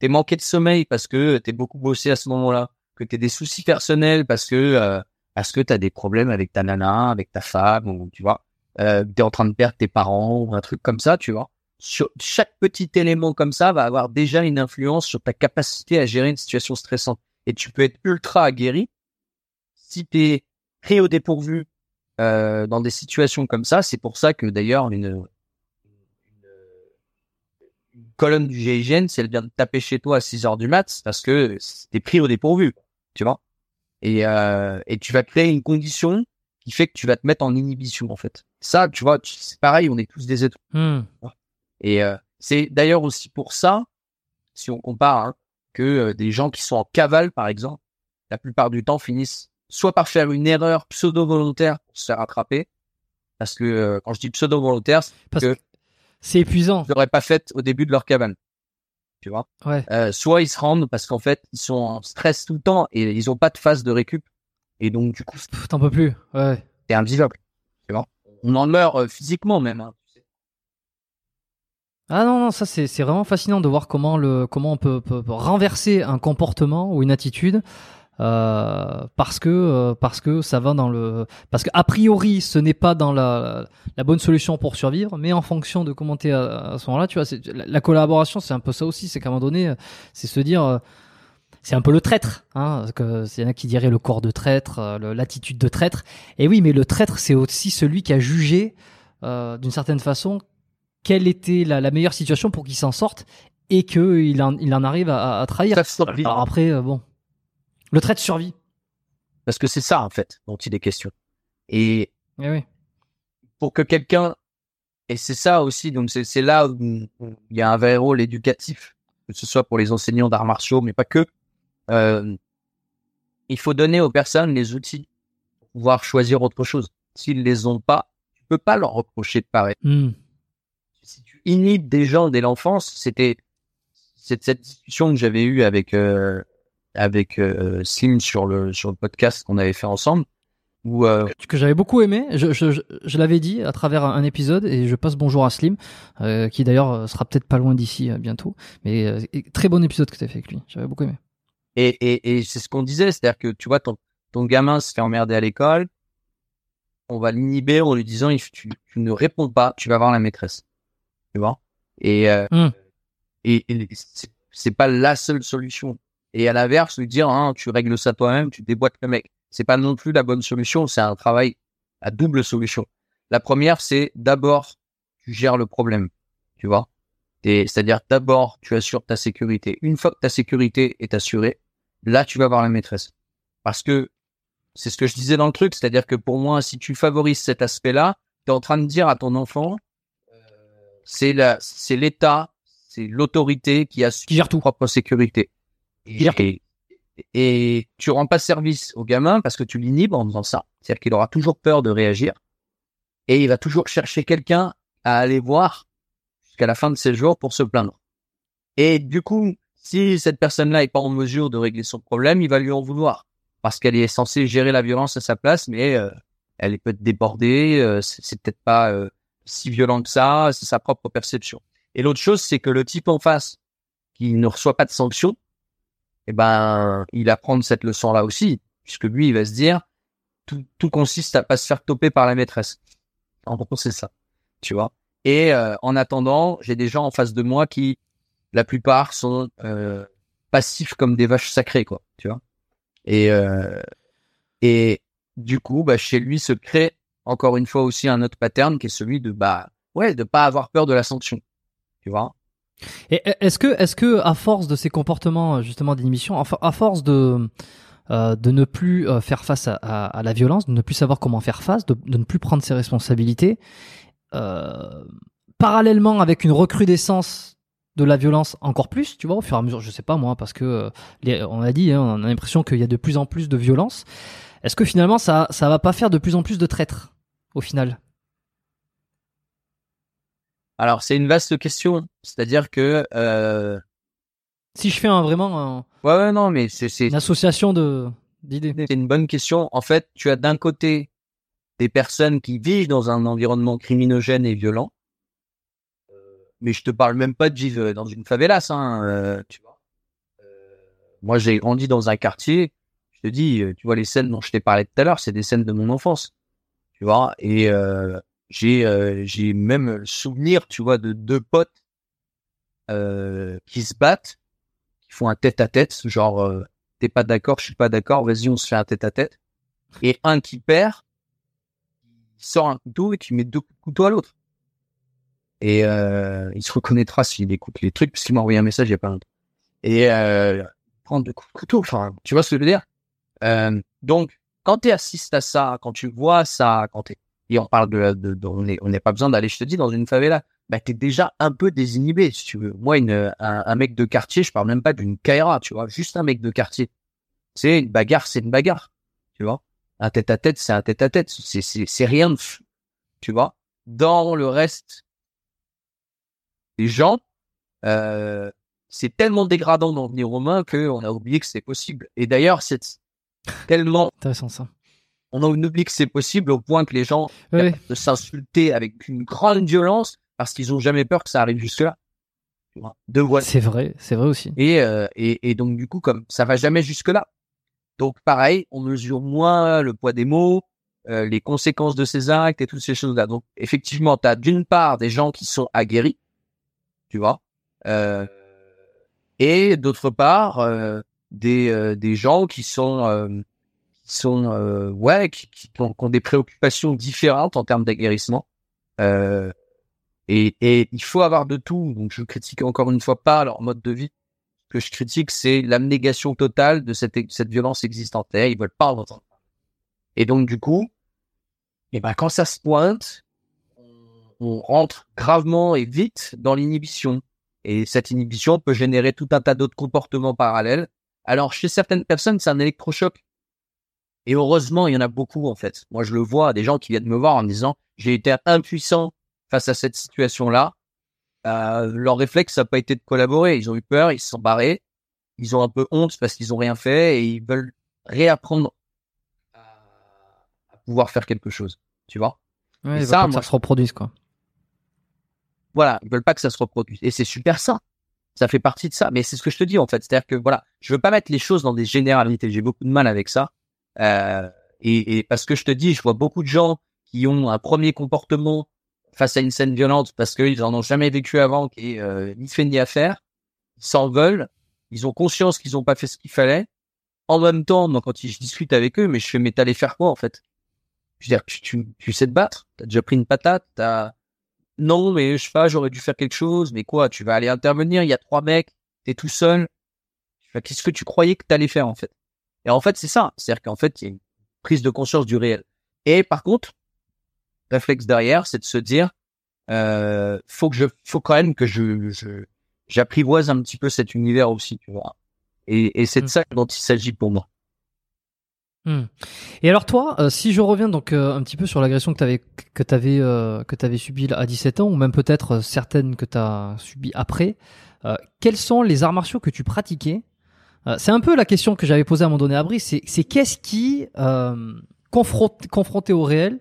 tu aies manqué de sommeil parce que tu beaucoup bossé à ce moment-là, que tu aies des soucis personnels parce que euh, parce que tu as des problèmes avec ta nana, avec ta femme, ou tu vois, euh, tu es en train de perdre tes parents, ou un truc comme ça, tu vois. Chaque petit élément comme ça va avoir déjà une influence sur ta capacité à gérer une situation stressante et tu peux être ultra aguerri. Si tu es pris au dépourvu euh, dans des situations comme ça, c'est pour ça que d'ailleurs une, une, colonne du GIGN, si elle vient de taper chez toi à 6 heures du mat, parce que t'es pris au dépourvu, tu vois. Et, euh, et tu vas créer une condition qui fait que tu vas te mettre en inhibition en fait. Ça, tu vois, c'est pareil, on est tous des êtres. Hmm. Et euh, c'est d'ailleurs aussi pour ça, si on compare, hein, que euh, des gens qui sont en cavale, par exemple, la plupart du temps finissent soit par faire une erreur pseudo-volontaire pour se faire attraper, parce que euh, quand je dis pseudo-volontaire, c'est que c'est épuisant. Ils l'auraient pas fait au début de leur cavale. tu vois? Ouais. Euh, soit ils se rendent parce qu'en fait ils sont en stress tout le temps et ils ont pas de phase de récup et donc du coup T'en peux plus. Ouais. c'est invivable, tu vois? On en meurt euh, physiquement même. Hein. Ah non, non, ça c'est vraiment fascinant de voir comment le comment on peut, peut- peut renverser un comportement ou une attitude euh, parce que euh, parce que ça va dans le parce que a priori ce n'est pas dans la la bonne solution pour survivre, mais en fonction de comment t'es à, à ce moment-là, tu vois, la, la collaboration c'est un peu ça aussi, c'est qu'à un moment donné, c'est se dire euh, c'est un peu le traître, hein, que il y en a qui diraient le corps de traître, euh, l'attitude de traître. Et oui, mais le traître c'est aussi celui qui a jugé euh, d'une certaine façon quelle était la, la meilleure situation pour qu'il s'en sorte et que il en, il en arrive à, à trahir. Alors après, euh, bon, le trait de survie. Parce que c'est ça en fait dont il est question. Et Eh oui. pour que quelqu'un et c'est ça aussi donc c'est là où il y a un vrai rôle éducatif que ce soit pour les enseignants d'arts martiaux mais pas que Euh, il faut donner aux personnes les outils pour pouvoir choisir autre chose s'ils les ont pas tu peux pas leur reprocher de pareil. Si tu inhibes des gens dès l'enfance c'était cette discussion que j'avais eue avec euh, avec euh, Slim sur le sur le podcast qu'on avait fait ensemble où euh, Que j'avais beaucoup aimé. Je, je, je, je l'avais dit à travers un, épisode et je passe bonjour à Slim, euh, qui d'ailleurs sera peut-être pas loin d'ici euh, bientôt. Mais très bon épisode que tu as fait avec lui. J'avais beaucoup aimé. Et, et, et c'est ce qu'on disait, c'est-à-dire que tu vois, ton, ton gamin se fait emmerder à l'école, on va l'inhiber en lui disant, tu, tu ne réponds pas, tu vas voir la maîtresse. Tu vois Et, euh, Hmm. et, et c'est- pas la seule solution. Et à l'inverse, lui dire, hein, tu règles ça toi-même, tu déboîtes le mec. C'est pas non plus la bonne solution, c'est un travail à double solution. La première, c'est d'abord, tu gères le problème. Tu vois C'est-à-dire, d'abord, tu assures ta sécurité. Une fois que ta sécurité est assurée, là, tu vas voir la maîtresse. Parce que c'est ce que je disais dans le truc, c'est-à-dire que pour moi, si tu favorises cet aspect-là, tu es en train de dire à ton enfant, c'est la, c'est l'État, c'est l'autorité qui assure Qui gère tout. propre sécurité. Et, gère tout. et, et tu rends pas service au gamin parce que tu l'inhibes en faisant ça. C'est-à-dire qu'il aura toujours peur de réagir et il va toujours chercher quelqu'un à aller voir jusqu'à la fin de ses jours pour se plaindre. Et du coup, si cette personne-là est pas en mesure de régler son problème, il va lui en vouloir parce qu'elle est censée gérer la violence à sa place, mais euh, elle est peut-être débordée, euh, c'est c'est peut-être pas euh, si violent que ça, c'est sa propre perception. Et l'autre chose, c'est que le type en face qui ne reçoit pas de sanction, eh ben, il apprend cette leçon-là aussi, puisque lui, il va se dire, tout, tout consiste à pas se faire toper par la maîtresse. En gros, c'est ça, tu vois. Et euh, en attendant, j'ai des gens en face de moi qui, la plupart, sont euh, passifs comme des vaches sacrées, quoi, tu vois. Et euh, et du coup, bah, chez lui se crée encore une fois aussi un autre pattern qui est celui de bah ouais de pas avoir peur de la sanction, tu vois? Et est-ce que, est-ce que, à force de ces comportements justement d'inhibition, à for- à force de euh, de ne plus euh, faire face à, à- à la violence, de ne plus savoir comment faire face, de, de ne plus prendre ses responsabilités, euh, parallèlement avec une recrudescence de la violence encore plus, tu vois, au fur et à mesure, je sais pas moi, parce que euh, on a dit, hein, on a l'impression qu'il y a de plus en plus de violence. Est-ce que finalement ça, ça va pas faire de plus en plus de traîtres? Au final Alors c'est une vaste question, c'est-à-dire que euh... Si je fais un, vraiment un- ouais ouais non mais c'est une association de d'idées. c'est une bonne question. En fait, tu as d'un côté des personnes qui vivent dans un environnement criminogène et violent, Euh, mais je te parle même pas de vivre dans une favelas, hein, euh, tu vois. Euh, moi, j'ai grandi dans un quartier. Je te dis, tu vois les scènes dont je t'ai parlé tout à l'heure, c'est des scènes de mon enfance, tu vois? Et euh, j'ai euh, j'ai même le souvenir, tu vois, de deux potes euh, qui se battent, qui font un tête à tête, genre euh, t'es pas d'accord, je suis pas d'accord, vas-y, on se fait un tête à tête. Et un qui perd, sort un couteau et qui met deux coups de couteau à l'autre. Et euh, il se reconnaîtra s'il écoute les trucs, parce qu'il m'a envoyé un message il y a pas longtemps. Et euh, prendre deux coups de couteau, enfin, tu vois ce que je veux dire? Donc, quand tu assistes à ça, quand tu vois ça, quand t'es et on parle de, de, de- on n'est on pas besoin d'aller, je te dis, dans une favela, bah t'es déjà un peu désinhibé, si tu veux. Moi, une, un, un mec de quartier, je parle même pas d'une Kaira, tu vois, juste un mec de quartier. C'est une bagarre, c'est une bagarre, tu vois. Un tête à tête, c'est un tête à tête, c'est c'est rien de, fou, tu vois. Dans le reste des gens, euh, c'est tellement dégradant d'en venir aux mains qu'on a oublié que c'est possible. Et d'ailleurs, c'est tellement intéressant ça. On a oublié que c'est possible au point que les gens de s'insulter avec une grande violence parce qu'ils ont jamais peur que ça arrive jusque là. C'est vrai, c'est vrai aussi. Et, euh, et, et donc du coup, comme ça va jamais jusque là. Donc pareil, on mesure moins le poids des mots, euh, les conséquences de ces actes et toutes ces choses-là. Donc effectivement, tu as d'une part des gens qui sont aguerris, tu vois, euh, et d'autre part euh, des euh, des gens qui sont euh, qui sont ouais qui, qui, ont, qui, ont, des préoccupations différentes en termes d'aguerrissement. et, et il faut avoir de tout. Donc je critique encore une fois pas leur mode de vie. Ce que je critique, c'est l'abnégation totale de cette cette violence existante. Et ils veulent pas entendre. Et donc du coup, et ben quand ça se pointe, on rentre gravement et vite dans l'inhibition. Et cette inhibition peut générer tout un tas d'autres comportements parallèles. Alors, chez certaines personnes, c'est un électrochoc. Et heureusement, il y en a beaucoup, en fait. Moi, je le vois, des gens qui viennent me voir en me disant, j'ai été impuissant face à cette situation-là. Euh, leur réflexe, ça n'a pas été de collaborer. Ils ont eu peur, ils se sont barrés. Ils ont un peu honte parce qu'ils ont rien fait et ils veulent réapprendre à, pouvoir faire quelque chose. Tu vois? Ouais, et ça, moi, ça se reproduise, quoi. Voilà, ils veulent pas que ça se reproduise. Et c'est super ça. Ça fait partie de ça. Mais c'est ce que je te dis en fait. C'est-à-dire que voilà, je veux pas mettre les choses dans des généralités. J'ai beaucoup de mal avec ça. Euh, et, et, parce que je te dis, je vois beaucoup de gens qui ont un premier comportement face à une scène violente parce qu'ils en ont jamais vécu avant, qui euh, ni fait ni à faire. Ils s'en veulent. Ils ont conscience qu'ils ont pas fait ce qu'il fallait. En même temps, moi, quand je discute avec eux, mais je fais, mais t'allais faire quoi en fait? Je veux dire, tu, tu, tu sais te battre? T'as déjà pris une patate? T'as non, mais je sais pas, j'aurais dû faire quelque chose, mais quoi, tu vas aller intervenir, il y a trois mecs, t'es tout seul. Qu'est-ce que tu croyais que t'allais faire, en fait? Et en fait, c'est ça. C'est-à-dire qu'en fait, il y a une prise de conscience du réel. Et par contre, réflexe derrière, c'est de se dire, euh, faut que je, faut quand même que je, je, j'apprivoise un petit peu cet univers aussi, tu vois. Et, et c'est de mmh. ça dont il s'agit pour moi. Hmm. Et alors toi, euh, si je reviens donc euh, un petit peu sur l'agression que tu avais que tu avais euh, que tu avais subie à 17 ans ou même peut-être certaines que tu as subies après, quels sont les arts martiaux que tu pratiquais? C'est un peu la question que j'avais posée à un moment donné à Brice, c'est c'est qu'est-ce qui confronté confronté au réel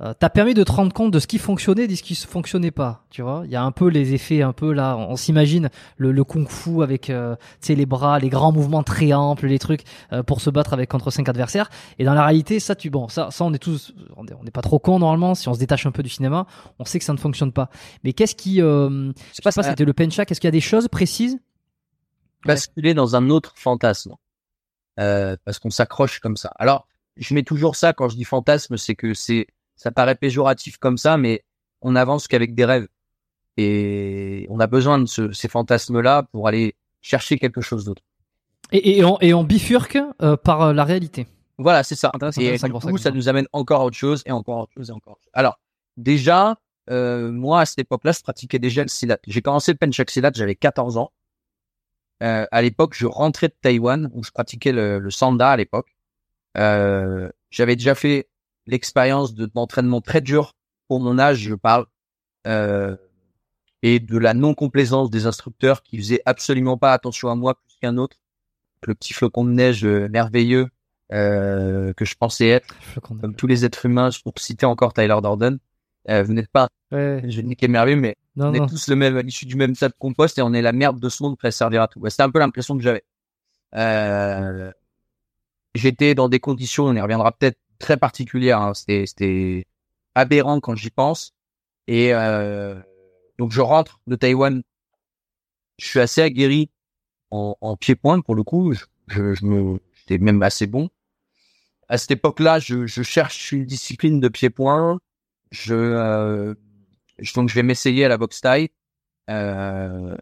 euh, t'as permis de te rendre compte de ce qui fonctionnait et de ce qui fonctionnait pas. Tu vois, il y a un peu les effets, un peu là. On, s'imagine le, le kung-fu avec, euh, tu sais, les bras, les grands mouvements très amples, les trucs euh, pour se battre avec contre cinq adversaires. Et dans la réalité, ça, tu bon, ça, ça, on est tous, on n'est pas trop con normalement. Si on se détache un peu du cinéma, on sait que ça ne fonctionne pas. Mais qu'est-ce qui, euh, je sais pas, c'était le penchak. Est-ce qu'il y a des choses précises? Basculer dans un autre fantasme, euh, parce qu'on s'accroche comme ça. Alors, je mets toujours ça quand je dis fantasme, c'est que c'est ça paraît péjoratif comme ça, mais on avance qu'avec des rêves. Et on a besoin de ce, ces fantasmes-là pour aller chercher quelque chose d'autre. Et, et, on, et on bifurque euh, par euh, la réalité. Voilà, c'est ça. Et du coup, ça nous amène encore à autre chose et encore à autre chose et encore. Autre chose. Alors, déjà, euh, moi à cette époque-là, je pratiquais déjà le silat. J'ai commencé le penchak silat, j'avais 14 ans. Euh, à l'époque, je rentrais de Taïwan où je pratiquais le, le sanda à l'époque. Euh, j'avais déjà fait l'expérience de d'entraînement très dur pour mon âge, je parle, euh, et de la non complaisance des instructeurs qui faisaient absolument pas attention à moi plus qu'un autre. Le petit flocon de neige euh, merveilleux euh, que je pensais être, comme tous les êtres humains, pour citer encore Tyler Dorden. Euh, vous n'êtes pas, ouais. je niquer merveilleux, mais on est tous le même, issu du même tas de compost et on est la merde de ce monde prêt à servir à tout. C'était un peu l'impression que j'avais. Euh, J'étais dans des conditions, on y reviendra peut-être très particulière. Hein. C'était, aberrant quand j'y pense. Et euh, donc je rentre de Taïwan. Je suis assez aguerri en, en pied-point pour le coup. Je, je, me, j'étais même assez bon. À cette époque-là, je, je cherche une discipline de pied-point. Je, euh, donc je vais m'essayer à la boxe taille. Euh,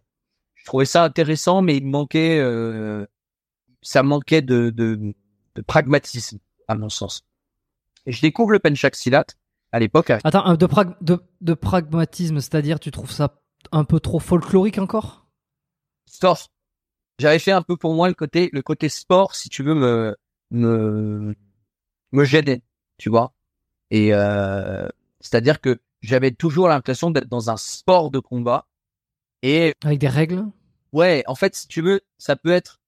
je trouvais ça intéressant, mais il manquait, euh, ça manquait de, de, de pragmatisme à mon sens. Et je découvre le penchak silat à l'époque. Attends, de, de, de pragmatisme, c'est-à-dire tu trouves ça un peu trop folklorique encore? Sport. J'avais fait un peu pour moi le côté le côté sport, si tu veux me me me gêner, tu vois. Et euh, c'est-à-dire que j'avais toujours l'impression d'être dans un sport de combat et avec des règles? Ouais, en fait, si tu veux, ça peut être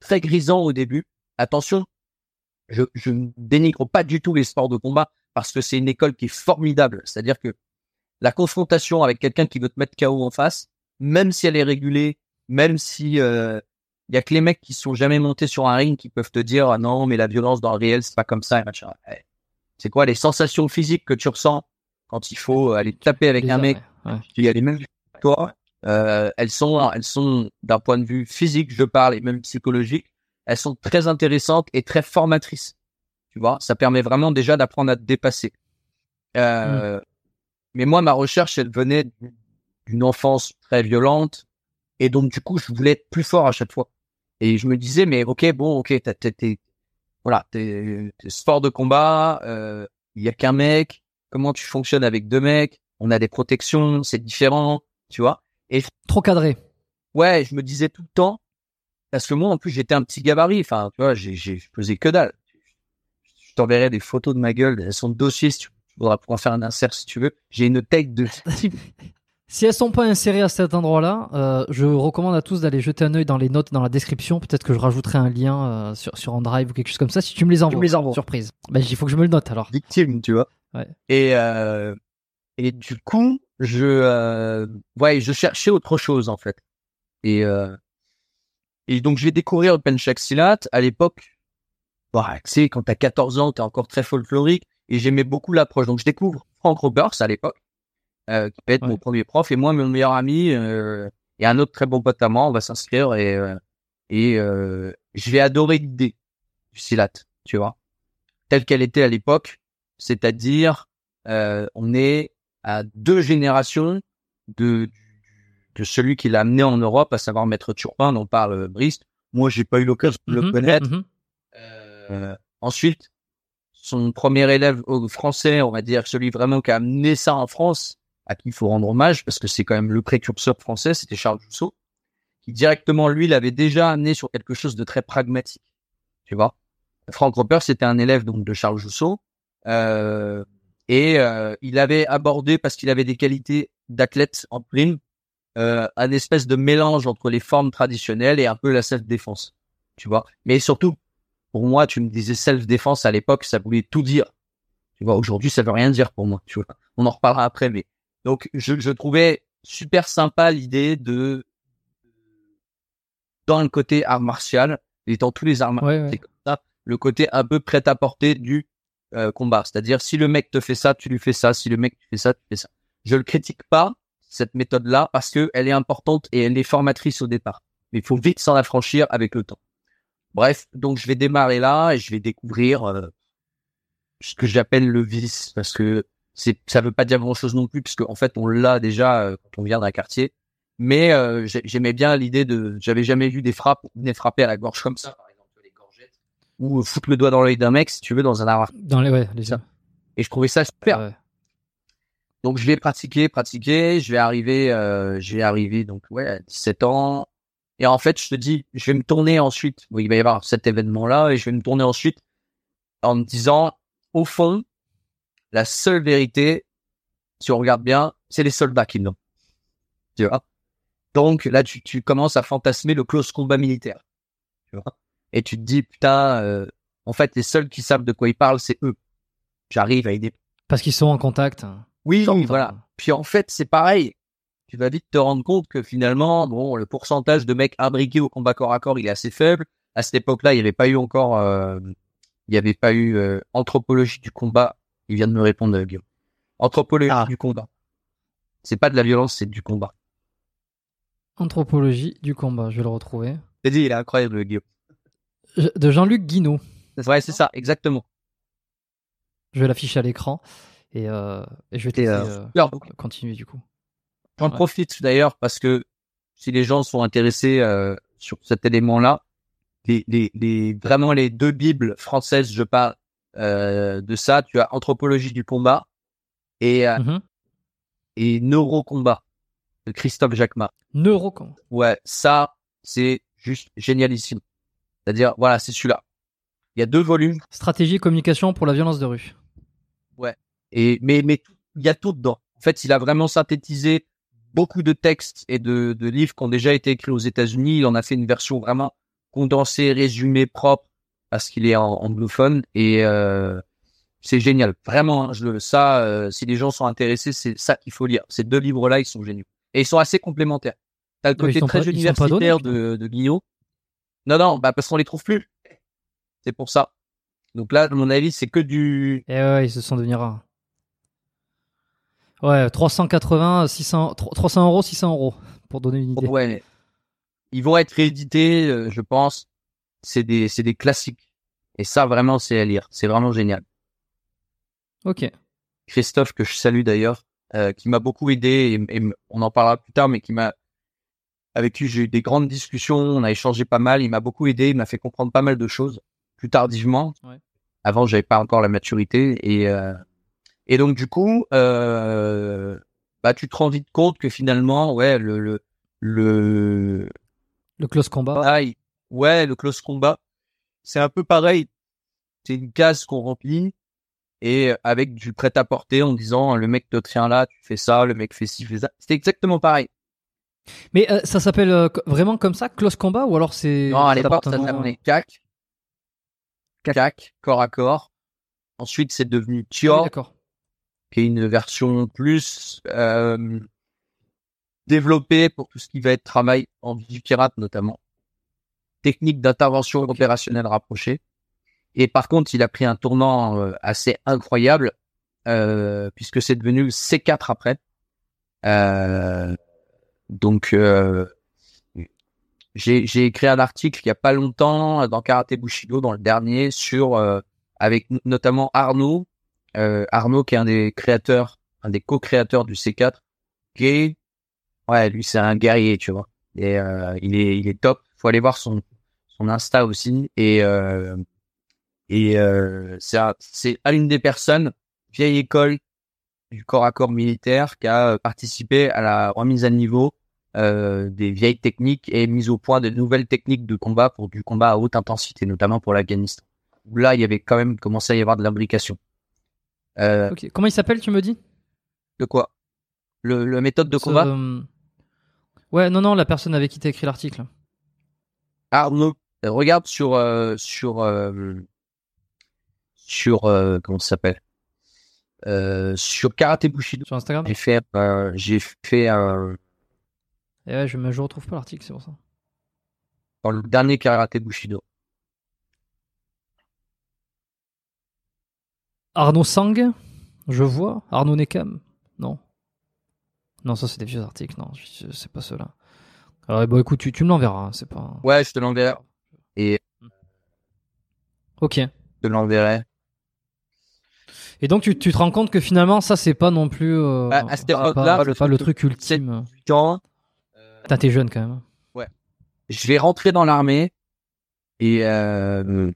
très grisant au début. Attention, je, je ne dénigre pas du tout les sports de combat parce que c'est une école qui est formidable. C'est-à-dire que la confrontation avec quelqu'un qui veut te mettre KO en face, même si elle est régulée, même si euh, il y a que les mecs qui sont jamais montés sur un ring qui peuvent te dire ah non mais la violence dans le réel c'est pas comme ça et machin. C'est quoi les sensations physiques que tu ressens quand il faut aller taper avec un mec? Il y a les mêmes que toi. Euh, elles sont elles sont d'un point de vue physique je parle et même psychologique elles sont très intéressantes et très formatrices. Tu vois, ça permet vraiment déjà d'apprendre à te dépasser. Euh, Mais moi, ma recherche, elle venait d'une enfance très violente, et donc du coup, je voulais être plus fort à chaque fois. Et je me disais, mais ok, bon, ok, t'es, voilà, t'es, sport de combat, euh, il y a qu'un mec. Comment tu fonctionnes avec deux mecs? On a des protections, c'est différent, tu vois. Et trop cadré. Ouais, je me disais tout le temps, parce que moi, en plus, j'étais un petit gabarit. Enfin, tu vois, j'ai, j'ai pesé que dalle. Je t'enverrai des photos de ma gueule. Elles sont dossiers si tu voudras pouvoir faire un insert si tu veux. J'ai une tête de Si elles sont pas insérées à cet endroit-là, euh, je recommande à tous d'aller jeter un œil dans les notes, dans la description. Peut-être que je rajouterai un lien euh, sur sur OnDrive ou quelque chose comme ça. Si tu me les envoies, me les envoies. surprise. Ben, il faut que je me le note alors. Victime, tu vois. Ouais. Et euh, et du coup, je euh, ouais, je cherchais autre chose en fait. Et et donc je vais découvrir le penchak silat à l'époque. Bah, tu sais, quand t'as 14 ans, t'es encore très folklorique et j'aimais beaucoup l'approche. Donc je découvre Frank Roberts à l'époque euh, qui peut être mon premier prof. Et moi, mon meilleur ami euh, et un autre très bon pote à moi, on va s'inscrire et euh, et euh, je vais adorer l'idée du Silat, tu vois, telle qu'elle était à l'époque, c'est-à-dire euh, on est à deux générations de de celui qui l'a amené en Europe, à savoir Maître Turpin, dont parle Brist. Moi, j'ai pas eu l'occasion de le Mhm, connaître. mhm. Euh, ensuite, son premier élève français, on va dire celui vraiment qui a amené ça en France, à qui il faut rendre hommage parce que c'est quand même le précurseur français, c'était Charles Jousseau, qui directement lui l'avait déjà amené sur quelque chose de très pragmatique. Tu vois, Frank Roper c'était un élève donc de Charles Jousseau euh, et euh, il avait abordé parce qu'il avait des qualités d'athlète en prime euh, un espèce de mélange entre les formes traditionnelles et un peu la self-défense. Tu vois, mais surtout pour moi, tu me disais self-défense à l'époque, ça voulait tout dire. Tu vois, aujourd'hui, ça veut rien dire pour moi. Tu vois, on en reparlera après, mais donc je, je trouvais super sympa l'idée de dans le côté art martial et dans tous les arts martiaux, Ouais, ouais. c'est comme ça, le côté un peu prêt à porter du euh, combat. C'est-à-dire, si le mec te fait ça, tu lui fais ça. Si le mec te fait ça, tu fais ça. Je le critique pas cette méthode-là parce que elle est importante et elle est formatrice au départ. Mais il faut vite s'en affranchir avec le temps. Bref, donc je vais démarrer là et je vais découvrir euh, ce que j'appelle le vice parce que c'est ça veut pas dire grand chose non plus puisque en fait on l'a déjà euh, quand on vient d'un quartier. Mais euh, j'ai- j'aimais bien l'idée de j'avais jamais vu des frappes des frapper à la gorge comme ça par exemple les gorgettes ou foutre le doigt dans l'œil d'un mec si tu veux dans un art Dans les ouais, les Ça. et je trouvais ça super. Donc je vais pratiquer, pratiquer, je vais arriver, euh, je vais arriver donc ouais à 17 ans. Et en fait, je te dis, je vais me tourner ensuite. Il va y avoir cet événement-là et je vais me tourner ensuite en me disant, au fond, la seule vérité, si on regarde bien, c'est les soldats qui l'ont. Tu vois? Donc là, tu, tu commences à fantasmer le close combat militaire. Tu vois? Et tu te dis, putain, euh, en fait, les seuls qui savent de quoi ils parlent, c'est eux. J'arrive avec des Parce qu'ils sont en contact. Oui, Sans- voilà. Puis en fait, c'est pareil. Tu vas vite te rendre compte que finalement, bon, le pourcentage de mecs imbriqués au combat corps à corps, il est assez faible. À cette époque-là, il n'y avait pas eu encore, euh, il n'y avait pas eu euh, anthropologie du combat. Il vient de me répondre, euh, Guillaume. Anthropologie Ah. du combat. C'est pas de la violence, c'est du combat. Anthropologie du combat, je vais le retrouver. T'as dit, il est incroyable, Guillaume. Je- De Jean-Luc Guinaud. Ouais, c'est ça, exactement. Je vais l'afficher à l'écran et, euh, et je vais te laisser euh, euh, continuer du coup. J'en Ouais. profite d'ailleurs parce que si les gens sont intéressés euh, sur cet élément-là, les, les, les, vraiment les deux bibles françaises, je parle euh, de ça. Tu as Anthropologie du combat et, euh, Mhm. et Neurocombat de Christophe Jacquemin. Neurocom. Ouais, ça, c'est juste génialissime. C'est-à-dire, voilà, c'est celui-là. Il y a deux volumes, Stratégie et communication pour la violence de rue. Et mais mais il y a tout dedans. En fait, il a vraiment synthétisé beaucoup de textes et de, de livres qui ont déjà été écrits aux États-Unis. Il en a fait une version vraiment condensée, résumée, propre, parce qu'il est en anglophone et euh, c'est génial. Vraiment, je, ça, euh, si les gens sont intéressés, c'est ça qu'il faut lire. Ces deux livres-là, ils sont géniaux et ils sont assez complémentaires. T'as le côté très universitaire de, de Guillaume. Non, non, bah parce qu'on les trouve plus. C'est pour ça. Donc là, à mon avis, c'est que du. Et eh ouais, ils se sont devenus rares. Ouais, 380, 600, 300 euros, 600 euros, pour donner une idée. Ouais. Ils vont être réédités, euh, je pense. C'est des, c'est des classiques. Et ça, vraiment, c'est à lire. C'est vraiment génial. Ok. Christophe, que je salue d'ailleurs, euh, qui m'a beaucoup aidé, et, on en parlera plus tard, mais qui m'a, avec qui j'ai eu des grandes discussions, on a échangé pas mal, il m'a beaucoup aidé, il m'a fait comprendre pas mal de choses, plus tardivement. Ouais. Avant, j'avais pas encore la maturité, et, euh, et donc du coup, euh, bah tu te rends vite compte que finalement, ouais, le le le, le close combat. ouais, le close combat, c'est un peu pareil. C'est une case qu'on remplit et avec du prêt à porter en disant le mec te tient là, tu fais ça, le mec fait ci, fait ça. C'est exactement pareil. Mais euh, ça s'appelle euh, vraiment comme ça, close combat ou alors c'est Non, à l'époque ça s'appelait CAC. CAC, corps à corps. Ensuite, c'est devenu Tior. D'accord qui est une version plus euh, développée pour tout ce qui va être travail en vie pirate notamment, technique d'intervention opérationnelle rapprochée. Et par contre, il a pris un tournant euh, assez incroyable euh, puisque c'est devenu C4 après. Euh, donc, euh, j'ai écrit un article il y a pas longtemps dans Karate Bushido, dans le dernier, sur avec notamment Arnaud, euh, Arnaud qui est un des créateurs, un des co-créateurs du C4, qui est, ouais, lui c'est un guerrier, tu vois. Et euh, il est, il est top. Faut aller voir son son Insta aussi. Et euh, et euh, c'est c'est l'une des personnes vieille école du corps à corps militaire qui a participé à la remise à niveau euh, des vieilles techniques et mise au point de nouvelles techniques de combat pour du combat à haute intensité, notamment pour l'Afghanistan. Là, il y avait quand même commencé à y avoir de l'imbrication. Euh, Comment il s'appelle, tu me dis? De quoi? Le, le, méthode de combat? Euh, Ouais, non, non, la personne avec qui tu as écrit l'article. Arnaud, euh, regarde sur sur sur comment ça s'appelle? Sur Karate Bushido. Sur Instagram? J'ai fait j'ai fait un. Et ouais, je je retrouve pas l'article, c'est pour ça. Dans le dernier Karate Bushido. Arnaud Sang, je vois. Arnaud Nekam, non. Non, ça c'est des vieux articles, non, c'est pas ceux-là. Alors, bon, écoute, tu, tu me l'enverras, hein, c'est pas. Ouais, je te l'enverrai. Et. Ok. Je te l'enverrai. Et donc, tu, tu, te rends compte que finalement, ça, c'est pas non plus. Euh, bah, à cette époque-là, le, pas le truc ultime. Quand. Euh, t'es jeune quand même. Ouais. Je vais rentrer dans l'armée et euh,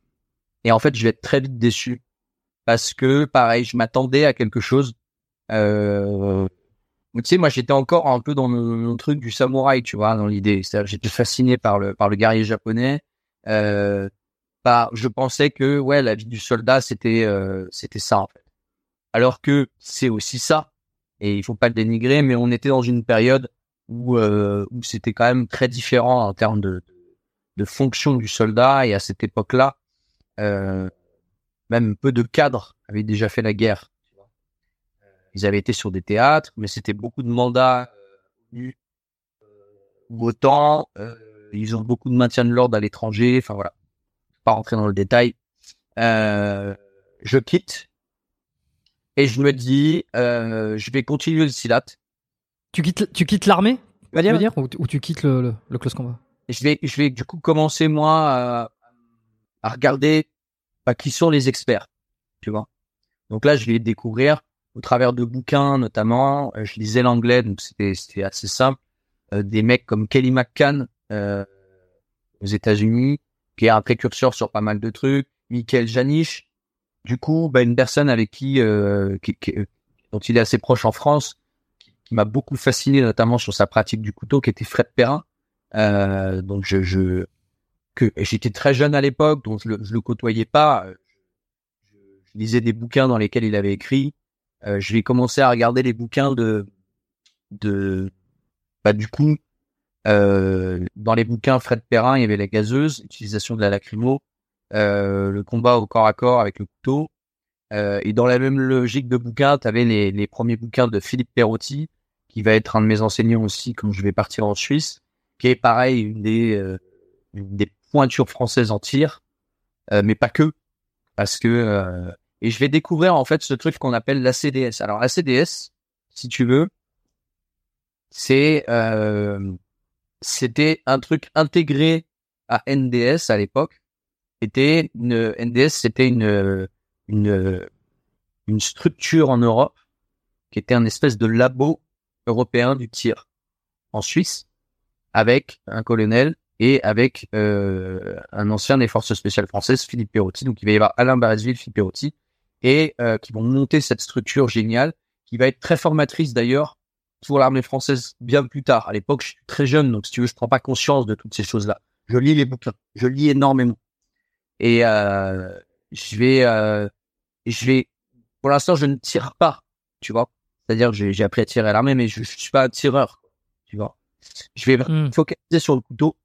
et en fait, je vais être très vite déçu parce que pareil, je m'attendais à quelque chose. Euh, tu sais, moi, j'étais encore un peu dans mon, truc du samouraï, tu vois, dans l'idée. J'étais fasciné par le par le guerrier japonais. Euh, bah, je pensais que ouais, la vie du soldat, c'était euh, c'était ça en fait. Alors que c'est aussi ça, et il faut pas le dénigrer, mais on était dans une période où euh, où c'était quand même très différent en termes de, de fonction du soldat. Et à cette époque-là, euh, même peu de cadres avaient déjà fait la guerre. Euh, ils avaient été sur des théâtres, mais c'était beaucoup de mandats euh, ou autant. Euh, ils ont beaucoup de maintien de l'ordre à l'étranger. Enfin voilà, pas rentrer dans le détail. Euh, je quitte et je me dis, euh, je vais continuer le silat. Tu quittes, tu quittes l'armée, tu veux dire, ou, tu quittes le, le, close combat? Je vais, je vais du coup commencer moi à, à regarder bah, qui sont les experts, tu vois. Donc là, je vais découvrir au travers de bouquins notamment. Euh, je lisais l'anglais, donc c'était assez simple. Euh, des mecs comme Kelly McCann euh, aux États-Unis, qui est un précurseur sur pas mal de trucs. Michael Janisch, du coup, bah, une personne avec qui, qui, qui, dont il est assez proche en France, qui, m'a beaucoup fasciné, notamment sur sa pratique du couteau, qui était Fred Perrin. donc je, je que j'étais très jeune à l'époque, donc je le, je le côtoyais pas. Euh, je, lisais des bouquins dans lesquels il avait écrit. Euh, je vais commencer à regarder les bouquins de de bah du coup, euh, dans les bouquins Fred Perrin, il y avait la gazeuse, utilisation de la lacrymo, euh, le combat au corps à corps avec le couteau. Euh, et dans la même logique de bouquins, tu avais les, les premiers bouquins de Philippe Perotti, qui va être un de mes enseignants aussi quand je vais partir en Suisse, qui est pareil, une des, euh, une des pointures françaises en tir, euh, mais pas que, parce que euh, et je vais découvrir en fait ce truc qu'on appelle la CDS. Alors la CDS, si tu veux, c'est euh, c'était un truc intégré à NDS à l'époque. C'était une NDS, c'était une une une structure en Europe qui était un espèce de labo européen du tir en Suisse avec un colonel et avec euh, un ancien des forces spéciales françaises, Philippe Perotti. Donc il va y avoir Alain Barrezville, Philippe Perotti, et euh, qui vont monter cette structure géniale, qui va être très formatrice d'ailleurs pour l'armée française bien plus tard. À l'époque, je suis très jeune, donc si tu veux, je prends pas conscience de toutes ces choses-là. Je lis les bouquins, je lis énormément, et euh, je vais, euh, je vais, pour l'instant, je ne tire pas, tu vois. C'est-à-dire, j'ai j'ai appris à tirer à l'armée, mais je, je suis pas un tireur, tu vois. Je vais Hmm. focaliser sur le couteau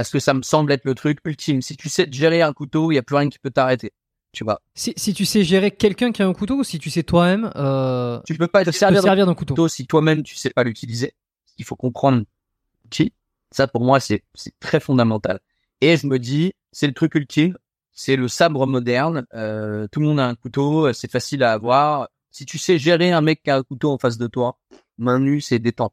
parce que ça me semble être le truc ultime. Si tu sais gérer un couteau, il y a plus rien qui peut t'arrêter. Tu vois. Si, si tu sais gérer quelqu'un qui a un couteau ou si tu sais toi-même euh, Tu peux pas te servir, servir, d'un couteau. couteau si toi-même tu sais pas l'utiliser. Il faut comprendre qui. Ça pour moi c'est c'est très fondamental. Et je me dis c'est le truc ultime, c'est le sabre moderne. Euh, tout le monde a un couteau, c'est facile à avoir. Si tu sais gérer un mec qui a un couteau en face de toi, main nue c'est détente.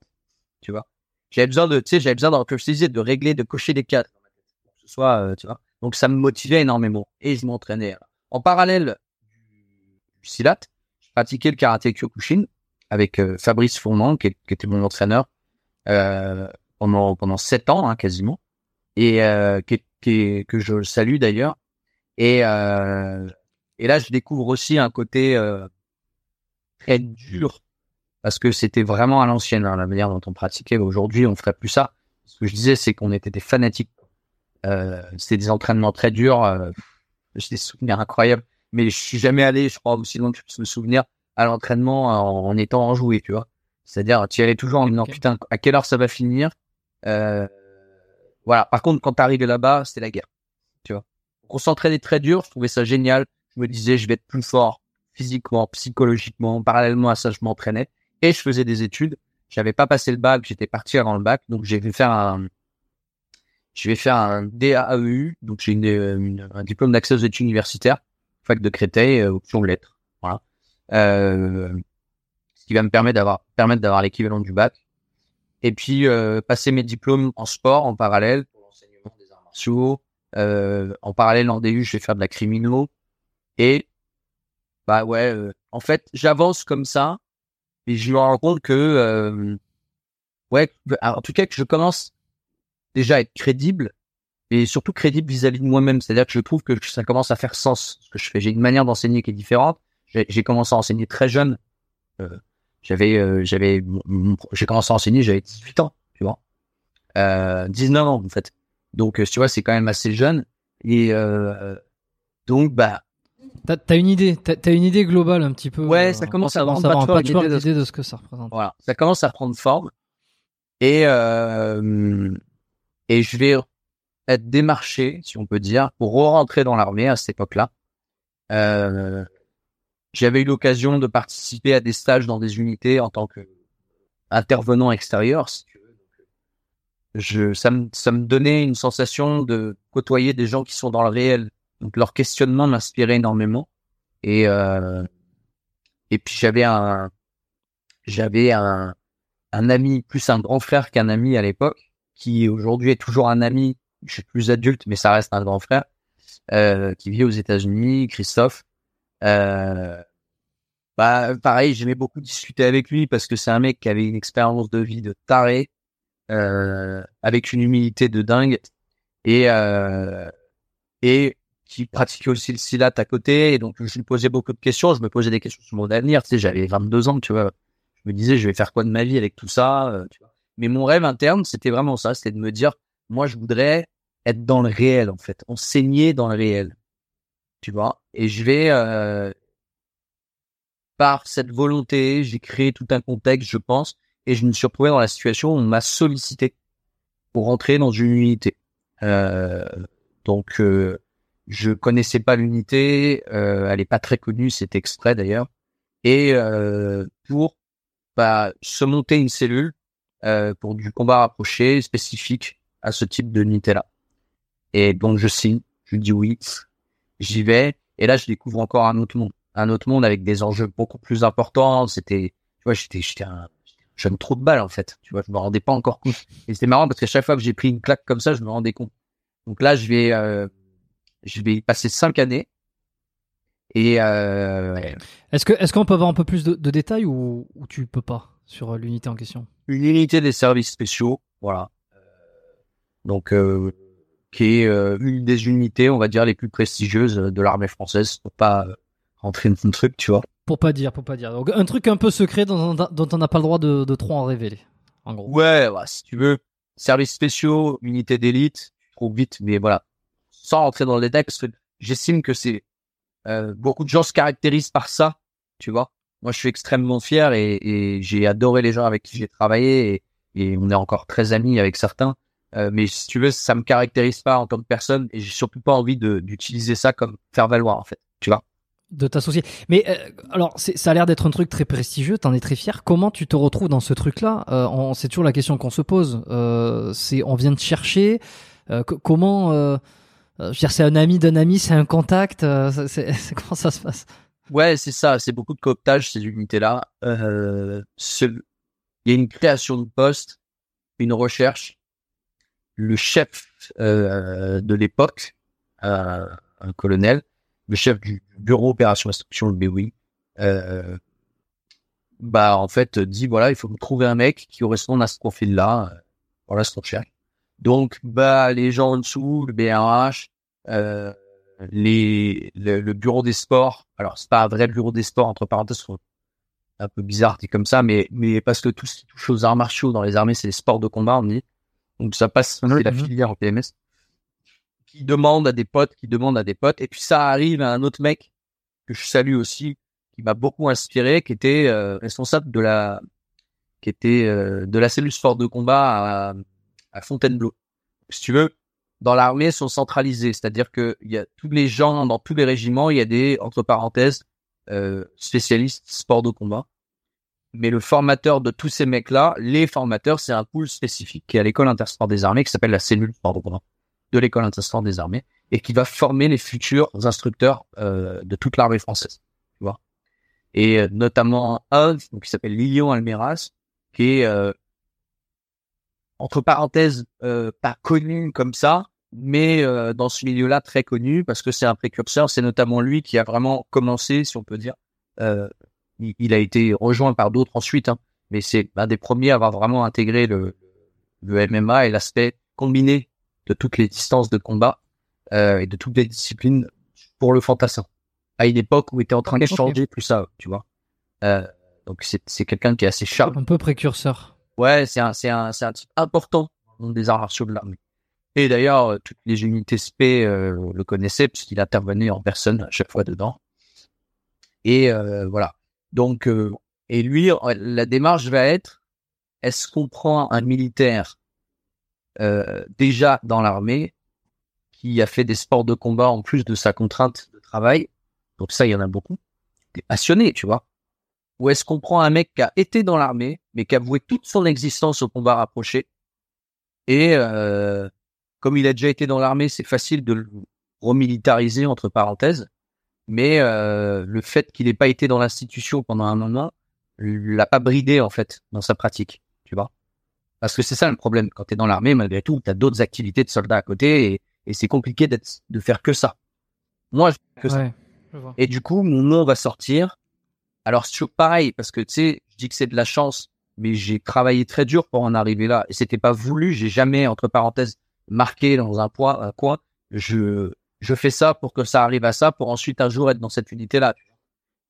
Tu vois. J'avais besoin de, tu sais, j'avais besoin de, comme de régler, de cocher des cases. Que ce soit, euh, tu vois. Donc ça me motivait énormément et je m'entraînais. En parallèle du silat, je pratiquais le karaté Kyokushin avec euh, Fabrice Fourmand, qui, était mon entraîneur euh, pendant pendant sept ans hein, quasiment, et euh, qui, qui que je salue d'ailleurs. Et euh, et là, je découvre aussi un côté euh, très dur parce que c'était vraiment à l'ancienne hein, la manière dont on pratiquait. Aujourd'hui, on ferait plus ça. Ce que je disais, c'est qu'on était des fanatiques. Euh, c'était des entraînements très durs. Euh, j'ai des souvenirs incroyables, mais je suis jamais allé, je crois, aussi loin que je puisse me souvenir à l'entraînement en, en étant enjoué, tu vois. C'est-à-dire, tu y allais toujours en disant, Ok. putain, à quelle heure ça va finir euh, Voilà. Par contre, quand t'arrivais là-bas, c'était la guerre, tu vois. Donc, on s'entraînait très dur, je trouvais ça génial. Je me disais, je vais être plus fort physiquement, psychologiquement. Parallèlement à ça, je m'entraînais et je faisais des études. J'avais pas passé le bac, j'étais parti avant le bac, donc j'ai fait faire un, je vais faire un DAEU, donc j'ai une, un diplôme d'accès aux études universitaires, fac de Créteil, euh, option lettres, voilà. Euh, ce qui va me permettre d'avoir permettre d'avoir l'équivalent du bac. Et puis euh, passer mes diplômes en sport en parallèle pour l'enseignement des arts martiaux. Euh, en parallèle en DU, je vais faire de la criminaux. Et bah ouais, euh, en fait, j'avance comme ça, et je me rends compte que euh, ouais, en tout cas que je commence déjà à être crédible et surtout crédible vis-à-vis de moi-même. C'est-à-dire que je trouve que ça commence à faire sens ce que je fais. J'ai une manière d'enseigner qui est différente. J'ai commencé à enseigner très jeune. Euh, j'avais, euh, j'avais, j'ai commencé à enseigner, j'avais 18 ans, tu vois, euh, 19 ans en fait. Donc, euh, tu vois, c'est quand même assez jeune. Et euh, donc, bah, T'as as une idée, t'as as une idée globale un petit peu. Ouais, ça commence à on avoir un d'idées de- ce que ça représente. Voilà, ça commence à prendre forme et euh, et je vais être démarché, si on peut dire, pour rentrer dans l'armée à cette époque-là. Euh, J'avais eu l'occasion de participer à des stages dans des unités en tant que intervenant extérieur. Si tu veux. Donc, je, ça me ça me donnait une sensation de côtoyer des gens qui sont dans le réel. Donc leur questionnement m'inspirait énormément et euh, et puis j'avais un j'avais un, un ami, plus un grand frère qu'un ami à l'époque, qui aujourd'hui est toujours un ami. Je suis plus adulte, mais ça reste un grand frère, euh, qui vit aux États-Unis, Christophe. Euh, bah, pareil, j'aimais beaucoup discuter avec lui parce que c'est un mec qui avait une expérience de vie de taré, euh, avec une humilité de dingue et euh, et qui pratiquait aussi le silat à côté. Et donc, je lui posais beaucoup de questions. Je me posais des questions sur mon avenir. Tu sais, j'avais 22 ans, tu vois je me disais je vais faire quoi de ma vie avec tout ça euh, tu vois. mais mon rêve interne c'était vraiment ça c'était de me dire moi je voudrais être dans le réel en fait enseigner dans le réel tu vois et je vais euh, par cette volonté j'ai créé tout un contexte je pense et je me suis retrouvé dans la situation où on m'a sollicité pour rentrer dans une unité. Euh, donc, euh, je connaissais pas l'unité, euh, elle est pas très connue, c'est extrait d'ailleurs, et euh, pour bah, se monter une cellule euh, pour du combat rapproché spécifique à ce type d'unité-là. Et donc je signe, je dis oui, j'y vais, et là je découvre encore un autre monde, un autre monde avec des enjeux beaucoup plus importants. C'était, tu vois, j'étais, j'étais un jeune trop de balles en fait, tu vois, je me rendais pas encore compte. Et c'était marrant parce qu'à chaque fois que j'ai pris une claque comme ça, je me rendais compte. Donc là, je vais, euh, je vais y passer cinq années. Et euh, est-ce que est-ce qu'on peut avoir un peu plus de, de détails ou, ou tu peux pas sur euh, l'unité en question? Une unité des services spéciaux, voilà. Euh, donc euh, qui est euh, une des unités, on va dire, les plus prestigieuses de l'armée française. Pour pas rentrer dans le truc, tu vois. Pour pas dire, pour pas dire. Donc un truc un peu secret dont, dont on n'a pas le droit de, de trop en révéler, en gros. Ouais, si tu veux, services spéciaux, unité d'élite, trop vite, mais voilà, sans rentrer dans les détails, parce que j'estime que c'est euh, beaucoup de gens se caractérisent par ça, tu vois. Moi, je suis extrêmement fier et, j'ai adoré les gens avec qui j'ai travaillé et, on est encore très amis avec certains. Euh, mais si tu veux, ça me caractérise pas en tant que personne et j'ai surtout pas envie d'utiliser ça comme faire valoir en fait, tu vois de t'associer. Mais euh, alors, ça a l'air d'être un truc très prestigieux, t'en es très fier. Comment tu te retrouves dans ce truc-là? C'est toujours la question qu'on se pose. C'est, on vient de chercher. Comment Je veux dire, c'est un ami d'un ami, c'est un contact. c'est, comment ça se passe? Ouais, c'est ça. C'est beaucoup de cooptage ces unités-là. Il y a une création de poste, une recherche. Le chef de l'époque, un colonel, le chef du bureau opération instruction, le BOI, euh, bah en fait dit voilà, il faut trouver un mec qui corresponde à ce profil-là. Euh, voilà ce qu'on cherche. Donc bah les gens en dessous, le BRH, euh, les le, bureau des sports. Alors c'est pas un vrai bureau des sports entre parenthèses, un peu bizarre dit comme ça, mais mais parce que tout ce qui touche aux arts martiaux dans les armées, c'est les sports de combat on dit. Donc ça passe, c'est la filière en PMS qui demande à des potes, qui demande à des potes. Et puis ça arrive à un autre mec que je salue aussi, qui m'a beaucoup inspiré, qui était euh, responsable de la, qui était euh, de la cellule sport de combat à, à Fontainebleau. Si tu veux, dans l'armée sont centralisés, c'est-à-dire que il y a tous les gens dans tous les régiments, il y a des entre parenthèses euh, spécialistes sport de combat. Mais le formateur de tous ces mecs-là, les formateurs, c'est un pool spécifique qui est à l'école intersport des armées qui s'appelle la cellule sport de combat de l'école internationale des armées et qui va former les futurs instructeurs euh, de toute l'armée française, tu vois. Et euh, notamment un donc, qui s'appelle Lilian Almeras, qui est euh, entre parenthèses pas connu comme ça, mais dans ce milieu-là très connu parce que c'est un précurseur. C'est notamment lui qui a vraiment commencé, si on peut dire. Il, il, a été rejoint par d'autres ensuite, hein, mais c'est un des premiers à avoir vraiment intégré le, le MMA et l'aspect combiné de toutes les distances de combat euh, et de toutes les disciplines pour le fantassin. À une époque où il était en train de changer tout ça, tu vois. Euh, donc c'est c'est quelqu'un qui est assez sharp. Un peu précurseur. Ouais, c'est un c'est un c'est un type important des arts martiaux de l'armée. Et d'ailleurs, euh, toutes les unités SP euh, le connaissaient puisqu'il intervenait en personne à chaque fois dedans. Et euh, voilà. Donc euh, et lui, la démarche va être est-ce qu'on prend un militaire euh, déjà dans l'armée, qui a fait des sports de combat en plus de sa contrainte de travail? Donc ça, il y en a beaucoup. Des passionnés, tu vois. Ou est-ce qu'on prend un mec qui a été dans l'armée, mais qui a voué toute son existence au combat rapproché Et euh, comme il a déjà été dans l'armée, c'est facile de le remilitariser entre parenthèses. Mais euh, le fait qu'il n'ait pas été dans l'institution pendant un moment l'a pas bridé en fait dans sa pratique, tu vois. Parce que c'est ça le problème. Quand tu es dans l'armée, malgré tout, tu as d'autres activités de soldats à côté et, et c'est compliqué d'être, de faire que ça. Moi, je fais que ça. Et du coup, mon nom va sortir. Alors, c'est pareil, parce que tu sais, je dis que c'est de la chance, mais j'ai travaillé très dur pour en arriver là. Et c'était pas voulu. J'ai jamais, entre parenthèses, marqué dans un point, un coin. Je, je fais ça pour que ça arrive à ça, pour ensuite un jour être dans cette unité-là.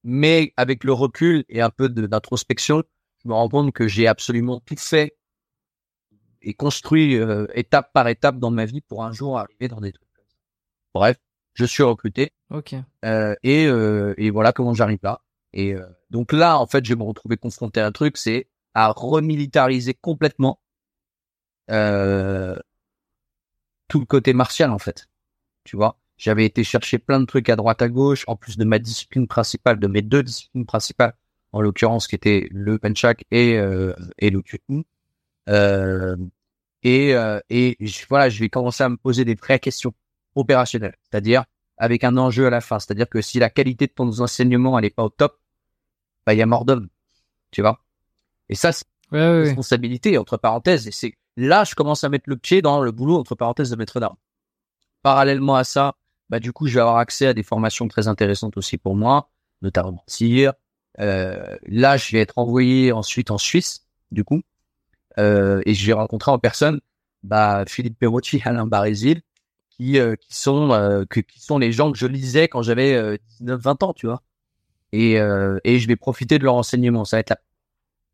Mais avec le recul et un peu d'introspection, je me rends compte que j'ai absolument tout fait et construit euh, étape par étape dans ma vie pour un jour arriver dans des trucs. Bref, je suis recruté. Ok. Euh, et, euh, et voilà comment j'arrive là. Et euh, donc là, en fait, je me retrouver confronté à un truc, c'est à remilitariser complètement euh, tout le côté martial en fait. Tu vois, j'avais été chercher plein de trucs à droite à gauche, en plus de ma discipline principale, de mes deux disciplines principales, en l'occurrence qui étaient le penchak et euh, et le. Euh, et euh, et voilà, je vais commencer à me poser des vraies questions opérationnelles, c'est-à-dire avec un enjeu à la fin, c'est-à-dire que si la qualité de ton enseignement elle est pas au top, bah il y a mort d'homme, tu vois? Et ça, c'est Ouais, ouais, ouais. responsabilité entre parenthèses. Et c'est là, je commence à mettre le pied dans le boulot entre parenthèses de maître d'armes. Parallèlement à ça, bah du coup, je vais avoir accès à des formations très intéressantes aussi pour moi, notamment tir. Euh, là, je vais être envoyé ensuite en Suisse, du coup, euh, et je vais rencontrer en personne bah, Philippe Perotti, Alain Barésil, qui euh, qui sont euh, que, qui sont les gens que je lisais quand j'avais euh, 19-20 ans, tu vois. Et euh, et je vais profiter de leur enseignement. Ça va être la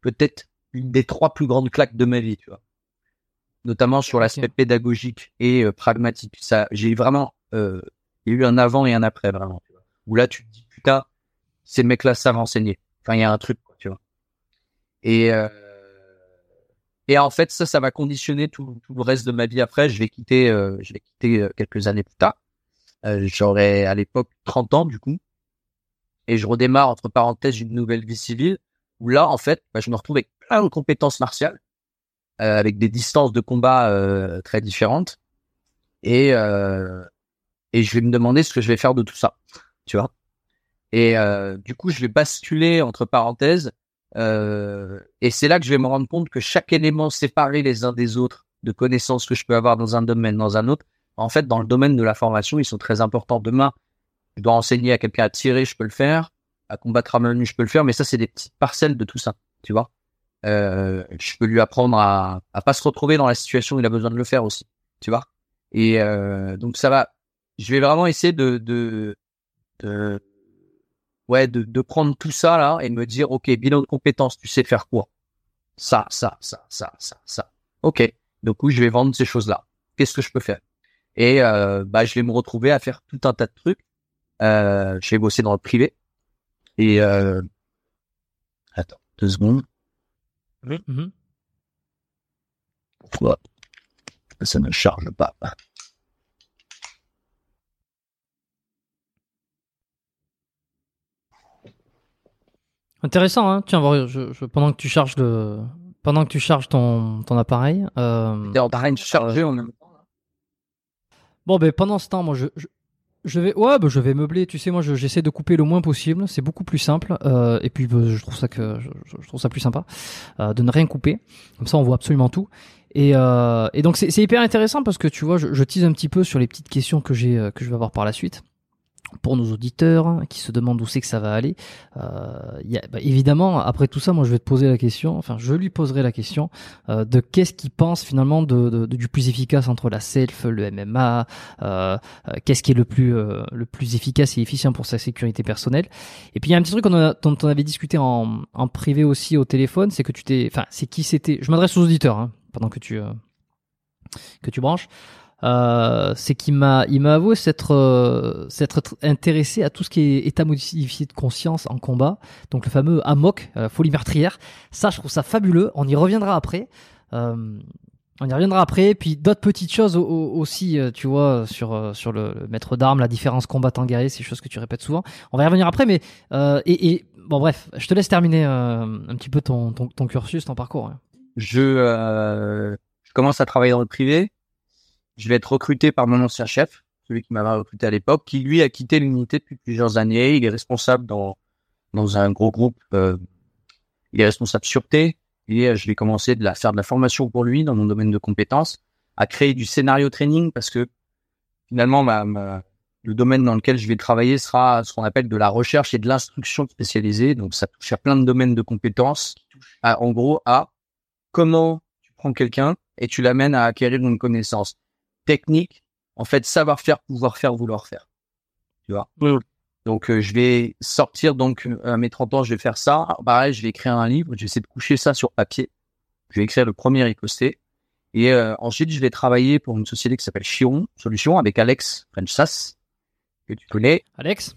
peut-être une des trois plus grandes claques de ma vie, tu vois. Notamment sur l'aspect pédagogique et euh, pragmatique. Ça, j'ai vraiment, euh, il y a eu un avant et un après vraiment. Tu vois. Où là, tu te dis putain, ces mecs-là savent enseigner. Enfin, il y a un truc, quoi, tu vois. Et euh, et en fait, ça, ça va conditionner tout, le reste de ma vie après. Je vais quitter, euh, je vais quitter euh, quelques années plus tard. Euh, J'aurai à l'époque 30 ans du coup, et je redémarre entre parenthèses une nouvelle vie civile où là, en fait, bah, je me retrouve avec plein de compétences martiales, euh, avec des distances de combat euh, très différentes, et euh, et je vais me demander ce que je vais faire de tout ça, tu vois. Et du coup, je vais basculer entre parenthèses, euh, et c'est là que je vais me rendre compte que chaque élément séparé les uns des autres de connaissances que je peux avoir dans un domaine, dans un autre, en fait, dans le domaine de la formation, ils sont très importants. Demain, je dois enseigner à quelqu'un à tirer, je peux le faire à combattre à main nue, je peux le faire, mais ça, c'est des petites parcelles de tout ça, tu vois. Euh, je peux lui apprendre à, à pas se retrouver dans la situation où il a besoin de le faire aussi, tu vois. Et euh, donc ça va. Je vais vraiment essayer de, de, de ouais, de, de prendre tout ça là et de me dire, ok, bilan de compétences, tu sais faire quoi? Ça, ça, ça, ça, ça, ça. Ok. Donc oui, je vais vendre ces choses-là. Qu'est-ce que je peux faire? Et euh, bah, je vais me retrouver à faire tout un tas de trucs. Euh, je vais bosser dans le privé. Et euh... attends, deux secondes. Mhm. Pourquoi? Ça ne charge pas Intéressant, hein. Tiens, voir, je, je- pendant que tu charges le, pendant que tu charges ton, ton appareil. euh, en train de charger en même temps. Bon, ben pendant ce temps, moi, je, je, je vais, ouais, ben, je vais meubler. Tu sais, moi, je- j'essaie de couper le moins possible. C'est beaucoup plus simple. euh, et puis, ben, je trouve ça que, je, je trouve ça plus sympa euh, de ne rien couper. Comme ça, on voit absolument tout. Et, euh, et donc, c'est hyper intéressant parce que tu vois, je, je tease un petit peu sur les petites questions que j'ai, euh, que je vais avoir par la suite. Pour nos auditeurs hein, qui se demandent où c'est que ça va aller, euh, y a, bah, évidemment, après tout ça, moi je vais te poser la question, enfin je lui poserai la question euh, de qu'est-ce qu'il pense finalement de, de- de- du plus efficace entre la self, le MMA, euh, euh, qu'est-ce qui est le plus euh, le plus efficace et efficient pour sa sécurité personnelle. Et puis il y a un petit truc qu'on a- dont on avait discuté en, en privé aussi au téléphone, c'est que tu t'es, enfin c'est qui c'était. Je m'adresse aux auditeurs hein, pendant que tu euh, que tu branches. Euh, c'est qu'il m'a il m'a avoué s'être euh, s'être tr- intéressé à tout ce qui est état modifié de conscience en combat. Donc le fameux AMOC euh, folie meurtrière. Ça je trouve ça fabuleux. On y reviendra après. Euh, on y reviendra après. Puis d'autres petites choses au- au- aussi tu vois sur sur le, maître d'armes la différence combattant guerrier c'est des choses que tu répètes souvent. On va y revenir après mais et, et bon bref je te laisse terminer un petit peu ton, ton, ton cursus ton parcours hein. Je, je commence à travailler dans le privé. Je vais être recruté par mon ancien chef, celui qui m'avait recruté à l'époque, qui lui a quitté l'unité depuis plusieurs années. Il est responsable dans dans un gros groupe. euh, il est responsable sûreté et euh, je vais commencer de la faire de la formation pour lui dans mon domaine de compétences, à créer du scénario training parce que finalement ma, ma- le domaine dans lequel je vais travailler sera ce qu'on appelle de la recherche et de l'instruction spécialisée. Donc ça touche à plein de domaines de compétences, qui touchent à, en gros à comment tu prends quelqu'un et tu l'amènes à acquérir une connaissance technique, en fait, savoir faire, pouvoir faire, vouloir faire. Tu vois? Donc, euh, je vais sortir, donc, euh, à mes 30 ans, je vais faire ça. Alors, pareil, je vais écrire un livre, je vais essayer de coucher ça sur papier. Je vais écrire le premier riposté. Et euh, ensuite, je vais travailler pour une société qui s'appelle Chiron Solutions avec Alex Frenchsas, que tu connais. Alex?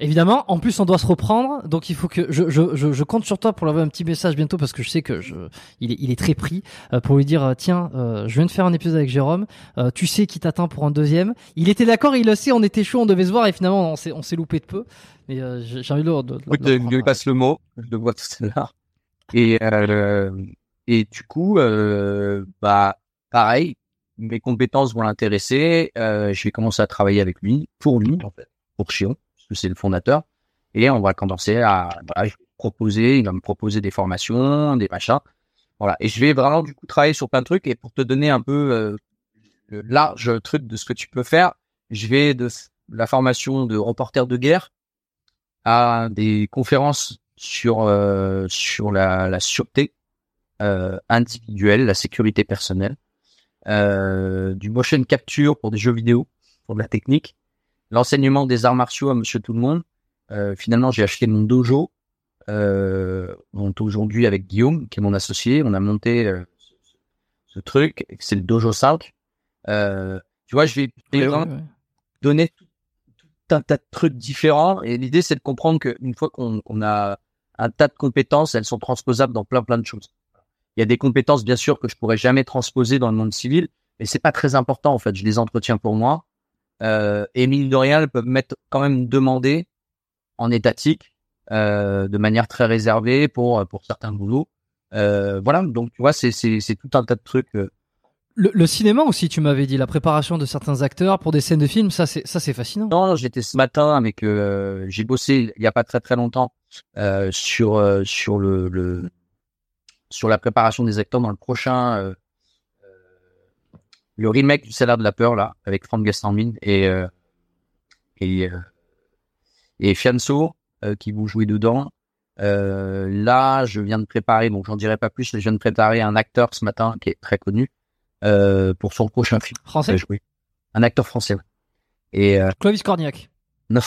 Évidemment, en plus on doit se reprendre, donc il faut que je, je, je, je compte sur toi pour l'envoyer un petit message bientôt parce que je sais que je, il, est, il est très pris euh, pour lui dire euh, tiens, euh, je viens de faire un épisode avec Jérôme, tu sais qui t'attend pour un deuxième. Il était d'accord, il le sait, on était chaud, on devait se voir et finalement on s'est on s'est loupé de peu. Mais j'ai envie de, de, oui, de, lui passe le mot, je le vois tout à l'heure. Et et du coup, bah pareil, mes compétences vont l'intéresser. je vais commencer à travailler avec lui, pour lui en fait, pour Chion que c'est le fondateur. Et on va commencer à proposer, il va me proposer des formations, des machins. Voilà. Et je vais vraiment du coup travailler sur plein de trucs. Et pour te donner un peu euh, le large truc de ce que tu peux faire, je vais de la formation de reporter de guerre à des conférences sur euh, sur la, sûreté euh, individuelle, la sécurité personnelle, du motion capture pour des jeux vidéo, pour de la technique, l'enseignement des arts martiaux à Monsieur Tout le Monde. Euh, finalement, j'ai acheté mon dojo. Euh, aujourd'hui avec Guillaume, qui est mon associé. On a monté euh, ce, truc. C'est le dojo 5. Euh, tu vois, je vais donner tout, un tas de trucs différents. Et l'idée, c'est de comprendre qu'une fois qu'on a un tas de compétences, elles sont transposables dans plein plein de choses. Il y a des compétences, bien sûr, que je pourrais jamais transposer dans le monde civil, mais c'est pas très important en fait. Je les entretiens pour moi euh, et mine de rien, elles peuvent mettre quand même demander en étatique euh, de manière très réservée pour pour certains boulots. Euh, voilà, donc tu vois, c'est c'est tout un tas de trucs. Euh. Le, le, cinéma aussi, tu m'avais dit la préparation de certains acteurs pour des scènes de films, ça c'est ça c'est fascinant. Non, j'étais ce matin avec, euh, j'ai bossé il y a pas très très longtemps euh, sur sur le, le, sur la préparation des acteurs dans le prochain le remake du Salaire de la peur là avec Franck Gastambin et euh, et euh, et Fianso euh, qui vont jouer dedans. là, je viens de préparer, donc j'en dirai pas plus, mais je viens de préparer un acteur ce matin qui est très connu pour son prochain film. Français. Jouer. Un acteur français. Et Clovis Cornillac. Non.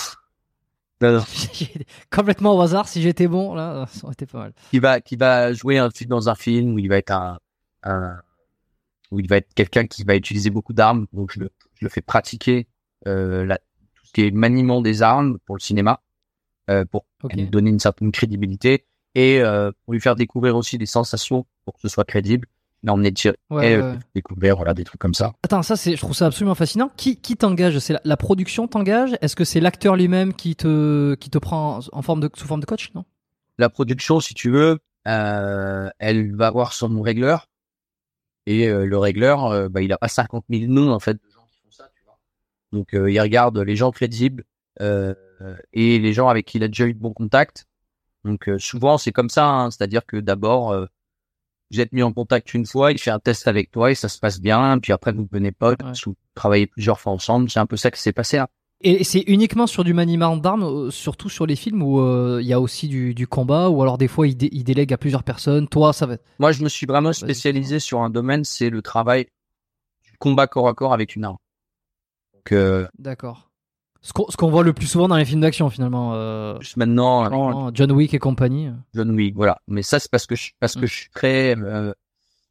Non, non. Complètement au hasard, si j'étais bon, là, ça aurait été pas mal. Qui va, qui va jouer un dans un film où il va être un, un, où il va être quelqu'un qui va utiliser beaucoup d'armes. Donc je le, je le fais pratiquer euh, la, tout ce qui est maniement des armes pour le cinéma, euh, pour lui donner une certaine crédibilité et euh, pour lui faire découvrir aussi des sensations pour que ce soit crédible. L'emmener tirer, ouais, euh, découvrir, voilà, des trucs comme ça. Attends, ça c'est, je trouve ça absolument fascinant. Qui, qui t'engage? C'est la, la, production t'engage? Est-ce que c'est l'acteur lui-même qui te, qui te prend en forme de, sous forme de coach Non? La production, si tu veux, euh, elle va avoir son régleur et euh, le régleur, euh, bah, il a pas 50 000 noms en fait de gens qui font ça, tu vois. Donc euh, il regarde les gens crédibles et les gens avec qui il a déjà eu de bons contacts. Donc souvent c'est comme ça, hein. c'est-à-dire que d'abord vous êtes mis en contact une fois, il fait un test avec toi et ça se passe bien, puis après vous devenez potes, vous travaillez plusieurs fois ensemble, c'est un peu ça qui s'est passé. Hein. Et c'est uniquement sur du maniement d'armes, euh, surtout sur les films où euh, il y a aussi du, du, combat, ou alors des fois il, délègue à plusieurs personnes. Toi, ça va être... Moi, je me suis vraiment spécialisé sur un domaine, c'est le travail du combat corps à corps avec une arme. Donc, euh... D'accord. Ce qu'on voit le plus souvent dans les films d'action, finalement. Euh, Juste maintenant, John Wick et compagnie. John Wick, voilà. Mais ça, c'est parce que je, parce que mm. je suis très, je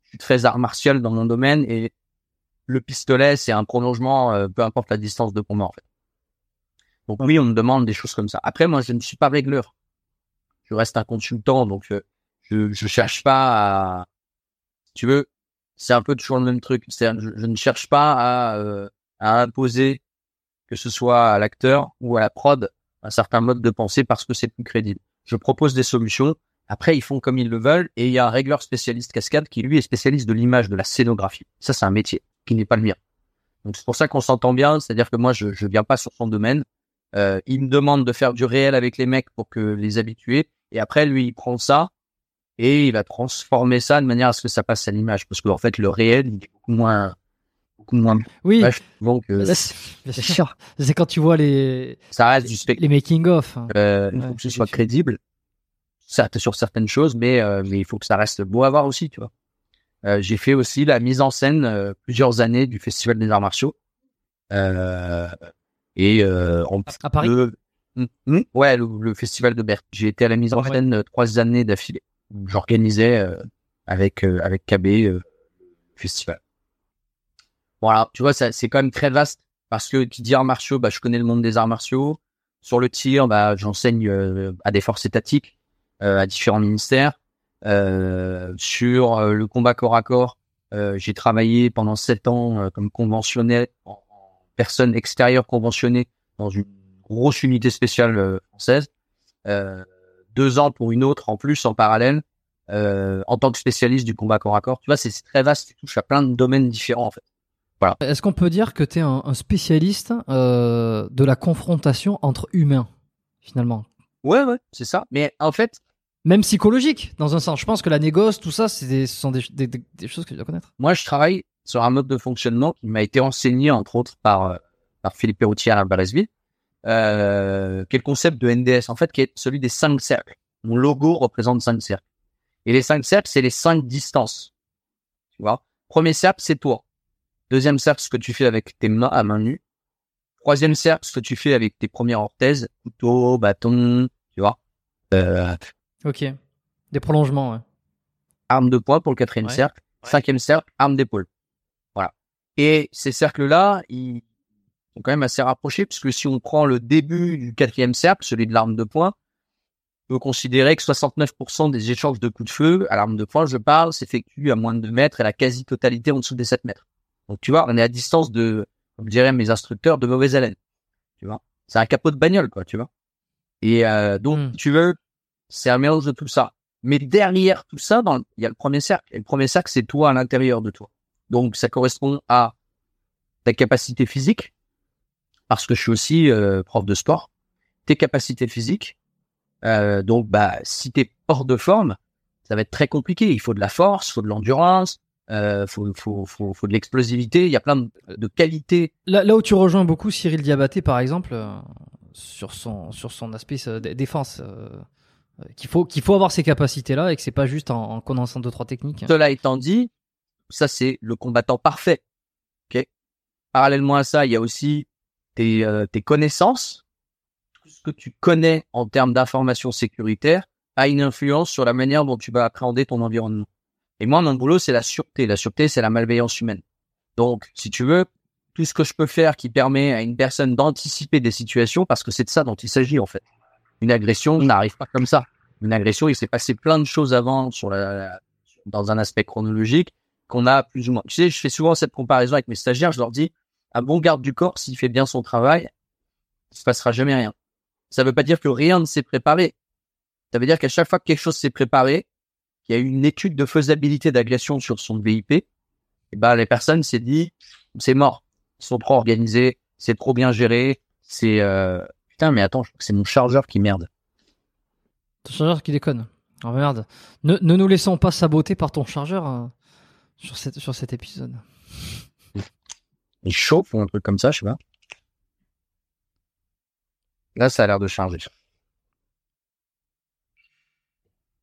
suis très art martial dans mon domaine et le pistolet, c'est un prolongement, peu importe la distance de combat, en fait. Donc oui, on me demande des choses comme ça. Après, moi, je ne suis pas régleur. Je reste un consultant, donc euh, je je cherche pas à. tu veux, c'est un peu toujours le même truc. Je, je, ne cherche pas à euh, à imposer que ce soit à l'acteur ou à la prod un certain mode de pensée parce que c'est plus crédible. Je propose des solutions. Après, ils font comme ils le veulent et il y a un régleur spécialiste cascade qui lui est spécialiste de l'image, de la scénographie. Ça, c'est un métier qui n'est pas le mien. Donc c'est pour ça qu'on s'entend bien, c'est-à-dire que moi je je viens pas sur son domaine, euh, il me demande de faire du réel avec les mecs pour que les habituer. Et après, lui, il prend ça et il va transformer ça de manière à ce que ça passe à l'image. Parce qu'en fait, le réel, il est beaucoup moins, beaucoup moins. Oui. donc, c'est sûr. C'est quand tu vois les. Ça reste du spectacle. Les making of. Hein. Euh, il faut que ce soit crédible. Ça, sur certaines choses, mais euh, mais il faut que ça reste beau à voir aussi, tu vois. Euh, j'ai fait aussi la mise en scène euh, plusieurs années du Festival des Arts Martiaux. Euh, et euh, on à Paris. Hmm, hmm, ouais, le, festival de Berck. J'ai été à la mise en scène euh, trois années d'affilée. J'organisais euh, avec euh, avec KB le festival. Voilà, tu vois, c'est quand même très vaste parce que qui dit arts martiaux, bah je connais le monde des arts martiaux. Sur le tir, bah, j'enseigne à des forces étatiques, à différents ministères. sur le combat corps à corps, j'ai travaillé pendant sept ans comme conventionnel, en, personne extérieure conventionnée dans une grosse unité spéciale française. deux ans pour une autre en plus en parallèle. Euh, en tant que spécialiste du combat corps à corps. Tu vois, c'est très vaste, tu touches à plein de domaines différents en fait. Voilà. Est-ce qu'on peut dire que tu es un, spécialiste euh, de la confrontation entre humains, finalement? Ouais, ouais, c'est ça. Mais en fait. Même psychologique, dans un sens. Je pense que la négoce, tout ça, ce sont des, choses que tu dois connaître. Moi, je travaille sur un mode de fonctionnement qui m'a été enseigné, entre autres, par, euh, par Philippe Perroutier à Baresville, euh, qui est le concept de NDS, en fait, qui est celui des cinq cercles. Mon logo représente cinq cercles. Et les cinq cercles, c'est les cinq distances. Tu vois? Premier cercle, c'est toi. Deuxième cercle, ce que tu fais avec tes mains à main nue. Troisième cercle, ce que tu fais avec tes premières orthèses, couteau, bâton, tu vois? Euh, ok. Des prolongements, ouais. Arme de poing pour le quatrième cercle. Cinquième cercle, arme d'épaule. Et ces cercles-là, ils sont quand même assez rapprochés, puisque si on prend le début du quatrième cercle, celui de l'arme de poing, peut considérer que 69% des échanges de coups de feu, à l'arme de poing, je parle, s'effectuent à moins de 2 mètres et la quasi-totalité en dessous des 7 mètres. Donc, tu vois, on est à distance de, comme diraient mes instructeurs, de mauvaise haleine. Tu vois, c'est un capot de bagnole, quoi, tu vois? Et euh, donc, hmm. tu veux, c'est un mélange de tout ça. Mais derrière tout ça, dans, il y a le premier cercle. Et le premier cercle, c'est toi à l'intérieur de toi. Donc, ça correspond à ta capacité physique, parce que je suis aussi euh, prof de sport. Tes capacités physiques, euh, donc, bah, si t'es hors de forme, ça va être très compliqué. Il faut de la force, il faut de l'endurance, euh, faut, faut, faut, faut, de l'explosivité. Il y a plein de, qualités. Là, là, où tu rejoins beaucoup Cyril Diabaté, par exemple, euh, sur son sur son aspect euh, défense, euh, qu'il faut qu'il faut avoir ces capacités-là et que c'est pas juste en, en, condensant deux trois techniques. Cela étant dit, ça c'est le combattant parfait. Ok? Parallèlement à ça, il y a aussi tes, tes connaissances ce que tu connais en termes d'information sécuritaire a une influence sur la manière dont tu vas appréhender ton environnement. Et moi, mon boulot, c'est la sûreté. La sûreté, c'est la malveillance humaine. Donc, si tu veux, tout ce que je peux faire qui permet à une personne d'anticiper des situations, parce que c'est de ça dont il s'agit, en fait. Une agression n'arrive pas comme ça. Une agression, il s'est passé plein de choses avant sur la, dans un aspect chronologique qu'on a plus ou moins. Tu sais, je fais souvent cette comparaison avec mes stagiaires. Je leur dis, un bon garde du corps, s'il fait bien son travail, il se passera jamais rien ça veut pas dire que rien ne s'est préparé. Ça veut dire qu'à chaque fois que quelque chose s'est préparé, qu'il y a eu une étude de faisabilité d'agression sur son VIP, et eh ben les personnes s'est dit c'est mort, ils sont trop organisés, c'est trop bien géré, c'est euh... putain mais attends, c'est mon chargeur qui merde. Ton chargeur qui déconne. Oh merde. Ne, ne nous laissons pas saboter par ton chargeur hein, sur, cette, sur cet épisode. Il chauffe ou un truc comme ça, je sais pas. Là, ça a l'air de changer.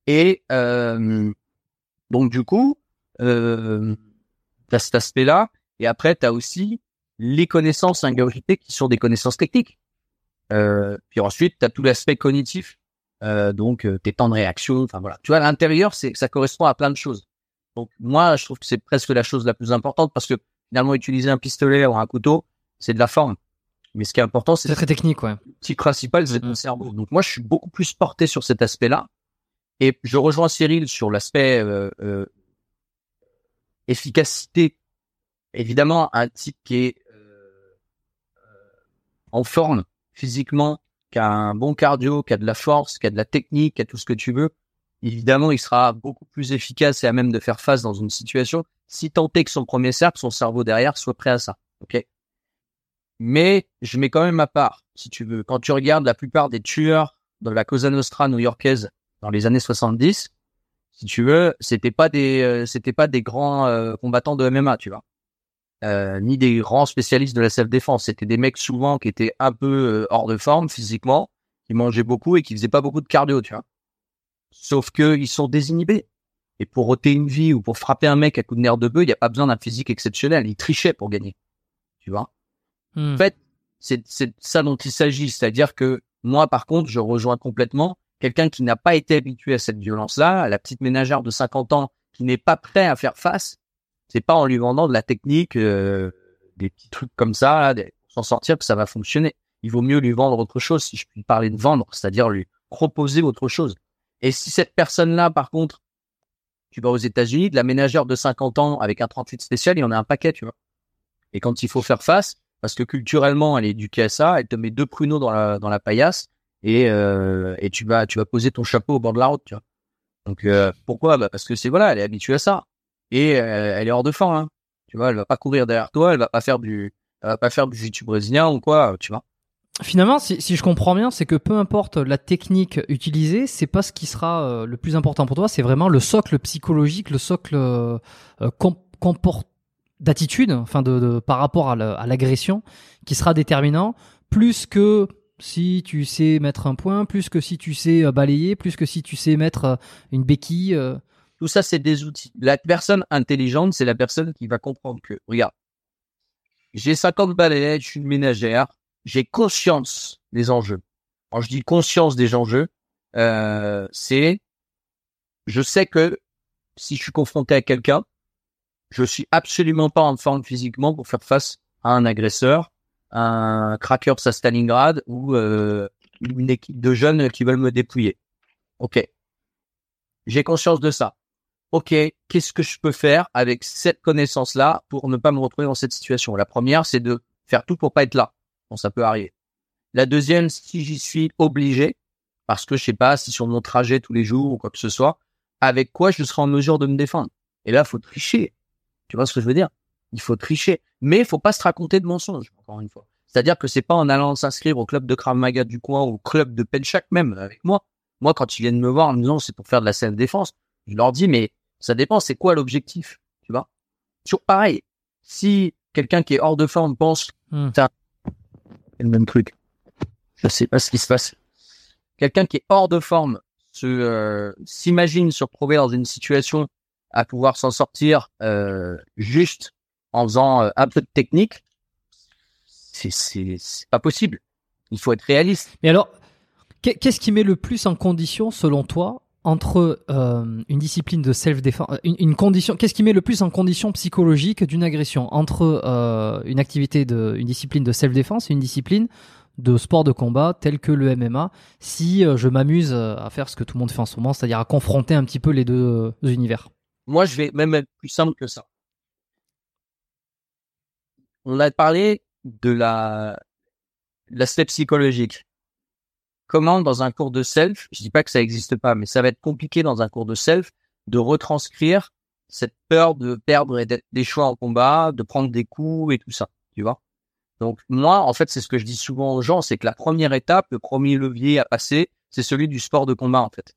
Et euh, donc du coup, euh, as cet aspect-là. Et après, tu aussi les connaissances ingurgitées qui sont des connaissances techniques. Euh, puis ensuite, tu as tout l'aspect cognitif. Euh, donc tes temps de réaction. Enfin voilà. Tu vois, à l'intérieur, ça correspond à plein de choses. Donc moi, je trouve que c'est presque la chose la plus importante parce que finalement, utiliser un pistolet ou un couteau, c'est de la forme. Mais ce qui est important, c'est très technique, ouais. Petit principal, c'est ton mm. cerveau. Donc moi, je suis beaucoup plus porté sur cet aspect-là. Et je rejoins Cyril sur l'aspect euh, euh, efficacité. Évidemment, un type qui est euh, en forme physiquement, qui a un bon cardio, qui a de la force, qui a de la technique, qui a tout ce que tu veux, évidemment, il sera beaucoup plus efficace et à même de faire face dans une situation si tant est que son premier cercle, son cerveau derrière, soit prêt à ça. Mais je mets quand même ma part, si tu veux. Quand tu regardes la plupart des tueurs de la Cosa Nostra new-yorkaise dans les années 70, si tu veux, c'était pas des, euh, c'était pas des grands euh, combattants de MMA, tu vois, euh, ni des grands spécialistes de la self-défense. C'était des mecs souvent qui étaient un peu hors de forme physiquement, qui mangeaient beaucoup et qui faisaient pas beaucoup de cardio, tu vois. Sauf que ils sont désinhibés. Et pour ôter une vie ou pour frapper un mec à coup de nerf de bœuf, il n'y a pas besoin d'un physique exceptionnel. Ils trichaient pour gagner, tu vois? Hmm. En fait, c'est ça dont il s'agit. C'est-à-dire que moi, par contre, je rejoins complètement quelqu'un qui n'a pas été habitué à cette violence-là, la petite ménagère de 50 ans qui n'est pas prêt à faire face. C'est pas en lui vendant de la technique, euh, des petits trucs comme ça, pour s'en sortir que ça va fonctionner. il vaut mieux lui vendre autre chose, si je puis parler de vendre, c'est-à-dire lui proposer autre chose. Et si cette personne-là, par contre, tu vas aux États-Unis, de la ménagère de 50 ans avec un 38 spécial, il y en a un paquet, tu vois. Et quand il faut faire face, parce que culturellement, elle est éduquée à ça, elle te met deux pruneaux dans la, dans la paillasse et, euh, et tu vas, tu vas poser ton chapeau au bord de la route, tu vois. Donc, euh, pourquoi? Bah, parce que c'est, voilà, elle est habituée à ça. Et euh, elle est hors de forme, hein. Tu vois, elle va pas courir derrière toi, elle va pas faire du, elle va pas faire du jiu brésilien ou quoi, tu vois. Finalement, si, si, je comprends bien, c'est que peu importe la technique utilisée, c'est pas ce qui sera euh, le plus important pour toi, c'est vraiment le socle psychologique, le socle euh, d'attitude, enfin de, de, par rapport à l'agression, qui sera déterminant, plus que si tu sais mettre un point, plus que si tu sais euh, balayer, plus que si tu sais mettre euh, une béquille. Tout ça, c'est des outils. La personne intelligente, c'est la personne qui va comprendre que, regarde, j'ai 50 balayettes, je suis une ménagère, j'ai conscience des enjeux. Quand je dis conscience des enjeux, euh, c'est je sais que si je suis confronté à quelqu'un, je suis absolument pas en forme physiquement pour faire face à un agresseur, un cracker à Stalingrad ou euh, une équipe de jeunes qui veulent me dépouiller. Ok, j'ai conscience de ça. Ok, qu'est-ce que je peux faire avec cette connaissance-là pour ne pas me retrouver dans cette situation? La première, c'est de faire tout pour pas être là ça peut arriver. La deuxième, si j'y suis obligé, parce que je sais pas si sur mon trajet tous les jours ou quoi que ce soit, avec quoi je serai en mesure de me défendre? Et là, faut tricher. Tu vois ce que je veux dire? Il faut tricher, mais il faut pas se raconter de mensonges. Encore une fois, c'est-à-dire que c'est pas en allant s'inscrire au club de Krav Maga du coin ou au club de Penchak même avec moi. Moi, quand ils viennent me voir en me disant c'est pour faire de la self défense, je leur dis mais ça dépend, c'est quoi l'objectif, tu vois? Toujours pareil. Si quelqu'un qui est hors de forme pense hmm le même truc. Je sais pas ce qui se passe. Quelqu'un qui est hors de forme se euh, s'imagine se retrouver dans une situation à pouvoir s'en sortir euh, juste en faisant euh, un peu de technique, c'est c'est pas possible. Il faut être réaliste. Mais alors, qu'est-ce qui met le plus en condition, selon toi, entre euh, une discipline de self-défense, euh, une, condition, qu'est-ce qui met le plus en condition psychologique d'une agression? Entre euh, une activité de, une discipline de self-défense et une discipline de sport de combat tel que le MMA si je m'amuse à faire ce que tout le monde fait en ce moment, c'est-à-dire à confronter un petit peu les deux univers? Moi, je vais même être plus simple que ça. On a parlé de la l'aspect psychologique comment dans un cours de self, je dis pas que ça n'existe pas, mais ça va être compliqué dans un cours de self de retranscrire cette peur de perdre et d'être choix en combat, de prendre des coups et tout ça, tu vois. Donc moi, en fait, c'est ce que je dis souvent aux gens, c'est que la première étape, le premier levier à passer, c'est celui du sport de combat en fait.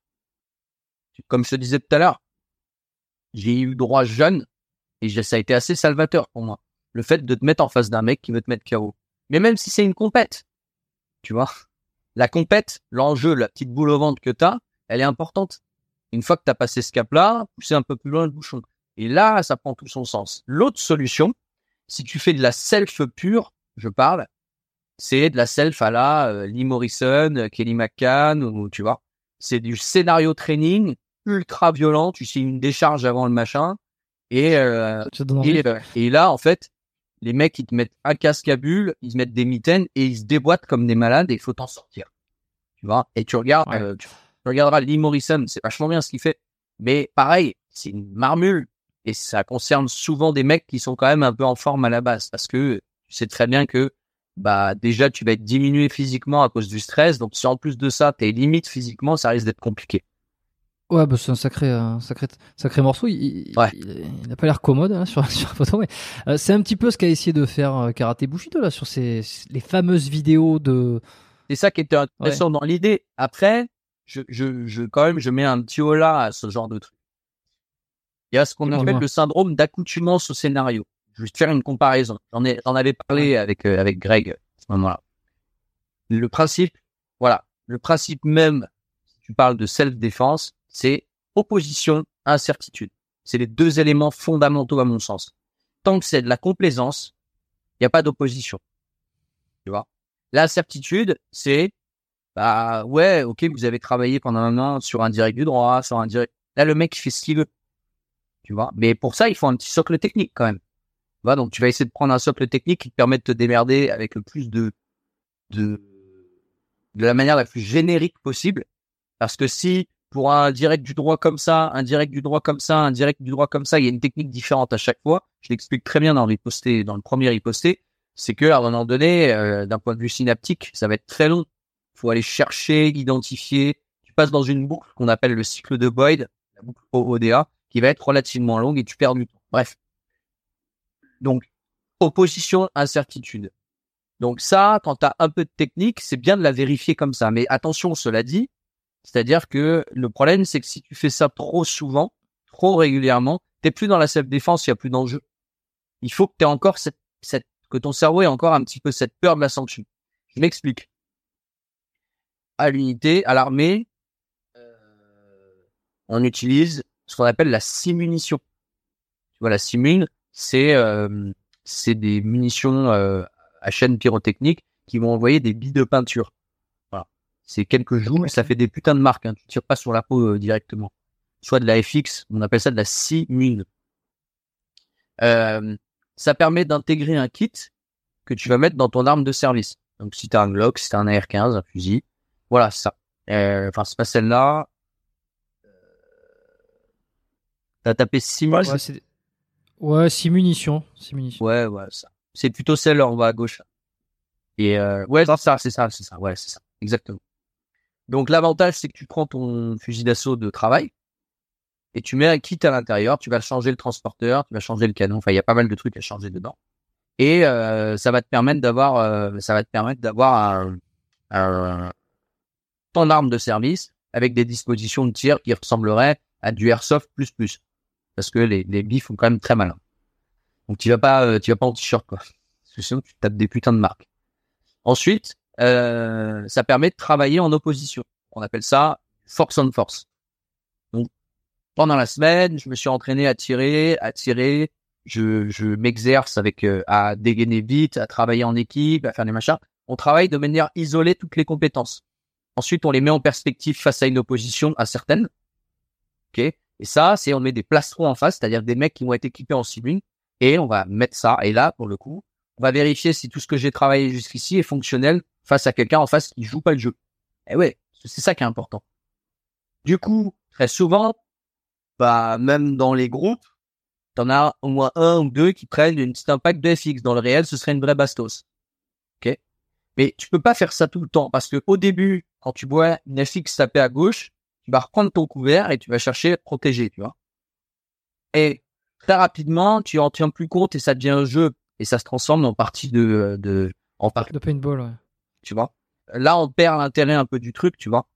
Comme je te disais tout à l'heure, j'ai eu droit jeune et ça a été assez salvateur pour moi. Le fait de te mettre en face d'un mec qui veut te mettre KO. Mais même si c'est une compète, tu vois, la compète, l'enjeu, la petite boule au ventre que tu as, elle est importante. Une fois que tu as passé ce cap-là, pousser un peu plus loin le bouchon. Et là, ça prend tout son sens. L'autre solution, si tu fais de la self pure, je parle, c'est de la self à la euh, Lee Morrison, euh, Kelly McCann, ou tu vois, c'est du scénario training ultra violent. Tu sais une décharge avant le machin, et, euh, et là, en fait, les mecs, ils te mettent un casque à bulles, ils te mettent des mitaines et ils se déboîtent comme des malades et il faut t'en sortir. Tu vois? Et tu regardes, euh, tu, regarderas Lee Morrison, c'est vachement bien ce qu'il fait. Mais pareil, c'est une marmule et ça concerne souvent des mecs qui sont quand même un peu en forme à la base parce que tu sais très bien que bah déjà tu vas être diminué physiquement à cause du stress. Donc si en plus de ça t'es limite physiquement, ça risque d'être compliqué. Ouais, bah c'est un sacré, un sacré, sacré morceau. Il, ouais. il, a pas l'air commode hein, sur, sur la photo, mais euh, c'est un petit peu ce qu'a essayé de faire euh, Karate Bushido là sur ces les fameuses vidéos de. C'est ça qui était intéressant dans l'idée. Après, je, je, je, quand même, je mets un petit là à ce genre de truc. Il y a ce qu'on appelle le syndrome d'accoutumance au scénario. Je vais te faire une comparaison. J'en ai, j'en avais parlé avec euh, avec Greg à ce moment-là. Le principe, voilà, le principe même. Si tu parles de self-défense, c'est opposition, incertitude. C'est les deux éléments fondamentaux à mon sens. Tant que c'est de la complaisance, il n'y a pas d'opposition. Tu vois? L'incertitude, c'est bah ouais, ok, vous avez travaillé pendant un an sur un direct du droit, sur un direct. Là, le mec il fait ce qu'il veut. Tu vois? Mais pour ça, il faut un petit socle technique quand même. Tu vois? Donc tu vas essayer de prendre un socle technique qui te permet de te démerder avec le plus de de, de la manière la plus générique possible. Parce que si pour un direct du droit comme ça, un direct du droit comme ça, un direct du droit comme ça, il y a une technique différente à chaque fois. Je l'explique très bien dans riposté, dans le premier riposté. C'est que à un moment donné, euh, d'un point de vue synaptique, ça va être très long. Il faut aller chercher, identifier. Tu passes dans une boucle qu'on appelle le cycle de Boyd, la boucle ODA, qui va être relativement longue et tu perds du temps. Bref. Donc, opposition, incertitude. Donc ça, quand tu as un peu de technique, c'est bien de la vérifier comme ça. Mais attention, cela dit, c'est-à-dire que le problème, c'est que si tu fais ça trop souvent, trop régulièrement, t'es plus dans la self-défense, il n'y a plus d'enjeu. Il faut que tu encore cette, cette, que ton cerveau ait encore un petit peu cette peur de la sanction. Je m'explique. À l'unité, à l'armée, euh, on utilise ce qu'on appelle la simunition. Tu vois, la simune, c'est euh, c'est des munitions euh, à chaîne pyrotechnique qui vont envoyer des billes de peinture. C'est quelques jours, ça fait des putains de marques. Hein. Tu tires pas sur la peau euh, directement. Soit de la FX, on appelle ça de la simune. Euh, ça permet d'intégrer un kit que tu vas mettre dans ton arme de service. Donc si t'as un Glock, si t'as un AR-15, un fusil, voilà ça. Euh, enfin c'est pas celle-là. T'as tapé 6 Ouais, ouais 6 munitions. 6 munitions. Ouais, ouais, ça. C'est plutôt celle en bas à gauche. Et euh, ouais, c'est ça, c'est ça, c'est ça. Ouais, c'est ça. Exactement. Donc l'avantage, c'est que tu prends ton fusil d'assaut de travail et tu mets un kit à l'intérieur. Tu vas changer le transporteur, tu vas changer le canon. Enfin, il y a pas mal de trucs à changer dedans. Et euh, ça va te permettre d'avoir, euh, ça va te permettre d'avoir ton arme de service avec des dispositions de tir qui ressembleraient à du airsoft plus plus parce que les, les billes font quand même très malin. Donc tu vas pas, euh, tu vas pas en t-shirt quoi, parce que sinon tu tapes des putains de marques. Ensuite, euh, ça permet de travailler en opposition. On appelle ça force on force. Donc pendant la semaine, je me suis entraîné à tirer, à tirer. Je, je m'exerce avec euh, à dégainer vite, à travailler en équipe, à faire des machins. On travaille de manière isolée toutes les compétences. Ensuite, on les met en perspective face à une opposition incertaine. Ok et ça, c'est on met des plastrons en face, c'est-à-dire des mecs qui vont être équipés en civil, et on va mettre ça. Et là, pour le coup, on va vérifier si tout ce que j'ai travaillé jusqu'ici est fonctionnel face à quelqu'un en face qui joue pas le jeu. Et ouais, c'est ça qui est important. Du coup, très souvent, bah même dans les groupes, t'en as au moins un ou deux qui prennent une petite impact de FX. Dans le réel, ce serait une vraie bastos. Ok? Mais tu peux pas faire ça tout le temps parce que au début, quand tu vois une FX taper à gauche, tu vas reprendre ton couvert et tu vas chercher à protéger, tu vois? Et très rapidement, tu en tiens plus compte et ça devient un jeu et ça se transforme en partie de, de, en partie de paintball, ouais. Tu vois? Là, on perd l'intérêt un peu du truc, tu vois?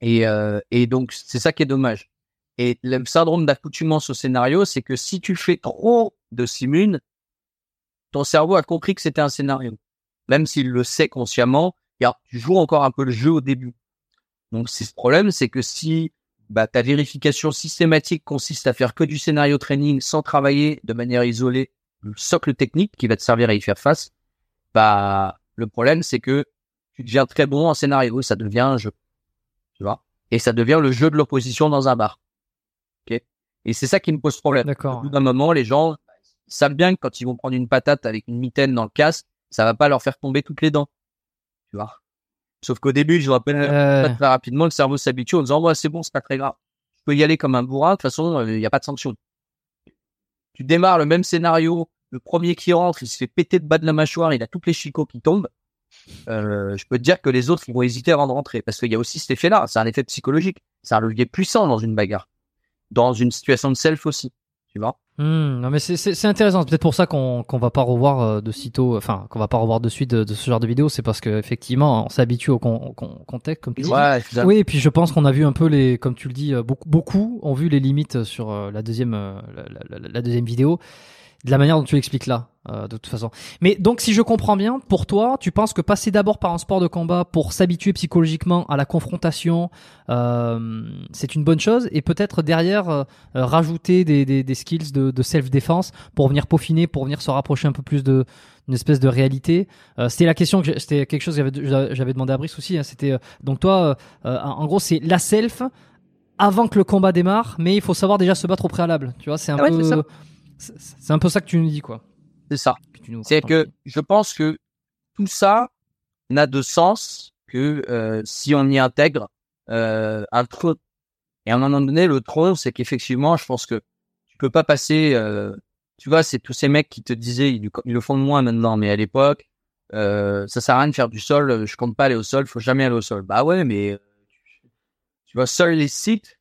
Et, euh, et donc, c'est ça qui est dommage. Et le syndrome d'accoutumance au scénario, c'est que si tu fais trop de simune, ton cerveau a compris que c'était un scénario. Même s'il le sait consciemment, tu joues encore un peu le jeu au début. Donc, c'est ce problème, c'est que si bah, ta vérification systématique consiste à faire que du scénario training sans travailler de manière isolée le socle technique qui va te servir à y faire face, bah le problème c'est que tu deviens très bon en scénario, ça devient un jeu, tu vois, et ça devient le jeu de l'opposition dans un bar. Ok? Et c'est ça qui me pose problème. D'accord. Au bout d'un moment, les gens savent bien que quand ils vont prendre une patate avec une mitaine dans le casque, ça va pas leur faire tomber toutes les dents, tu vois? Sauf qu'au début, je rappelle euh... très rapidement, le cerveau s'habitue en disant, ouais, c'est bon, c'est pas très grave. Je peux y aller comme un bourrin, de toute façon, il n'y a pas de sanction. Tu démarres le même scénario, le premier qui rentre, il se fait péter de bas de la mâchoire, il a toutes les chicots qui tombent. Euh, je peux te dire que les autres vont hésiter avant de rentrer parce qu'il y a aussi cet effet-là. C'est un effet psychologique. C'est un levier puissant dans une bagarre, dans une situation de self aussi. Tu vois Mmh, non mais c'est intéressant. Peut-être pour ça qu'on qu'on va pas revoir euh, de sitôt, enfin qu'on va pas revoir de suite de, de ce genre de vidéo, c'est parce que effectivement on s'habitue au con, con, contexte comme tu dis. Ouais, oui, et puis je pense qu'on a vu un peu les, comme tu le dis, euh, beaucoup beaucoup ont vu les limites sur euh, la deuxième la, la, la deuxième vidéo de la manière dont tu l'expliques là, euh, de toute façon. Mais donc, si je comprends bien, pour toi, tu penses que passer d'abord par un sport de combat pour s'habituer psychologiquement à la confrontation, euh, c'est une bonne chose, et peut-être derrière euh, rajouter des, des, des, skills de, de self-défense pour venir peaufiner, pour venir se rapprocher un peu plus de une espèce de réalité. Euh, c'était la question que c'était quelque chose que j'avais, j'avais demandé à Brice aussi. Hein, c'était donc toi, en gros, c'est la self avant que le combat démarre, mais il faut savoir déjà se battre au préalable. Tu vois, c'est un ah ouais, peu c'est un peu ça que tu nous dis, quoi. C'est ça. C'est que je pense que tout ça, n'a de sens que euh, si on y intègre euh, un tronc. Et à un moment donné, le tronc, c'est qu'effectivement, je pense que tu peux pas passer. Euh, tu vois, c'est tous ces mecs qui te disaient, ils, le font de moins maintenant, mais à l'époque, ça sert à rien de faire du sol. Je compte pas aller au sol, faut jamais aller au sol. Bah ouais, mais tu vois, seuls les sites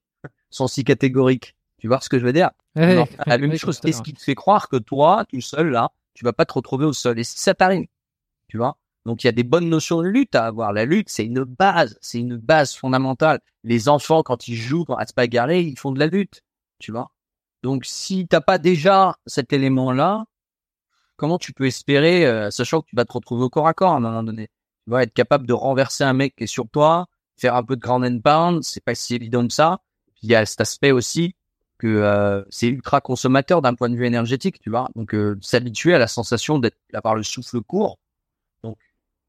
sont si catégoriques. Tu vois ce que je veux dire? Ouais, La même chose, qu'est-ce qui te fait croire que toi, tout seul là, tu vas pas te retrouver au sol. Et si ça t'arrive, tu vois? Donc il y a des bonnes notions de lutte à avoir. La lutte, c'est une base, c'est une base fondamentale. Les enfants, quand ils jouent à se bagarrer, ils font de la lutte, tu vois? Donc si t'as pas déjà cet élément-là, comment tu peux espérer, euh, sachant que tu vas te retrouver au corps à corps à un moment donné, tu vas être capable de renverser un mec qui est sur toi, faire un peu de ground and pound, c'est pas si évident que ça. il y a cet aspect aussi que euh, c'est ultra consommateur d'un point de vue énergétique, tu vois. Donc euh, s'habituer à la sensation d'être d'avoir le souffle court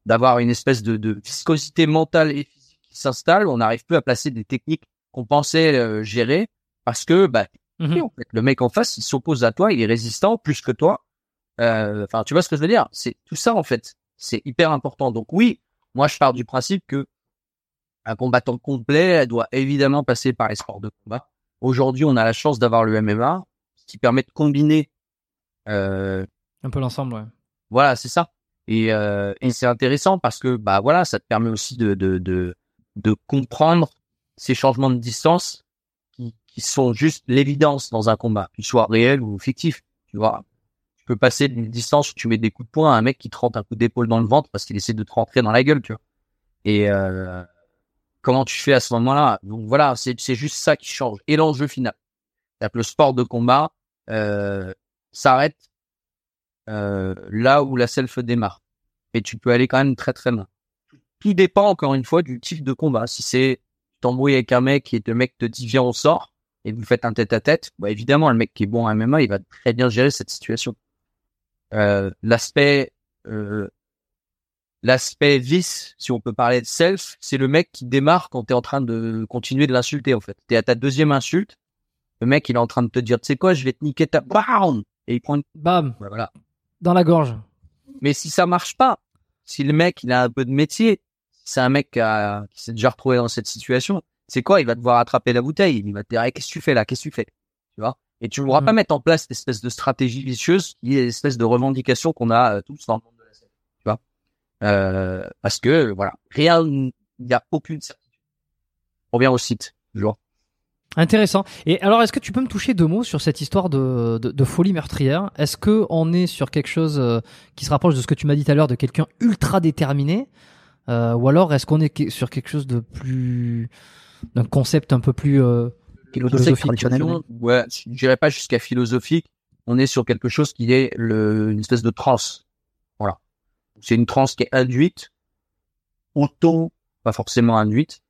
d'avoir une espèce de, de, viscosité mentale et physique qui s'installe. On n'arrive plus à placer des techniques qu'on pensait euh, gérer parce que bah, en fait, le mec en face, il s'oppose à toi, il est résistant plus que toi. Euh, enfin, tu vois ce que je veux dire? C'est tout ça en fait. C'est hyper important. Donc oui, moi je pars du principe que un combattant complet doit évidemment passer par les sports de combat. Aujourd'hui, on a la chance d'avoir le MMA qui permet de combiner euh, un peu l'ensemble. Ouais. Voilà, c'est ça. Et, euh, et c'est intéressant parce que bah voilà, ça te permet aussi de de de, de comprendre ces changements de distance qui, qui sont juste l'évidence dans un combat, qu'il soit réel ou fictif. Tu vois, tu peux passer d'une distance où tu mets des coups de poing à un mec qui te rentre un coup d'épaule dans le ventre parce qu'il essaie de te rentrer dans la gueule, tu vois. Et euh, comment tu fais à ce moment-là Donc voilà, c'est c'est juste ça qui change. Et l'enjeu final, le sport de combat euh, s'arrête euh, là où la self démarre. Et tu peux aller quand même très très loin. Tout dépend encore une fois du type de combat. Si c'est t'embrouilles avec un mec et le mec te dit viens on sort et vous faites un tête à tête, bah évidemment le mec qui est bon en MMA il va très bien gérer cette situation. Euh, l'aspect l'aspect vice, si on peut parler de self, c'est le mec qui démarre quand t'es en train de continuer de l'insulter en fait. T'es à ta deuxième insulte, le mec il est en train de te dire tu sais quoi je vais te niquer ta bam et il prend une... bam voilà dans la gorge. Mais si ça marche pas, si le mec il a un peu de métier, c'est un mec qui, s'est déjà retrouvé dans cette situation, c'est quoi Il va devoir attraper la bouteille. Il va te dire qu'est-ce que tu fais là? Qu'est-ce que tu fais? Tu vois? Et tu ne pourras pas mm. mettre en place cette espèce de stratégie vicieuse qui est l'espèce de revendication qu'on a euh, tous dans le monde de la scène. Tu vois euh, Parce que voilà, rien, il n'y a aucune certitude. On revient au site, vois. Intéressant. Et alors, est-ce que tu peux me toucher deux mots sur cette histoire de, de, folie meurtrière? Est-ce que on est sur quelque chose euh, qui se rapproche de ce que tu m'as dit tout à l'heure, de quelqu'un ultra déterminé, euh, ou alors est-ce qu'on est sur quelque chose de plus d'un concept un peu plus euh, philosophique Ouais, je dirais pas jusqu'à philosophique. On est sur quelque chose qui est le, une espèce de transe. C'est une transe qui est induite, auto, pas forcément induite,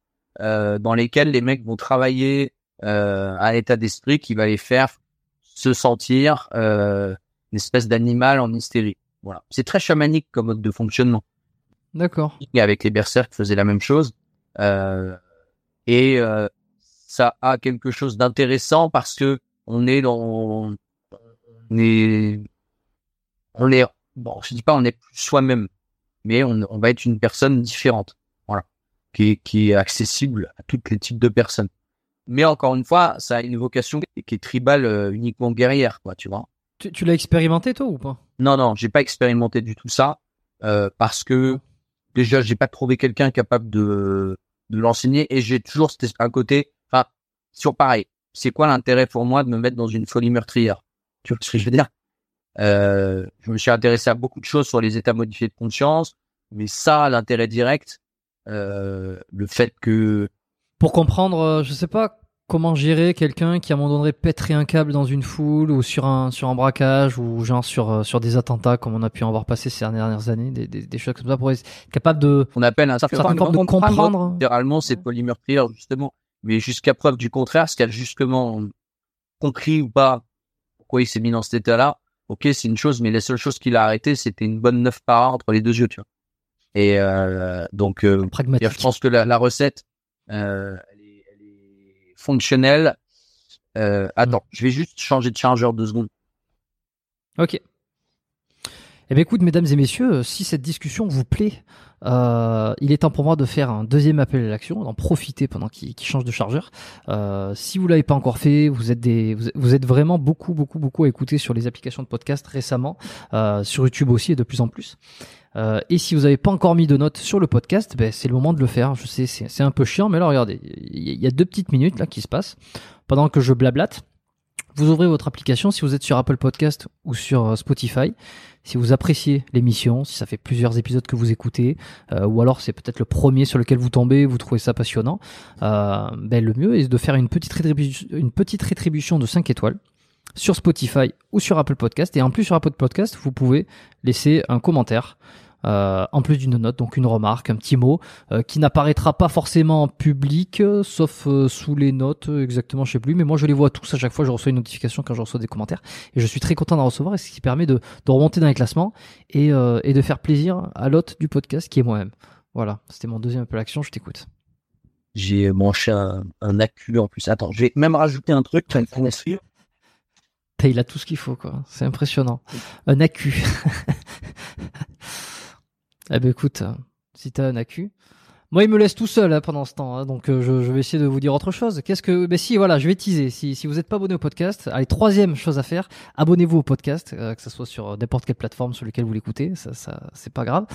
euh, dans lesquelles les mecs vont travailler euh, un état d'esprit qui va les faire se sentir euh, une espèce d'animal en hystérie. Voilà. C'est très chamanique comme mode de fonctionnement. D'accord. Et avec les berserks faisaient la même chose. Euh, et euh, ça a quelque chose d'intéressant parce que on est dans on est on est bon je dis pas on est plus soi-même mais on, on va être une personne différente voilà qui qui est accessible à tous les types de personnes mais encore une fois, ça a une vocation qui est tribale euh, uniquement guerrière, quoi, tu vois. Tu, tu l'as expérimenté toi ou pas? Non, non, j'ai pas expérimenté du tout ça euh, parce que déjà j'ai pas trouvé quelqu'un capable de de l'enseigner et j'ai toujours un côté, enfin, sur pareil. C'est quoi l'intérêt pour moi de me mettre dans une folie meurtrière? Tu vois ce que je veux dire? Euh, Je me suis intéressé à beaucoup de choses sur les états modifiés de conscience, mais ça, l'intérêt direct, euh, le fait que pour comprendre, euh, je sais pas comment gérer quelqu'un qui à un moment donné pèterait un câble dans une foule ou sur un sur un braquage ou genre sur euh, sur des attentats comme on a pu en voir passer ces dernières années, des, des, des choses comme ça pour être capable de on appelle un certain nombre de comprendre. Généralement, c'est polymeurtrière justement, mais jusqu'à preuve du contraire, ce qu'elle a justement compris ou pas pourquoi il s'est mis dans cet état-là. Ok, c'est une chose, mais la seule chose qu'il a arrêté, c'était une bonne neuf par an entre les deux yeux, tu vois. Et euh, donc, euh, je pense que la, la recette, euh, elle, est, elle, est, fonctionnelle. Euh, attends, mm. je vais juste changer de chargeur deux secondes. Ok. Eh bien, écoute, mesdames et messieurs, si cette discussion vous plaît, euh, il est temps pour moi de faire un deuxième appel à l'action, d'en profiter pendant qu'il change de chargeur. Euh, si vous l'avez pas encore fait, vous êtes vraiment beaucoup, beaucoup, beaucoup à écouter sur les applications de podcast récemment, euh, sur YouTube aussi et de plus en plus. Euh, et si vous n'avez pas encore mis de notes sur le podcast, ben, c'est le moment de le faire. Je sais, c'est un peu chiant, mais là, regardez, il y a deux petites minutes là qui se passent pendant que je blablate. Vous ouvrez votre application si vous êtes sur Apple Podcast ou sur euh, Spotify. Si vous appréciez l'émission, si ça fait plusieurs épisodes que vous écoutez, euh, ou alors c'est peut-être le premier sur lequel vous tombez, vous trouvez ça passionnant, euh, ben le mieux est de faire une petite, rétribution, de 5 étoiles sur Spotify ou sur Apple Podcast. Et en plus sur Apple Podcast, vous pouvez laisser un commentaire euh, en plus d'une note, donc une remarque, un petit mot, euh, qui n'apparaîtra pas forcément en public, euh, sauf sous les notes, exactement, je sais plus, mais moi je les vois tous à chaque fois, je reçois une notification quand je reçois des commentaires, et je suis très content d'en recevoir, et ce qui permet de, de remonter dans les classements et, et de faire plaisir à l'hôte du podcast qui est moi-même. Voilà, c'était mon deuxième appel action, je t'écoute. J'ai manché un, un accu en plus. Attends, je vais même rajouter un truc. Il a tout ce qu'il faut, quoi. C'est impressionnant. Un accu. Eh ben écoute, si t'as un accu, moi, il me laisse tout seul hein, pendant ce temps, hein, donc euh, je, je, vais essayer de vous dire autre chose. Qu'est-ce que, ben si, voilà, je vais teaser. Si, si vous n'êtes pas abonné au podcast, allez, troisième chose à faire, abonnez-vous au podcast, euh, que ce soit sur n'importe quelle plateforme sur laquelle vous l'écoutez, ça, ça c'est pas grave,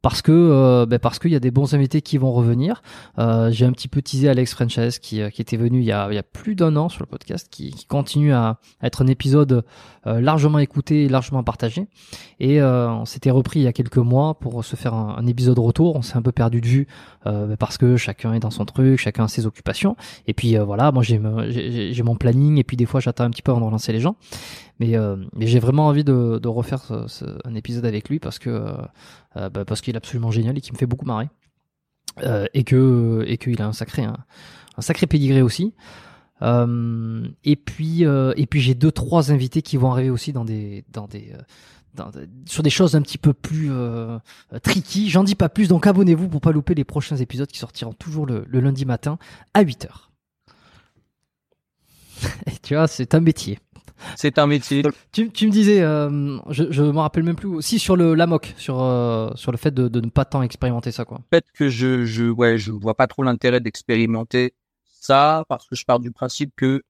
parce que, euh, ben parce qu'il y a des bons invités qui vont revenir. J'ai un petit peu teasé Alex Frances qui, qui était venu il y a, il y a plus d'un an sur le podcast, qui, qui continue à, être un épisode largement écouté largement partagé. Et on s'était repris il y a quelques mois pour se faire un, un épisode retour. On s'est un peu perdu de vue euh, parce que chacun est dans son truc, chacun a ses occupations. Et puis euh, voilà, moi j'ai mon planning et puis des fois j'attends un petit peu avant de relancer les gens. Mais, euh, j'ai vraiment envie de, refaire un épisode avec lui bah, parce qu'il est absolument génial et qui me fait beaucoup marrer. et qu'il a un sacré pédigré aussi. Et puis j'ai deux trois invités qui vont arriver aussi dans des sur des choses un petit peu plus euh, tricky. J'en dis pas plus, donc abonnez-vous pour pas louper les prochains épisodes qui sortiront toujours le, lundi matin à 8h. tu vois, c'est un métier. C'est un métier. Tu, me disais, euh, je, je me rappelle même plus, aussi sur le l'AMOC, sur, euh, sur le fait de, ne pas tant expérimenter ça. Quoi. Fait que je, je, ouais, je vois pas trop l'intérêt d'expérimenter ça parce que je pars du principe que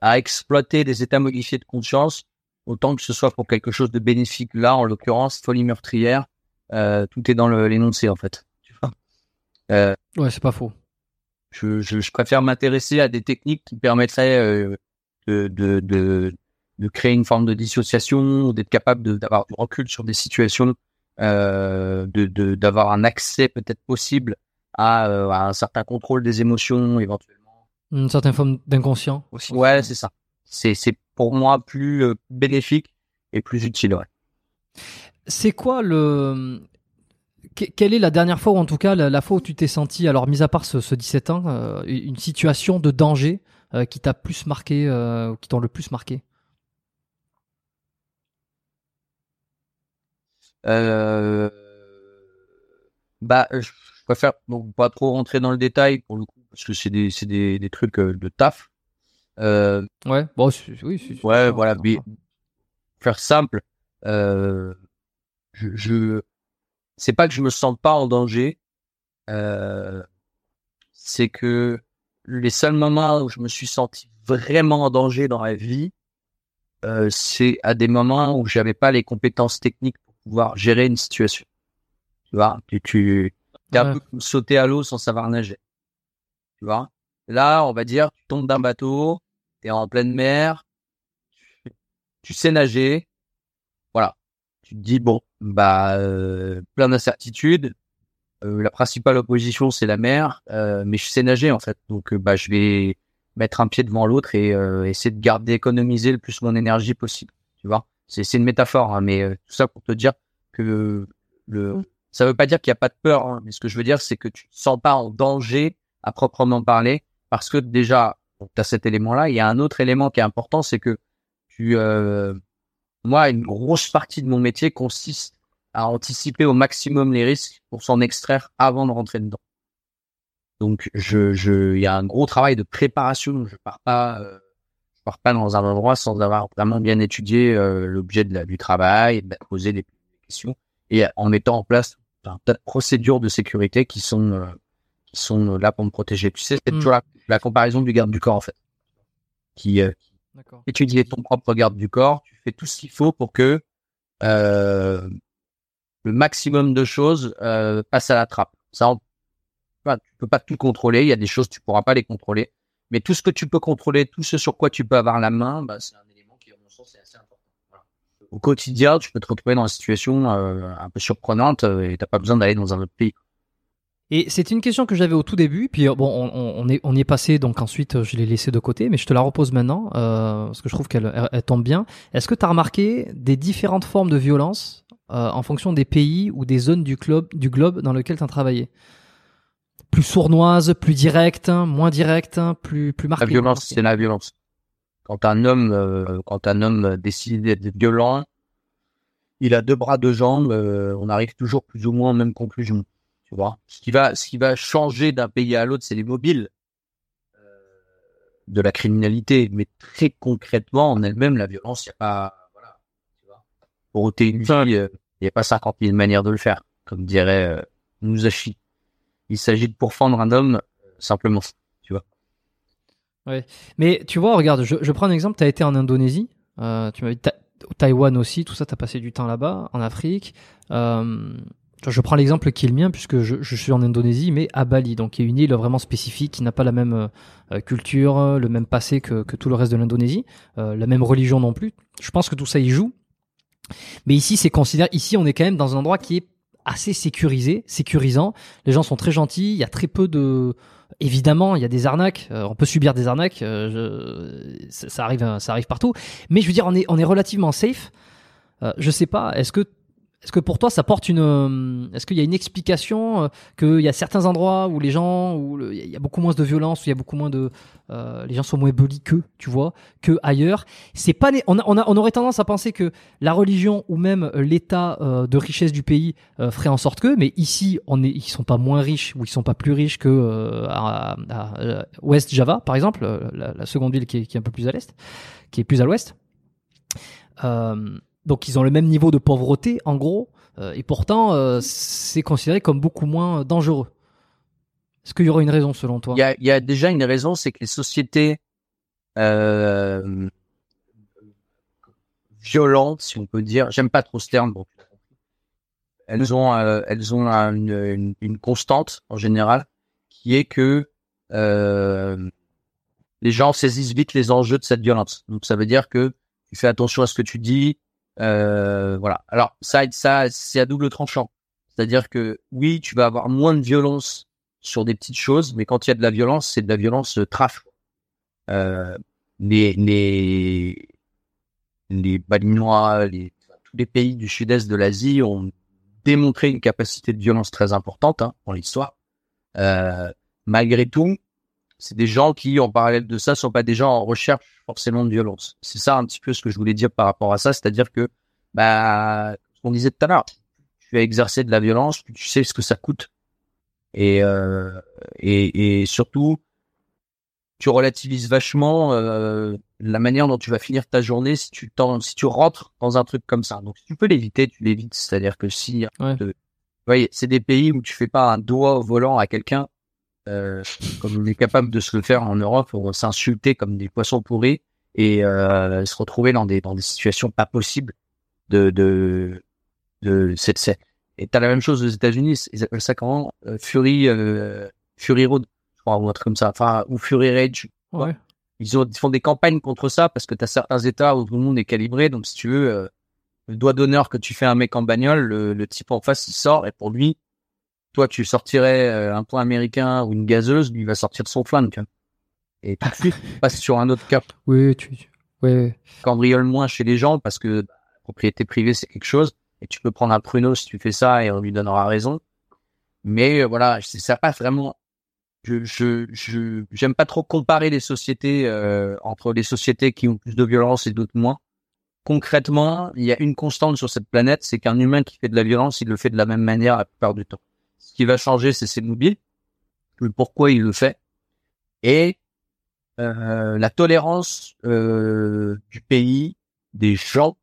à exploiter des états modifiés de conscience, autant que ce soit pour quelque chose de bénéfique. Là, en l'occurrence, folie meurtrière, euh, tout est dans l'énoncé en fait. Tu vois? Euh, ouais, c'est pas faux. Je, je, je préfère m'intéresser à des techniques qui permettraient euh, de, de, de, de, créer une forme de dissociation, d'être capable d'avoir du recul sur des situations, de d'avoir un accès peut-être possible à, à, un certain contrôle des émotions éventuellement. Une certaine forme d'inconscient aussi. Ouais, c'est ça. C'est pour moi plus euh, bénéfique et plus utile. Ouais. C'est quoi le quelle est la dernière fois, ou en tout cas la, fois où tu t'es senti, alors mis à part ce, 17 ans, euh, une situation de danger euh, qui t'a plus marqué, qui t'ont le plus marqué? Bah, je préfère donc pas trop rentrer dans le détail pour le coup, parce que c'est des, des, des, trucs de taf. Euh, ouais, bon, oui, ouais, voilà, mais faire simple, euh, je, je c'est pas que je me sens pas en danger, euh, c'est que les seuls moments où je me suis senti vraiment en danger dans la vie, euh, c'est à des moments où j'avais pas les compétences techniques pour pouvoir gérer une situation. Tu vois, tu, tu un peu sauter à l'eau sans savoir nager. Tu vois? Là, on va dire, tu tombes d'un bateau, tu en pleine mer, tu, sais nager, voilà. Tu te dis bon, bah euh, plein d'incertitudes. Euh, la principale opposition c'est la mer, euh, mais je sais nager en fait, donc bah je vais mettre un pied devant l'autre et essayer de garder, économiser le plus mon énergie possible. Tu vois, c'est c'est une métaphore, hein, mais tout ça pour te dire que le mmh. ça veut pas dire qu'il y a pas de peur, hein, mais ce que je veux dire c'est que tu te sens pas en danger à proprement parler parce que déjà donc, tu as cet élément-là. Il y a un autre élément qui est important, c'est que tu, euh, moi, une grosse partie de mon métier consiste à anticiper au maximum les risques pour s'en extraire avant de rentrer dedans. Donc, je, je, il y a un gros travail de préparation. Je pars pas, euh, je pars pas dans un endroit sans avoir vraiment bien étudié euh, l'objet du travail, poser des questions et en mettant en place un tas de procédures de sécurité qui sont euh, qui sont là pour me protéger. Tu sais, c'est hmm. toujours la, comparaison du garde du corps en fait, qui, euh, étudie ton propre garde du corps. Tu fais tout ce qu'il faut pour que euh, le maximum de choses euh, passent à la trappe. Ça, on, tu peux pas tout contrôler. Il y a des choses tu pourras pas les contrôler, mais tout ce que tu peux contrôler, tout ce sur quoi tu peux avoir la main, bah, c'est un élément qui, à mon sens, est assez important. Au quotidien, tu peux te retrouver dans une situation euh, un peu surprenante et t'as pas besoin d'aller dans un autre pays. Et c'était une question que j'avais au tout début, puis euh, bon, on, on, est, on y est passé, donc ensuite euh, je l'ai laissé de côté, mais je te la repose maintenant, euh, parce que je trouve qu'elle elle, tombe bien. Est-ce que tu as remarqué des différentes formes de violence euh, en fonction des pays ou des zones du, club, du globe dans lequel tu as travaillé? Plus sournoise, plus directe, moins directe, plus, plus marquée La violence, c'est la violence. Quand un homme, euh, quand un homme décide d'être violent, il a deux bras, deux jambes, on arrive toujours plus ou moins aux mêmes conclusions. Tu vois, ce qui va, ce qui va changer d'un pays à l'autre, c'est les mobiles euh, de la criminalité. Mais très concrètement, en elle-même, la violence, il n'y a pas, voilà, tu vois. Pour ôter une vie, il n'y a pas 50 000 manières de le faire, comme dirait euh, Musashi. Il s'agit de pourfendre un homme euh, simplement, tu vois. Ouais. Mais tu vois, regarde, je, je prends un exemple. Tu as été en Indonésie. Euh, tu m'as dit Taïwan aussi, tout ça, tu as passé du temps là-bas, en Afrique. Euh, je prends l'exemple qui est le mien puisque je, suis en Indonésie, mais à Bali, donc qui est une île vraiment spécifique qui n'a pas la même euh, culture, le même passé que, tout le reste de l'Indonésie, euh, la même religion non plus. Je pense que tout ça y joue. Mais ici, c'est considéré. Ici, on est quand même dans un endroit qui est assez sécurisé, sécurisant. Les gens sont très gentils. Il y a très peu de. Évidemment, il y a des arnaques. Euh, on peut subir des arnaques. Euh, je... ça, arrive, ça arrive partout. Mais je veux dire, on est, on est relativement safe. Euh, je sais pas. Est-ce que est-ce que pour toi ça porte une euh, est-ce qu'il y a une explication euh, qu'il y a certains endroits où les gens où il y a beaucoup moins de violence où il y a beaucoup moins de euh, les gens sont moins belliqueux tu vois que ailleurs c'est pas on, a, on, a, on aurait tendance à penser que la religion ou même l'état de richesse du pays ferait en sorte que mais ici on est ils sont pas moins riches ou ils sont pas plus riches que à, à, West Java par exemple la, la seconde ville qui est, qui est un peu plus à l'est qui est plus à l'ouest. Euh, donc ils ont le même niveau de pauvreté en gros, euh, et pourtant euh, c'est considéré comme beaucoup moins dangereux. Est-ce qu'il y aurait une raison selon toi? Il y, a, y a, déjà une raison, c'est que les sociétés euh, violentes, si on peut dire, j'aime pas trop ce terme, bon, elles ont euh, elles ont une, une, une, constante en général qui est que euh, les gens saisissent vite les enjeux de cette violence. Donc ça veut dire que tu fais attention à ce que tu dis, euh, voilà. Alors ça, ça, c'est à double tranchant. C'est-à-dire que oui, tu vas avoir moins de violence sur des petites choses, mais quand il y a de la violence, c'est de la violence euh, traf. Euh, les les les Balinois, les tous les pays du sud-est de l'Asie ont démontré une capacité de violence très importante hein, dans l'histoire. Euh, malgré tout, c'est des gens qui, en parallèle de ça, sont pas des gens en recherche forcément de violence. C'est ça un petit peu ce que je voulais dire par rapport à ça, c'est-à-dire que, bah, ce qu'on disait tout à l'heure, tu as exercé de la violence, tu sais ce que ça coûte, et euh, et, et, surtout, tu relativises vachement euh, la manière dont tu vas finir ta journée si tu si tu rentres dans un truc comme ça. Donc, si tu peux l'éviter, tu l'évites. C'est-à-dire que si, ouais. voyez, c'est des pays où tu fais pas un doigt au volant à quelqu'un euh, comme on est capable de se le faire en Europe, on s'insulter comme des poissons pourris et euh, se retrouver dans des dans des situations pas possibles de de de et t'as la même chose aux États-Unis, ils appellent ça comment euh, Fury euh, Fury Road, je crois ou un truc comme ça, enfin ou Fury Rage. Ouais. Ils, ont, ils font des campagnes contre ça parce que t'as certains États où tout le monde est calibré, donc si tu veux le doigt d'honneur que tu fais un mec en bagnole, le, le type en face il sort et pour lui toi, tu sortirais euh, un point américain ou une gazeuse, lui va sortir de son flingue. Et tout de suite, passe sur un autre cap. Oui, tu, oui. Cambriole moins chez les gens parce que bah, la propriété privée, c'est quelque chose. Et tu peux prendre un pruneau si tu fais ça et on lui donnera raison. Mais euh, voilà, ça passe vraiment. Je, je, je, j'aime pas trop comparer les sociétés euh, entre les sociétés qui ont plus de violence et d'autres moins. Concrètement, il y a une constante sur cette planète, c'est qu'un humain qui fait de la violence, il le fait de la même manière la plupart du temps. Ce qui va changer, c'est ses mobiles, le pourquoi il le fait? Et euh, la tolérance euh, du pays, des gens,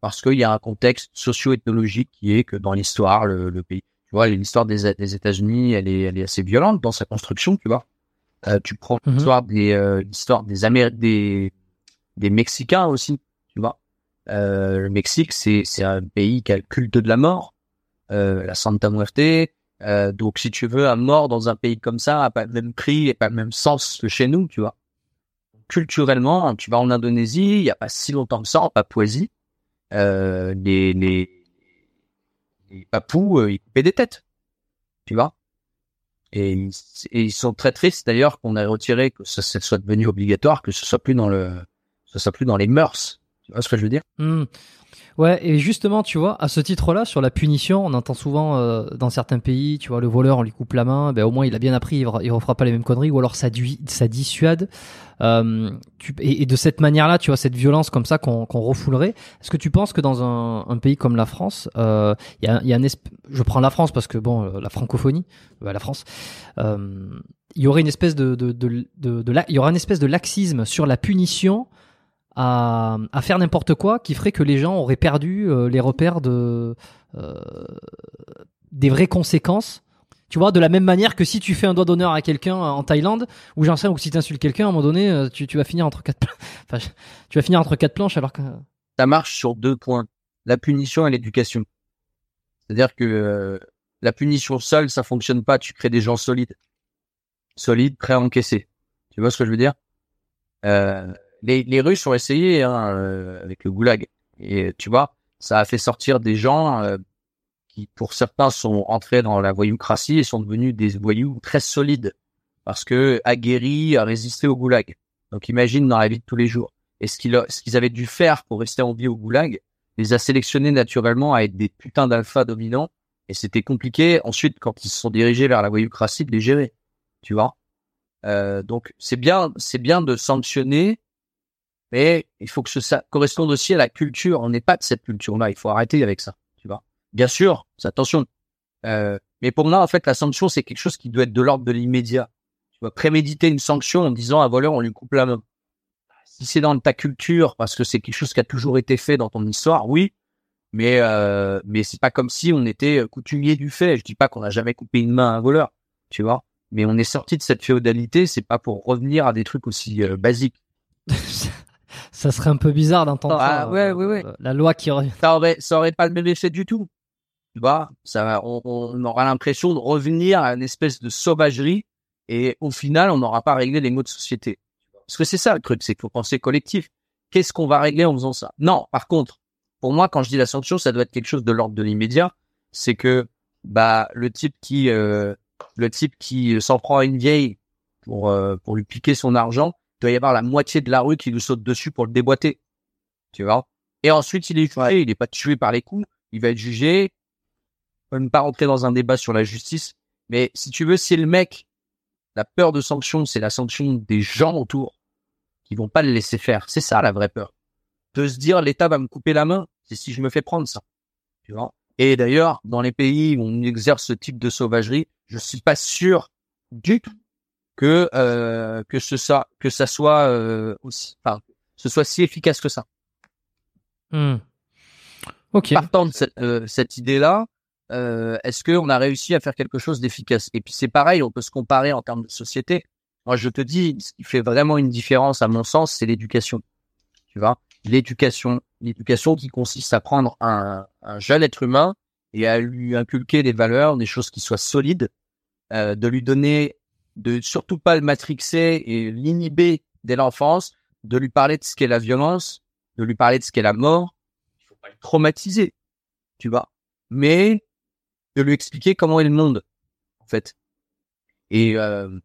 parce qu'il y a un contexte socio-ethnologique qui est que dans l'histoire, le, le, pays, tu vois, l'histoire des, des États-Unis, elle est, elle est assez violente dans sa construction, tu vois. Euh, tu prends mhm. l'histoire des, euh, l'histoire des Américains, des, des Mexicains aussi, tu vois. Euh, le Mexique, c'est, c'est un pays qui a le culte de la mort, euh, la Santa Muerte. Euh, donc, si tu veux, un mort dans un pays comme ça a pas le même prix et pas le même sens que chez nous, tu vois. Culturellement, tu vas en Indonésie, il y a pas si longtemps que ça, en Papouasie, euh, les, les, les Papous, euh, ils coupaient des têtes, tu vois. Et, ils sont très tristes d'ailleurs qu'on ait retiré que ça, ça, soit devenu obligatoire, que ce soit plus dans le, ce soit plus dans les mœurs. Tu ce que je veux dire? Mmh. Ouais, et justement, tu vois, à ce titre-là, sur la punition, on entend souvent euh, dans certains pays, tu vois, le voleur, on lui coupe la main, ben au moins il a bien appris, il, il refera pas les mêmes conneries, ou alors ça, dissuade. Euh, et, de cette manière-là, tu vois, cette violence comme ça qu'on qu'on refoulerait. Est-ce que tu penses que dans un, pays comme la France, il euh, a, y un je prends la France parce que bon, la francophonie, bah, la France, il y aurait une espèce de, il y aura une espèce de laxisme sur la punition à, à faire n'importe quoi qui ferait que les gens auraient perdu euh, les repères de euh, des vraies conséquences. Tu vois, de la même manière que si tu fais un doigt d'honneur à quelqu'un en Thaïlande, ou j'en sais, ou si tu insultes quelqu'un, à un moment donné, euh, tu, tu vas finir entre quatre, enfin, tu vas finir entre quatre planches alors que ça marche sur deux points la punition et l'éducation. C'est-à-dire que la punition seule, ça fonctionne pas. Tu crées des gens solides, solides, prêts à encaisser. Tu vois ce que je veux dire? Euh, les, les Russes ont essayé hein, euh, avec le goulag. Et tu vois, ça a fait sortir des gens euh, qui, pour certains, sont entrés dans la voyoucratie et sont devenus des voyous très solides parce que aguerris à résister au goulag. Donc imagine dans la vie de tous les jours. Et ce qu'ils ce qu'ils avaient dû faire pour rester en vie au goulag, les a sélectionnés naturellement à être des putains d'alpha dominants. Et c'était compliqué ensuite quand ils se sont dirigés vers la voyoucratie de les gérer. Tu vois? Euh, donc c'est bien, c'est bien de sanctionner mais il faut que ça corresponde aussi à la culture. On n'est pas de cette culture-là. Il faut arrêter avec ça. Tu vois. Bien sûr, attention. Euh, mais pour moi, en fait, la sanction, c'est quelque chose qui doit être de l'ordre de l'immédiat. Tu vas préméditer une sanction en disant à un voleur, on lui coupe la main. Si c'est dans ta culture, parce que c'est quelque chose qui a toujours été fait dans ton histoire, oui. Mais euh, mais c'est pas comme si on était coutumier du fait. Je dis pas qu'on n'a jamais coupé une main à un voleur, tu vois. Mais on est sorti de cette féodalité. C'est pas pour revenir à des trucs aussi euh, basiques. ça serait un peu bizarre d'entendre ah, ouais, ouais, ouais. Euh, la loi qui revient. Ça aurait, ça aurait pas le même effet du tout. Tu vois, ça, on, on aura l'impression de revenir à une espèce de sauvagerie et au final, on n'aura pas réglé les mots de société. Parce que c'est ça le truc, c'est qu'il faut penser collectif. Qu'est-ce qu'on va régler en faisant ça? Non, par contre, pour moi, quand je dis la sanction, ça doit être quelque chose de l'ordre de l'immédiat. C'est que bah le type qui euh, le type qui s'en prend à une vieille pour euh, pour lui piquer son argent, il doit y avoir la moitié de la rue qui lui saute dessus pour le déboîter. Tu vois? Et ensuite, il est jugé. Il n'est pas tué par les coups. Il va être jugé. On va même pas rentrer dans un débat sur la justice. Mais si tu veux, si le mec, la peur de sanction, c'est la sanction des gens autour qui vont pas le laisser faire. C'est ça la vraie peur. De se dire l'État va me couper la main, c'est si je me fais prendre ça. Tu vois? Et d'ailleurs, dans les pays où on exerce ce type de sauvagerie, je suis pas sûr du tout que euh, que ce soit que ça soit euh, aussi enfin ce soit si efficace que ça. Ok. Partant de cette, euh, cette idée là, euh, est-ce qu'on a réussi à faire quelque chose d'efficace? Et puis c'est pareil, on peut se comparer en termes de société. Moi, je te dis, ce qui fait vraiment une différence, à mon sens, c'est l'éducation. Tu vois, l'éducation, l'éducation qui consiste à prendre un, un jeune être humain et à lui inculquer des valeurs, des choses qui soient solides, euh, de lui donner de surtout pas le matrixer et l'inhiber dès l'enfance, de lui parler de ce qu'est la violence, de lui parler de ce qu'est la mort. Il faut pas le traumatiser, tu vois, mais de lui expliquer comment est le monde, en fait. Et euh,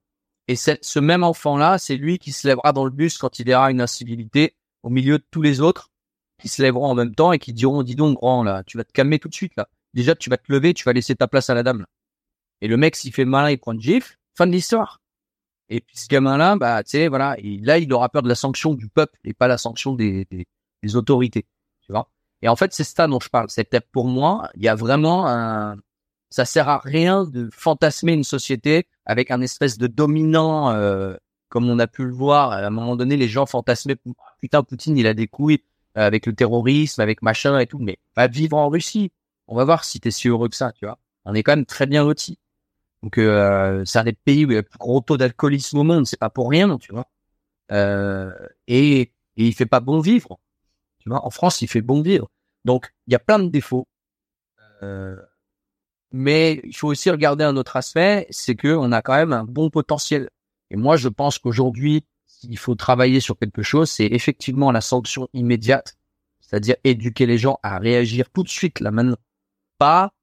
et ce même enfant-là, c'est lui qui se lèvera dans le bus quand il verra une incivilité au milieu de tous les autres qui se lèveront en même temps et qui diront dis donc grand là, tu vas te calmer tout de suite là. Déjà tu vas te lever, tu vas laisser ta place à la dame. Et le mec s'il fait malin, il prend une gifle, Fin de l'histoire. Et puis ce gamin-là, bah, tu sais, voilà, et là, il aura peur de la sanction du peuple et pas la sanction des, des, autorités, tu vois. Et en fait, c'est ça dont je parle. C'est peut-être pour moi, il y a vraiment un, ça sert à rien de fantasmer une société avec un espèce de dominant euh, comme on a pu le voir, à un moment donné, les gens fantasmaient, putain, Poutine, il a des couilles euh, avec le terrorisme, avec machin et tout, mais va vivre en Russie. On va voir si t'es si heureux que ça, tu vois. On est quand même très bien lotis. Donc, euh, c'est un des pays où il y a le plus gros taux d'alcoolisme au monde, c'est pas pour rien, tu vois. Euh, et, et il fait pas bon vivre. Tu vois, en France, il fait bon vivre. Donc, il y a plein de défauts. Euh, mais il faut aussi regarder un autre aspect, c'est que on a quand même un bon potentiel. Et moi, je pense qu'aujourd'hui, s'il faut travailler sur quelque chose, c'est effectivement la sanction immédiate, c'est-à-dire éduquer les gens à réagir tout de suite là maintenant, pas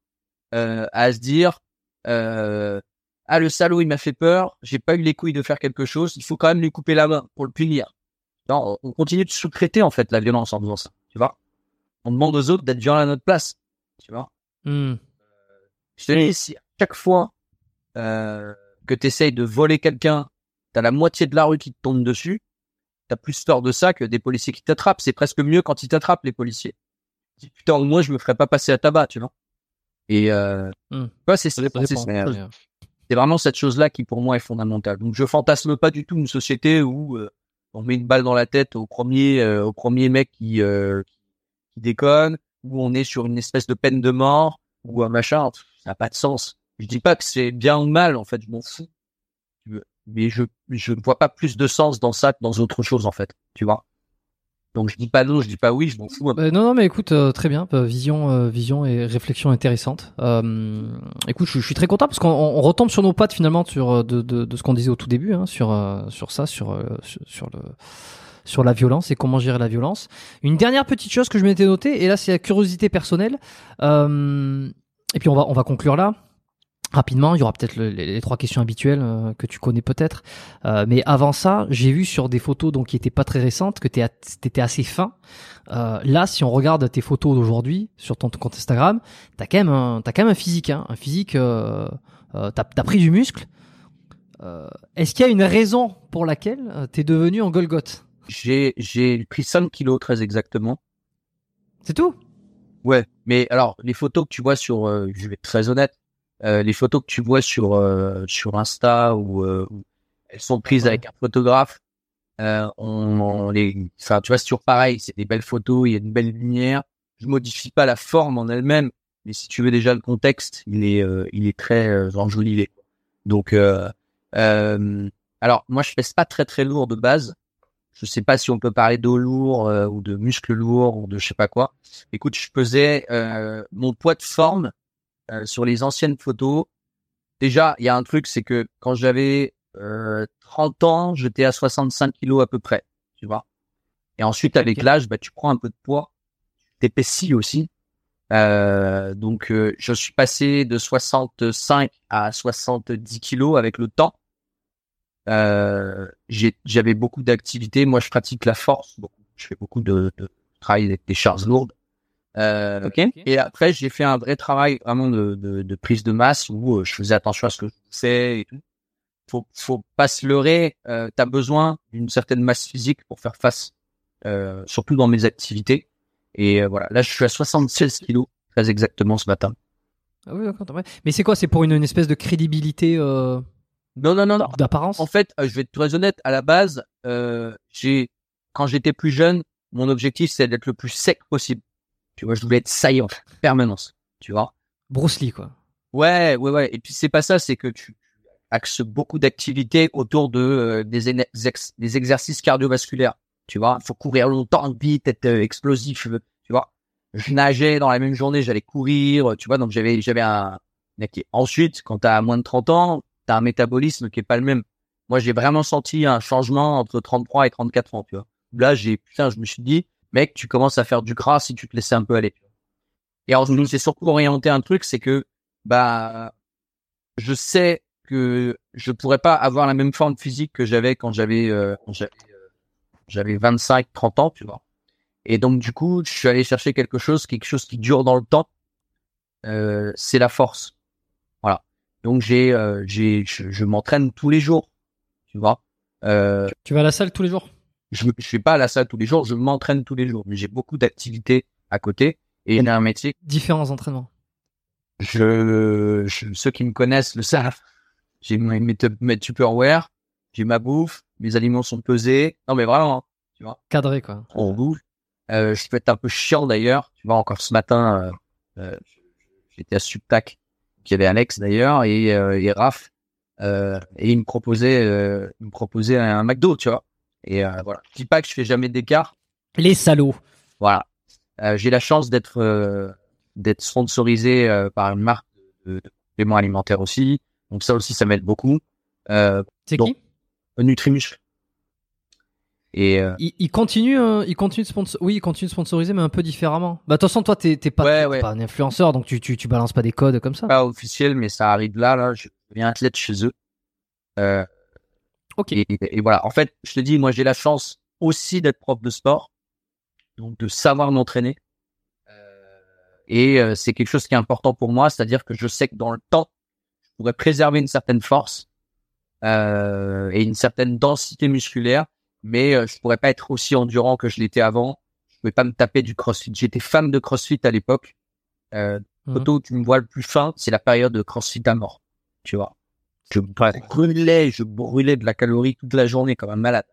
euh, à se dire euh, ah le salaud il m'a fait peur, j'ai pas eu les couilles de faire quelque chose, il faut quand même lui couper la main pour le punir. Non, on continue de sous-traiter en fait la violence en faisant ça, tu vois. On demande aux autres d'être violents à notre place, tu vois. Hmm. Je te dis, si à chaque fois euh, que tu essayes de voler quelqu'un, t'as la moitié de la rue qui te tombe dessus, t'as plus peur de ça que des policiers qui t'attrapent. C'est presque mieux quand ils t'attrapent, les policiers. putain, au moins, je me ferais pas passer à tabac, tu vois. Et euh, ouais, c'est c'est- vraiment cette chose-là qui pour moi est fondamentale. Donc je fantasme pas du tout une société où euh, on met une balle dans la tête au premier euh, au premier mec qui, euh, qui déconne, où on est sur une espèce de peine de mort ou un machin. Ça n'a pas de sens. Je dis pas que c'est bien ou mal en fait, je m'en fous. Mais je je ne vois pas plus de sens dans ça que dans autre chose en fait. Tu vois. Donc je dis pas non, je dis pas oui, je m'en fous. peu. Bah, non, non, mais écoute, euh, très bien, euh, vision, euh, vision et réflexion intéressante. Euh, écoute, je, suis très content parce qu'on on retombe sur nos pattes finalement sur euh, de, de, de ce qu'on disait au tout début, hein, sur euh, sur ça, sur euh, sur, sur le sur la violence et comment gérer la violence. Une dernière petite chose que je m'étais noté, et là c'est la curiosité personnelle. Et puis on va on va conclure là. Rapidement, il y aura peut-être le- les, les trois questions habituelles euh, que tu connais peut-être. Euh, mais avant ça, j'ai vu sur des photos donc qui étaient pas très récentes que tu étais assez fin. Euh, là, si on regarde tes photos d'aujourd'hui sur ton compte Instagram, t'as quand même un, t'as quand même un physique, hein, un physique. Euh, euh, t'as, t'as pris du muscle. Euh, est-ce qu'il y a une raison pour laquelle t'es devenu en Golgoth? J'ai j'ai pris 5 kilos très exactement. C'est tout? Ouais, mais alors les photos que tu vois sur, euh, je vais être très honnête, euh, les photos que tu vois sur euh, sur Insta ou euh, elles sont prises avec un photographe, euh, on, on les, enfin tu vois c'est toujours pareil, c'est des belles photos, il y a une belle lumière. Je modifie pas la forme en elle-même, mais si tu veux déjà le contexte, il est euh, il est très euh, enjolivé. Donc euh, euh, alors moi je pèse pas très très lourd de base. Je sais pas si on peut parler d'eau lourd euh, ou de muscles lourds ou de je sais pas quoi. Écoute, je pesais euh, mon poids de forme euh, sur les anciennes photos. Déjà, il y a un truc, c'est que quand j'avais euh, 30 ans, j'étais à 65 kilos à peu près, tu vois. Et ensuite, avec l'âge, bah, tu prends un peu de poids, tu t'épaissis aussi. Euh, donc, euh, je suis passé de 65 à 70 kilos avec le temps. Euh, j'avais beaucoup d'activités. Moi, je pratique la force. beaucoup. Je fais beaucoup de, de travail avec des charges lourdes. Euh, Ok. Et après, j'ai fait un vrai travail vraiment de, de, de prise de masse où euh, je faisais attention à ce que je faisais et tout. Faut, faut pas se leurrer. Euh, T'as besoin d'une certaine masse physique pour faire face, euh, surtout dans mes activités. Et euh, voilà, là, je suis à 76 kilos, très exactement ce matin. Ah oui, d'accord. Mais c'est quoi C'est pour une, une espèce de crédibilité euh, Non, non, non, non. d'apparence? En fait, je vais être très honnête. À la base, euh, j'ai, quand j'étais plus jeune, mon objectif c'est d'être le plus sec possible. Tu vois, je voulais être saillant, en permanence. Tu vois. Bruce Lee, quoi. Ouais, ouais, ouais. Et puis c'est pas ça, c'est que tu axes beaucoup d'activités autour de euh, des, ex- des exercices cardiovasculaires. Tu vois, il faut courir longtemps, vite, être euh, explosif. Tu vois, je nageais dans la même journée, j'allais courir. Tu vois, donc j'avais j'avais un. Ensuite, quand t'as moins de 30 ans, t'as un métabolisme qui est pas le même. Moi, j'ai vraiment senti un changement entre 33 et 34 ans. Tu vois, là, j'ai putain, je me suis dit, mec, tu commences à faire du gras si tu te laissais un peu aller. Et alors, je me suis surtout orienté un truc, c'est que bah je sais que je pourrais pas avoir la même forme physique que j'avais quand j'avais euh, j'avais euh, j'avais 25 30 ans tu vois. Et donc du coup je suis allé chercher quelque chose quelque chose qui dure dans le temps euh, c'est la force. Voilà. Donc j'ai euh, j'ai je, je m'entraîne tous les jours tu vois. Euh, Tu vas à la salle tous les jours? Je je suis pas à la salle tous les jours je m'entraîne tous les jours mais j'ai beaucoup d'activités à côté et j'ai un métier Différents entraînements. je, je- ceux qui me connaissent le savent. J'ai mes, mes, mes Tupperware. j'ai ma bouffe, mes aliments sont pesés. Non, mais vraiment, hein, tu vois. Cadré, quoi. On bouffe. Euh, je peux être un peu chiant d'ailleurs. Tu vois, encore ce matin, euh, euh, j'étais à Subtac, qui avait Alex d'ailleurs, et, euh, et Raph, euh, et il me proposait, euh, il me proposait un McDo, tu vois. Et euh, voilà. Je dis pas que je fais jamais d'écart. Les salauds. Voilà. Euh, j'ai la chance d'être euh, d'être sponsorisé par une marque de, compléments alimentaires aussi. Donc ça aussi, ça m'aide beaucoup. C'est qui? Nutrimuscle. Et il, il continue, il continue de sponsor... Oui, il continue de sponsoriser, mais un peu différemment. Bah, de toute façon, toi, t'es t'es pas, Ouais, t'es ouais. pas un influenceur, donc tu, tu, tu balances pas des codes comme ça. pas officiel, mais ça arrive là. Là, je deviens athlète chez eux. Euh, ok. et, et voilà. En fait, je te dis, moi, j'ai la chance aussi d'être prof de sport, donc de savoir m'entraîner. Euh, et euh, c'est quelque chose qui est important pour moi, c'est-à-dire que je sais que dans le temps, je pourrais préserver une certaine force euh, et une certaine densité musculaire, mais euh, je pourrais pas être aussi endurant que je l'étais avant. Je pouvais pas me taper du CrossFit. J'étais fan de CrossFit à l'époque. Euh, photo où tu me vois le plus fin, c'est la période de CrossFit à mort. Tu vois. Je brûlais, je brûlais de la calorie toute la journée comme un malade.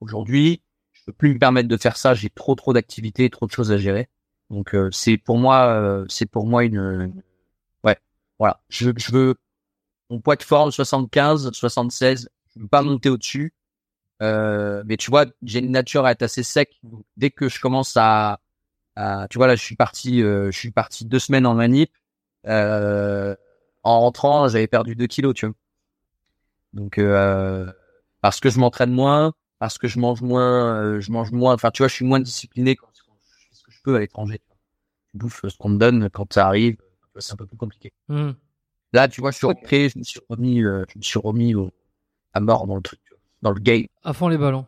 Aujourd'hui, je peux plus me permettre de faire ça. J'ai trop, trop d'activités, trop de choses à gérer. Donc, euh, c'est pour moi, euh, c'est pour moi une, une- ouais, voilà. Je, je veux mon poids de forme 75, 76. Je veux pas monter au-dessus. Euh, mais tu vois, j'ai une nature à être assez sec. Donc, dès que je commence à, à- tu vois là, je suis parti, euh, je suis parti deux semaines en manip. Euh, en rentrant, j'avais perdu 2 kilos, tu vois. Donc euh, parce que je m'entraîne moins, parce que je mange moins, euh, je mange moins. Enfin, tu vois, je suis moins discipliné quand, quand je fais ce que je peux à l'étranger. Je bouffe ce qu'on me donne quand ça arrive. C'est un peu plus compliqué. Hmm. Là, tu vois, je suis rentré, je me suis remis, euh, je me suis remis au- à mort dans le truc, dans le game. À fond les ballons.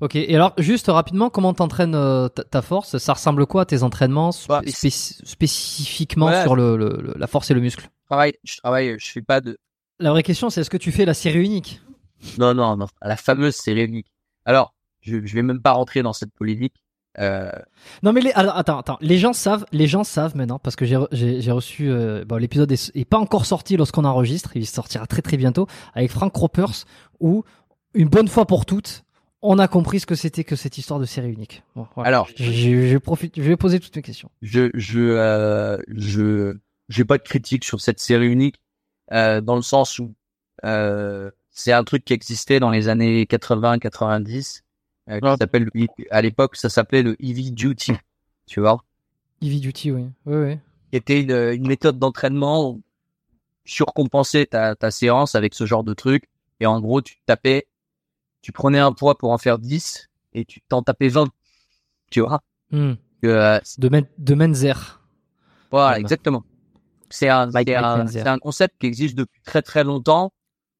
Ok. Et alors, juste rapidement, comment t'entraînes euh, ta, ta force? Ça ressemble quoi à tes entraînements sp- Bah, spéci- spécifiquement sur le, le- le- la force et le muscle? Je travaille, je travaille, je fais pas de, La vraie question, c'est est-ce que tu fais la série unique? Non, non, non, la fameuse série unique. Alors, je, je vais même pas rentrer dans cette polémique. Euh, Non mais les, alors, attends, attends, les gens savent, les gens savent maintenant parce que j'ai re- j'ai j'ai reçu, euh, bon, l'épisode est, est pas encore sorti lorsqu'on enregistre, il sortira très très bientôt avec Frank Ropers où une bonne fois pour toutes, on a compris ce que c'était que cette histoire de série unique. Bon, voilà. Alors, je, je, je profite, je vais poser toutes mes questions. je je euh, je j'ai pas de critique sur cette série unique euh, dans le sens où euh, c'est un truc qui existait dans les années 80 90 euh, qui s'appelle le- à l'époque ça s'appelait le heavy duty tu vois Heavy duty, oui, oui, oui. qui était une, une méthode d'entraînement surcompenser ta ta séance avec ce genre de truc et en gros tu tapais tu prenais un poids pour en faire 10 et tu t'en tapais 20 tu vois Hmm. Euh, De, Men- de Menzer. Voilà, Voilà. exactement. C'est un, un, un concept qui existe depuis très très longtemps.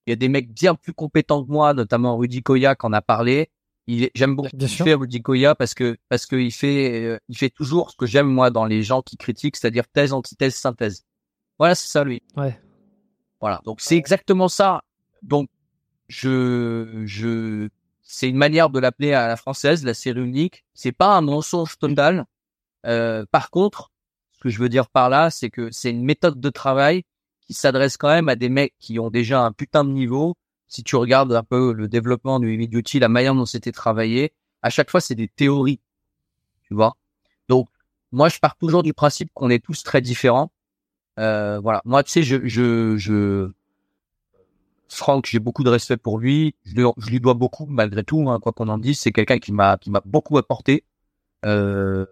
Il y a des mecs bien plus compétents que moi, notamment Rudy Koya qui en a parlé. J'aime beaucoup Bien ce qu'il Rudy Koya parce que parce que il fait euh, il fait toujours ce que j'aime moi dans les gens qui critiquent, c'est-à-dire thèse, antithèse, synthèse. Voilà, c'est ça lui. Ouais. Voilà, donc c'est exactement ça. Donc je je c'est une manière de l'appeler à la française, la série unique. C'est pas un mensonge total. Euh, par contre, ce que je veux dire par là, c'est que c'est une méthode de travail qui s'adresse quand même à des mecs qui ont déjà un putain de niveau. Si tu regardes un peu le développement du heavy duty, la manière dont c'était travaillé, à chaque fois c'est des théories, tu vois? Donc moi je pars toujours du principe qu'on est tous très différents. Euh, voilà, moi tu sais, je je je Franck, j'ai beaucoup de respect pour lui. Je lui, dois beaucoup malgré tout, hein, quoi qu'on en dise. C'est quelqu'un qui m'a qui m'a beaucoup apporté. Euh,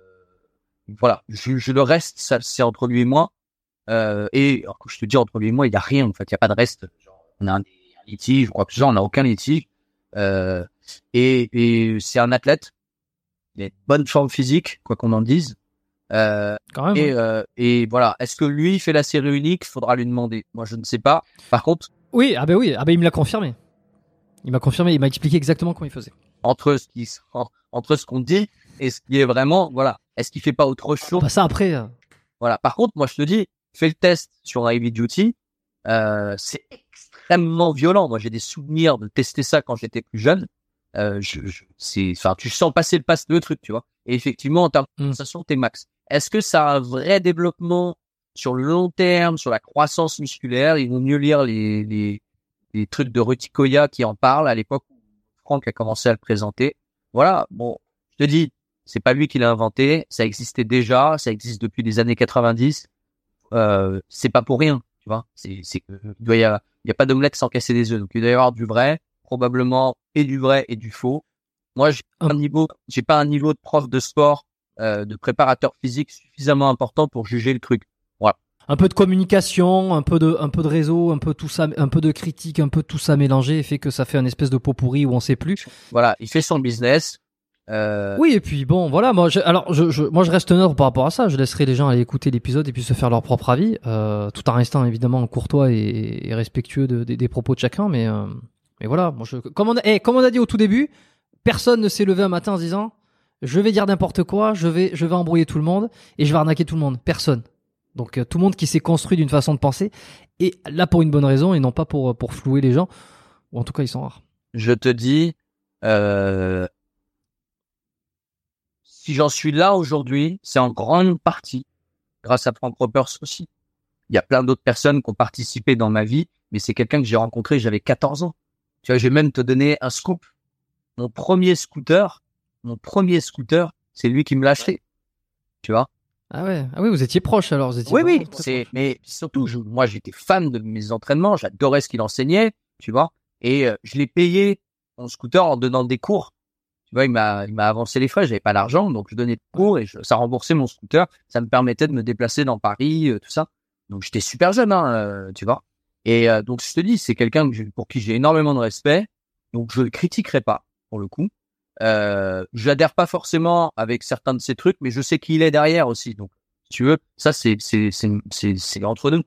voilà, je, je le reste, ça c'est entre lui et moi. Euh, et alors je te dis entre lui et moi, il y a rien en fait, il y a pas de reste. Genre, on a un, un litige, je crois que ça, on n'a aucun litige. Euh, et et c'est un athlète, il a une bonne forme physique, quoi qu'on en dise. Euh, Quand même. et, ouais. euh, et voilà, est-ce que lui fait la série unique? Faudra lui demander. Moi, je ne sais pas. Par contre, Oui, ah ben oui, ah ben il me l'a confirmé. Il m'a confirmé, il m'a expliqué exactement comment il faisait. entre ce qui entre ce qu'on dit et ce qui est vraiment, voilà, est-ce qu'il fait pas autre chose? Bah ça après, euh, Voilà. Par contre, moi, je te dis, fais le test sur un heavy duty. Euh, c'est extrêmement violent. Moi, j'ai des souvenirs de tester ça quand j'étais plus jeune. Euh, je, je- c'est, enfin, tu sens passer le passe le truc, tu vois. Et effectivement, en termes de Mm. sensation, t'es max. Est-ce que ça a un vrai développement sur le long terme, sur la croissance musculaire? Il vaut mieux lire les, les, des trucs de Ruticoya qui en parlent à l'époque où Franck a commencé à le présenter. Voilà, bon, je te dis, c'est pas lui qui l'a inventé, ça existait déjà, ça existe depuis les années 90. Euh, c'est pas pour rien, tu vois. C'est, c'est il doit y avoir, il y a pas d'omelette sans casser des œufs. Donc il doit y avoir du vrai, probablement et du vrai et du faux. Moi, j'ai pas un niveau, j'ai pas un niveau de prof de sport, euh, de préparateur physique suffisamment important pour juger le truc. Voilà. Un peu de communication, un peu de, un peu de réseau, un peu tout ça, un peu de critique, un peu tout ça mélangé, fait que ça fait une espèce de pot pourri où on sait plus. Voilà, il fait son business. Euh... Oui, et puis bon, voilà, moi, je, alors, je, je, moi, je reste neutre par rapport à ça. Je laisserai les gens aller écouter l'épisode et puis se faire leur propre avis, euh, tout en restant évidemment courtois et, et respectueux de, de, des propos de chacun. Mais, euh, mais voilà, moi, je, comme on, a, eh, comme on a dit au tout début, personne ne s'est levé un matin en se disant, je vais dire n'importe quoi, je vais, je vais embrouiller tout le monde et je vais arnaquer tout le monde. Personne. Donc euh, tout le monde qui s'est construit d'une façon de penser et là pour une bonne raison et non pas pour pour flouer les gens. Ou en tout cas, ils sont rares. Je te dis. Euh si j'en suis là aujourd'hui, c'est en grande partie grâce à Frank Ropers aussi. Il y a plein d'autres personnes qui ont participé dans ma vie, mais c'est quelqu'un que j'ai rencontré, j'avais 14 ans. Tu vois, je vais même te donner un scoop. Mon premier scooter, mon premier scooter, c'est lui qui me l'a acheté. Tu vois? Ah ouais, ah oui, vous étiez proche alors. Vous étiez oui, oui. C'est, mais surtout, je, moi, j'étais fan de mes entraînements, j'adorais ce qu'il enseignait, tu vois, et euh, je l'ai payé mon scooter en donnant des cours tu vois, il m'a, il m'a avancé les frais, j'avais pas l'argent, donc je donnais de cours et je, ça remboursait mon scooter. Ça me permettait de me déplacer dans Paris, euh, tout ça. Donc j'étais super jeune, hein, euh, tu vois. Et euh, donc je te dis, c'est quelqu'un pour qui j'ai énormément de respect. Donc je le critiquerai pas pour le coup. Euh, j'adhère pas forcément avec certains de ses trucs, mais je sais qui il est derrière aussi. Donc si tu veux, ça c'est c'est c'est c'est, c'est entre nous.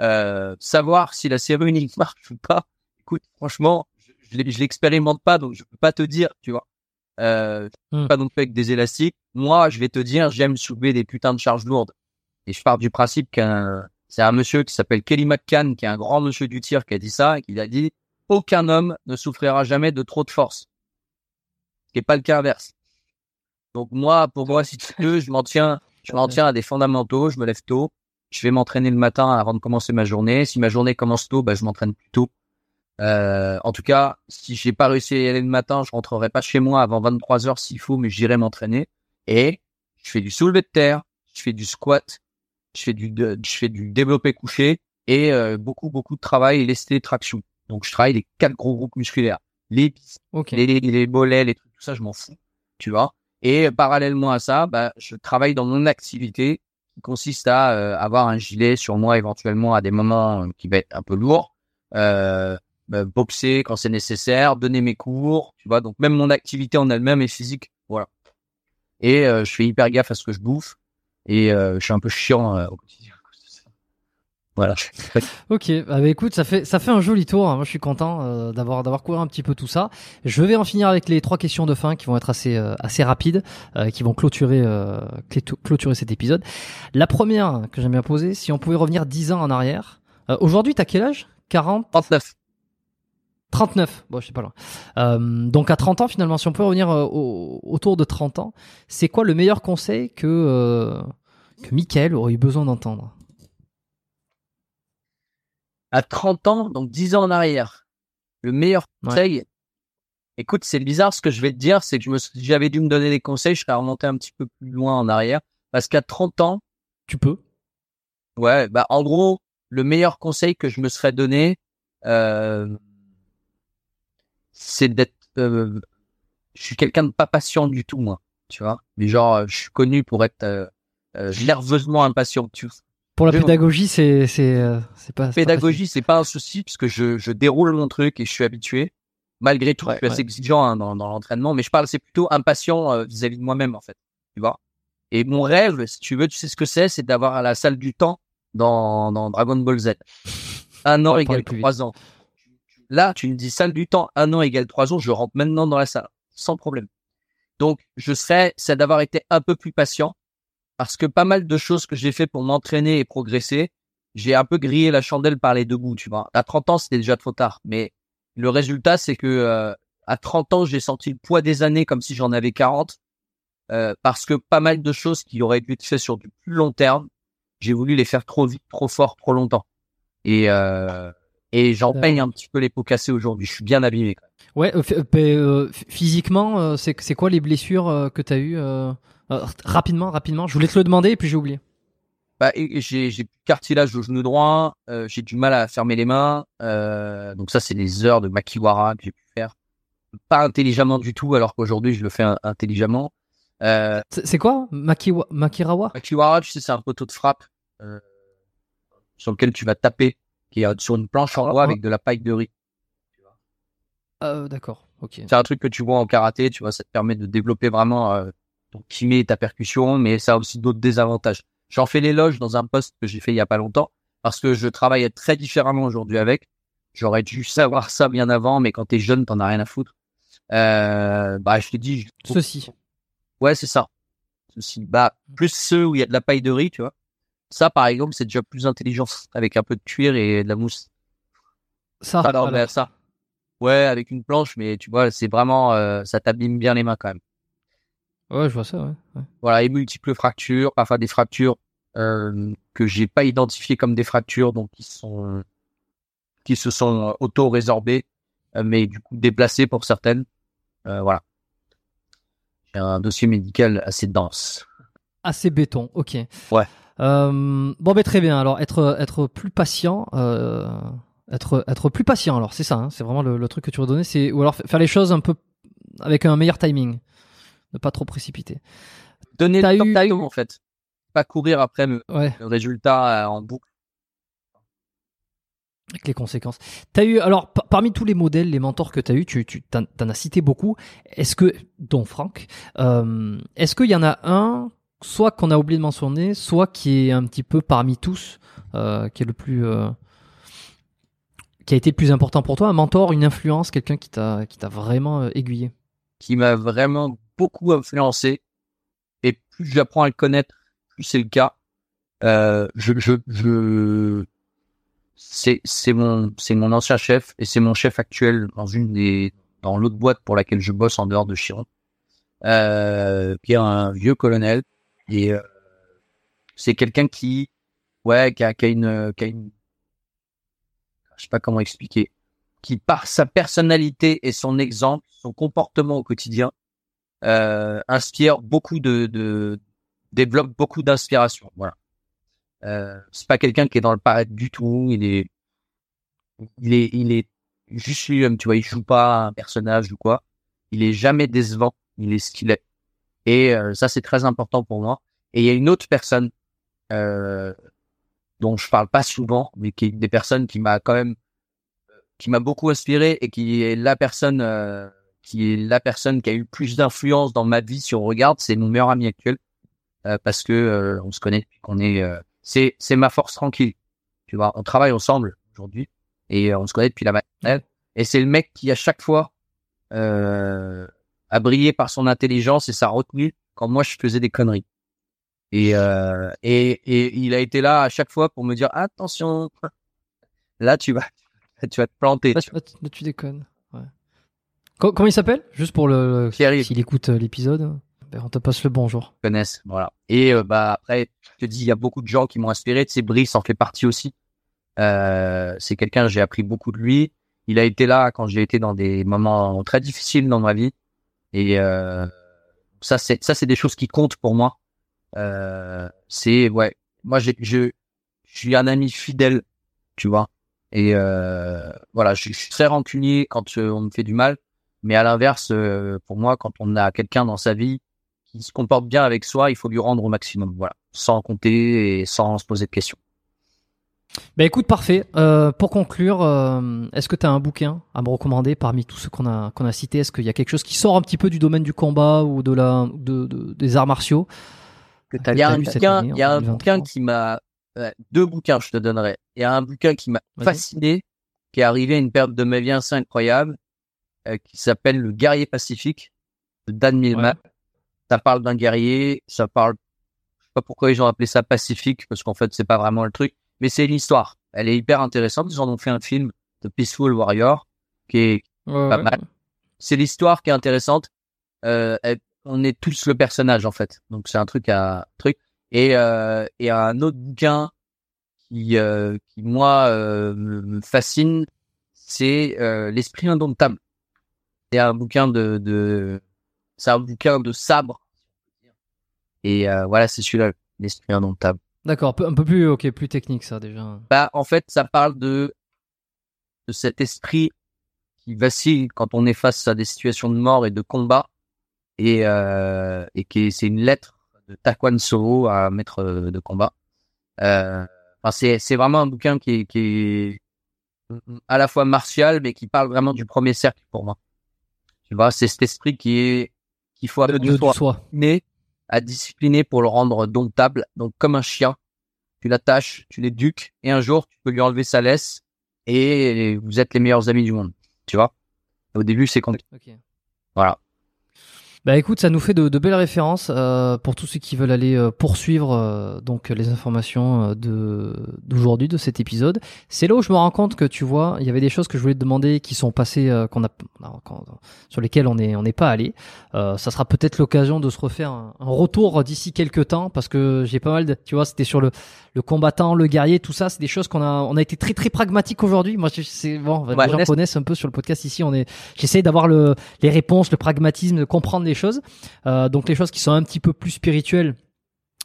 Euh, savoir si la unique marche ou pas. Écoute, franchement, je, je l'expérimente pas, donc je peux pas te dire, tu vois. Euh, hmm. pas donc fait avec des élastiques. Moi, je vais te dire, j'aime soulever des putains de charges lourdes. Et je pars du principe qu'un, c'est un monsieur qui s'appelle Kelly McCann, qui est un grand monsieur du tir, qui a dit ça, et qui a dit, aucun homme ne souffrira jamais de trop de force. Ce qui n'est pas le cas inverse. Donc moi, pour moi, si tu veux, je m'en tiens, je m'en tiens à des fondamentaux, je me lève tôt, je vais m'entraîner le matin avant de commencer ma journée. Si ma journée commence tôt, bah, je m'entraîne plus tôt. Euh, en tout cas, si j'ai pas réussi à y aller le matin, je rentrerai pas chez moi avant 23 heures s'il faut, mais j'irai m'entraîner. Et je fais du soulevé de terre, je fais du squat, je fais du, je fais du développé couché et euh, beaucoup beaucoup de travail et lesté traction. Donc je travaille les quatre gros groupes musculaires, les les, les, mollets, les trucs, tout ça, je m'en fous, tu vois. Et parallèlement à ça, bah, je travaille dans mon activité qui consiste à euh, avoir un gilet sur moi éventuellement à des moments qui va être un peu lourd. Euh, boxer quand c'est nécessaire, donner mes cours, tu vois. Donc même mon activité en elle-même est physique, voilà. Et euh, je fais hyper gaffe à ce que je bouffe et euh, je suis un peu chiant euh, au quotidien. Voilà. ok, bah, bah, écoute, ça fait ça fait un joli tour. Hein. Moi, je suis content d'avoir d'avoir couvert un petit peu tout ça. Je vais en finir avec les trois questions de fin qui vont être assez assez rapides, qui vont clôturer clôturer cet épisode. La première que j'aime bien poser, si on pouvait revenir 10 ans en arrière. Aujourd'hui, t'as quel âge? 40 39. 39, bon, je sais pas loin. Euh, donc à 30 ans, finalement, si on peut revenir euh, autour de 30 ans, c'est quoi le meilleur conseil que, euh, que Michael aurait eu besoin d'entendre? À 30 ans, donc 10 ans en arrière, le meilleur conseil, écoute, c'est bizarre ce que je vais te dire, c'est que je me, si j'avais dû me donner des conseils, je serais remonté un petit peu plus loin en arrière, parce qu'à 30 ans... Tu peux. Ouais, bah en gros, le meilleur conseil que je me serais donné... Euh, c'est d'être euh, je suis quelqu'un de pas patient du tout moi tu vois. Mais genre je suis connu pour être euh, euh nerveusement impatient tu vois. pour la pédagogie c'est c'est euh, c'est pas pédagogie c'est pas un souci puisque je je déroule mon truc et je suis habitué. Malgré tout je suis assez exigeant hein, dans, dans l'entraînement mais je parle c'est plutôt impatient vis-à-vis de moi-même en fait tu vois. Et mon rêve si tu veux tu sais ce que c'est c'est d'avoir la salle du temps dans dans Dragon Ball Z. Un an égale trois ans Là, tu me dis salle du temps, un an égale trois ans, je rentre maintenant dans la salle, sans problème. Donc, je serais, c'est d'avoir été un peu plus patient, parce que pas mal de choses que j'ai fait pour m'entraîner et progresser, j'ai un peu grillé la chandelle par les deux bouts, tu vois. À 30 ans, c'était déjà trop tard, mais le résultat, c'est que euh, à 30 ans, j'ai senti le poids des années comme si j'en avais 40, euh, parce que pas mal de choses qui auraient dû être faites sur du plus long terme, j'ai voulu les faire trop vite, trop fort, trop longtemps. Et euh, Et j'en paye un petit peu les pots cassés aujourd'hui. Je suis bien abîmé. Quand même. Ouais, euh, euh, physiquement, c'est c'est quoi les blessures que tu as eues Rapidement, rapidement? Je voulais te le demander et puis j'ai oublié. Bah, j'ai j'ai cartilage au genou droit. j'ai du mal à fermer les mains. donc ça, c'est des heures de makiwara que j'ai pu faire. Pas intelligemment du tout, alors qu'aujourd'hui, je le fais intelligemment. Euh, c'est quoi? Makiwa Makirawa? Makiwara, tu sais, c'est un poteau de frappe euh, sur lequel tu vas taper, qui est sur une planche en bois avec de la paille de riz. Euh, D'accord, ok. C'est un truc que tu vois en karaté, tu vois, ça te permet de développer vraiment euh, ton kimé et ta percussion, mais ça a aussi d'autres désavantages. J'en fais l'éloge dans un poste que j'ai fait il y a pas longtemps, parce que je travaille très différemment aujourd'hui avec. J'aurais dû savoir ça bien avant, mais quand t'es jeune, t'en as rien à foutre. Euh, bah, je te dis. Ceci. Ouais, c'est ça. Ceci. Bah, plus ceux où il y a de la paille de riz, tu vois. Ça, par exemple, c'est déjà plus intelligent avec un peu de cuir et de la mousse. Ça, alors, ça. Ouais, avec une planche, mais tu vois, c'est vraiment, euh, ça t'abîme bien les mains quand même. Ouais, je vois ça, ouais. Voilà, et multiples fractures, enfin des fractures euh, que j'ai pas identifiées comme des fractures, donc qui sont, qui se sont auto-résorbées, euh, mais du coup déplacées pour certaines. Euh, voilà. J'ai un dossier médical assez dense. Assez béton, ok. Ouais. Euh, bon, ben très bien. Alors, être être plus patient, euh, être être plus patient. Alors, c'est ça. Hein, c'est vraiment le, truc que tu veux donner. C'est ou alors faire les choses un peu avec un meilleur timing, ne pas trop précipiter. Donner le temps eu... en fait. Pas courir après le résultat euh, en boucle avec les conséquences. T'as eu alors parmi tous les modèles, les mentors que tu as eu, tu, tu t'en, as cité beaucoup. Est-ce que, dont Franck, euh, est-ce qu'il y en a un, soit qu'on a oublié de mentionner, soit qui est un petit peu parmi tous, euh, qui est le plus, euh, qui a été le plus important pour toi, un mentor, une influence, quelqu'un qui t'a, qui t'a vraiment euh, aiguillé, qui m'a vraiment beaucoup influencé. Et plus j'apprends à le connaître, plus c'est le cas. Je, je, je c'est mon mon ancien chef et c'est mon chef actuel dans une des dans l'autre boîte pour laquelle je bosse en dehors de Chiron, qui est un vieux colonel et euh, c'est quelqu'un qui ouais qui a, qui a une qui a une je sais pas comment expliquer qui par sa personnalité et son exemple son comportement au quotidien euh, inspire beaucoup de, de développe beaucoup d'inspiration voilà euh, c'est pas quelqu'un qui est dans le paraître du tout. Il est, il est, il est juste lui-même. Tu vois, il joue pas un personnage ou quoi. Il est jamais décevant. Il est ce qu'il est. Et euh, ça, c'est très important pour moi. Et il y a une autre personne euh, dont je parle pas souvent, mais qui est des personnes qui m'a quand même, qui m'a beaucoup inspiré et qui est la personne, euh, qui est la personne qui a eu plus d'influence dans ma vie si on regarde. C'est mon meilleur ami actuel euh, parce que on se connaît qu'on est c'est c'est ma force tranquille. Tu vois, on travaille ensemble aujourd'hui et on se connaît depuis la maternelle. Et c'est le mec qui à chaque fois euh, a brillé par son intelligence et sa retenue quand moi je faisais des conneries. Et, euh, et, et il a été là à chaque fois pour me dire attention, là tu vas tu vas te planter. Là, tu, tu déconnes. Ouais. Comment il s'appelle? Juste pour le s'il écoute euh, l'épisode. Ben, on te passe le bonjour. Connaissent, voilà. Et euh, bah après, je te dis, il y a beaucoup de gens qui m'ont inspiré. Tu sais, Brice en fait partie aussi. Euh, c'est quelqu'un, j'ai appris beaucoup de lui. Il a été là quand j'ai été dans des moments très difficiles dans ma vie. Et euh, ça, c'est ça, c'est des choses qui comptent pour moi. Euh, c'est ouais, moi, je, je suis un ami fidèle, tu vois. Et euh, voilà, je, je, suis très rancunier quand euh, on me fait du mal. Mais à l'inverse, pour moi, quand on a quelqu'un dans sa vie qui se comporte bien avec soi, il faut lui rendre au maximum, voilà, sans compter et sans se poser de questions. Ben écoute, parfait. Euh, pour conclure, euh, est-ce que tu as un bouquin à me recommander parmi tous ceux qu'on a qu'on a cités? Est-ce qu'il y a quelque chose qui sort un petit peu du domaine du combat ou de la de, des arts martiaux Il y a un bouquin, il y a un bouquin qui m'a deux bouquins, je te donnerai. Il y a un bouquin qui m'a fasciné, qui est arrivé à une période de ma vie assez incroyable, euh, qui s'appelle Le Guerrier Pacifique de Dan Millman ça parle d'un guerrier, ça parle, je sais pas pourquoi ils ont appelé ça pacifique, parce qu'en fait, c'est pas vraiment le truc, mais c'est une histoire. Elle est hyper intéressante. Ils en ont fait un film de Peaceful Warrior, qui est pas mal. C'est l'histoire qui est intéressante. Euh, on est tous le personnage, en fait. Donc, c'est un truc à, truc. Et, euh, et un autre bouquin qui, qui moi me fascine, c'est l'esprit indomptable. C'est un bouquin de, de c'est un bouquin de sabre. Et voilà, c'est celui-là, l'esprit indomptable. D'accord, un peu plus, ok, plus technique ça déjà. Bah, en fait, ça parle de de cet esprit qui vacille quand on est face à des situations de mort et de combat, et euh, et qui c'est une lettre de Taquan Soro à maître de combat. Euh, enfin, c'est c'est vraiment un bouquin qui est qui est à la fois martial, mais qui parle vraiment du premier cercle pour moi. Tu vois, c'est cet esprit qui est qu'il faut de, de, soi. mais à discipliner pour le rendre domptable. Donc comme un chien, tu l'attaches, tu l'éduques, et un jour tu peux lui enlever sa laisse et vous êtes les meilleurs amis du monde. Tu vois? Au début c'est compliqué. Voilà. Bah écoute, ça nous fait de, de belles références euh, pour tous ceux qui veulent aller euh, poursuivre euh, donc les informations de d'aujourd'hui de cet épisode. C'est là où je me rends compte que tu vois, il y avait des choses que je voulais te demander qui sont passées qu'on a sur lesquelles on est on n'est pas allé. ça sera peut-être l'occasion de se refaire un, retour d'ici quelques temps parce que j'ai pas mal de tu vois, c'était sur le le combattant, le guerrier, tout ça, c'est des choses qu'on a on a été très très pragmatique aujourd'hui. Moi c'est bon, les gens connaissent un peu sur le podcast ici, on est j'essaie d'avoir le les réponses, le pragmatisme, de comprendre choses. Euh, donc les choses qui sont un petit peu plus spirituelles.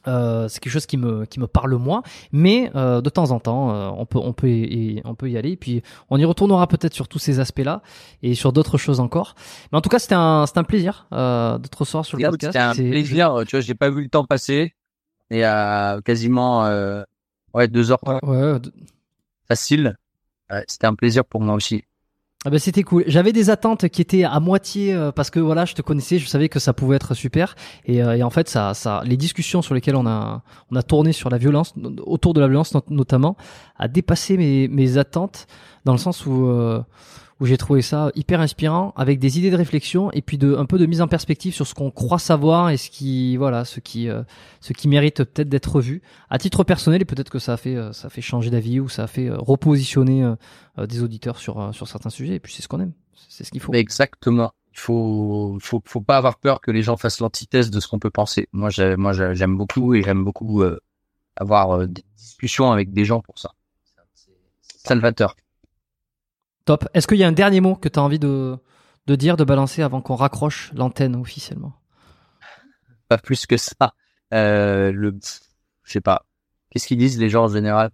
Euh, c'est quelque chose qui me qui me parle moins, mais euh, de temps en temps, on peut on peut y, on peut y aller. Et puis on y retournera peut-être sur tous ces aspects-là et sur d'autres choses encore. Mais en tout cas, c'était un c'était un plaisir de te recevoir sur le podcast. C'était un plaisir. Tu vois, j'ai pas vu le temps passer et à quasiment ouais deux heures. Ouais, facile. c'était un plaisir pour moi aussi. Ah ben c'était cool. J'avais des attentes qui étaient à moitié euh, parce que voilà, je te connaissais, je savais que ça pouvait être super. Et, euh, et, en fait, ça, ça, les discussions sur lesquelles on a, on a tourné sur la violence, autour de la violence notamment, a dépassé mes, mes attentes dans le sens où euh, où j'ai trouvé ça hyper inspirant avec des idées de réflexion et puis de un peu de mise en perspective sur ce qu'on croit savoir et ce qui voilà ce qui euh, ce qui mérite peut-être d'être vu à titre personnel et peut-être que ça a fait euh, ça a fait changer d'avis ou ça a fait euh, repositionner des auditeurs sur sur certains sujets. Et puis c'est ce qu'on aime. C'est ce qu'il faut. Exactement. Il faut faut faut pas avoir peur que les gens fassent l'antithèse de ce qu'on peut penser. Moi j'ai moi j'aime beaucoup et j'aime beaucoup avoir des discussions avec des gens pour ça. Salvateur Top. Est-ce qu'il y a un dernier mot que tu as envie de, de dire, de balancer avant qu'on raccroche l'antenne officiellement? Pas plus que ça. Euh, le, je sais pas. Qu'est-ce qu'ils disent les gens en général?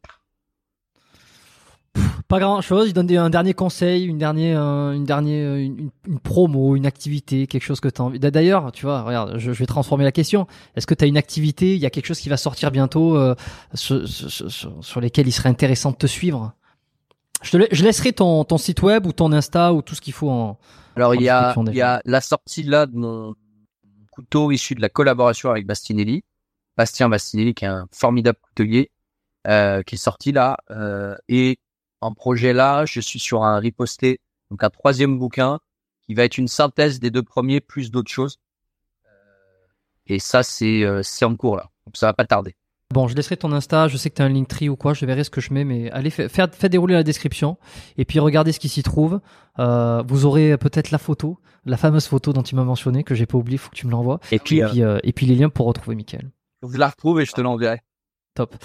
Pas grand chose. Ils donnent un dernier conseil, une dernière, une dernière, une, promo, une activité, quelque chose que tu as envie. D'ailleurs, tu vois, regarde, je, vais transformer la question. Est-ce que tu as une activité? Il y a quelque chose qui va sortir bientôt euh, sur, sur lesquels il serait intéressant de te suivre? Je, te, je laisserai ton, ton site web ou ton Insta ou tout ce qu'il faut en. Alors il y a, il y a la sortie là de mon couteau issu de la collaboration avec Bastinelli, Bastien Bastinelli qui est un formidable coutelier, euh, qui est sorti là. Euh, et en projet là, je suis sur un riposté, donc un troisième bouquin qui va être une synthèse des deux premiers plus d'autres choses. Euh, et ça c'est euh, en cours là, donc ça va pas tarder. Bon, je laisserai ton Insta, je sais que tu as un Linktree ou quoi, je verrai ce que je mets, mais allez, faire, dérouler la description et puis regardez ce qui s'y trouve. Euh, vous aurez peut-être la photo, la fameuse photo dont tu m'as mentionné, que j'ai pas oublié, faut que tu me l'envoies. Et puis, et euh, puis, les liens pour retrouver Mickaël. Je la retrouve et je te l'enverrai. Top.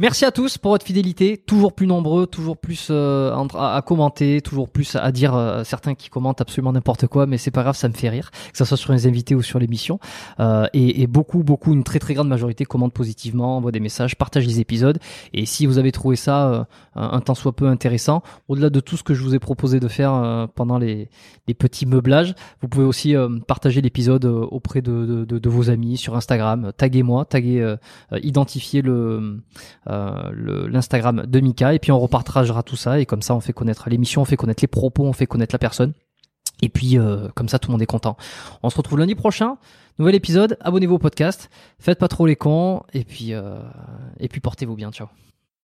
Merci à tous pour votre fidélité, toujours plus nombreux, toujours plus euh, à, commenter, toujours plus à dire euh, certains qui commentent absolument n'importe quoi, mais c'est pas grave, ça me fait rire, que ce soit sur les invités ou sur l'émission. Euh, et, beaucoup, beaucoup, une très très grande majorité commentent positivement, envoient des messages, partagent les épisodes. Et si vous avez trouvé ça un temps soit peu intéressant, au-delà de tout ce que je vous ai proposé de faire pendant les, petits meublages, vous pouvez aussi partager l'épisode auprès de, de, vos amis sur Instagram, taguez-moi, taguez, identifiez le euh, l'Instagram de Mika. Et puis on repartagera tout ça. Et comme ça on fait connaître l'émission, on fait connaître les propos, on fait connaître la personne. Et puis euh, comme ça tout le monde est content. On se retrouve lundi prochain, nouvel épisode, abonnez-vous au podcast, faites pas trop les cons. Et puis euh, et puis portez-vous bien, ciao.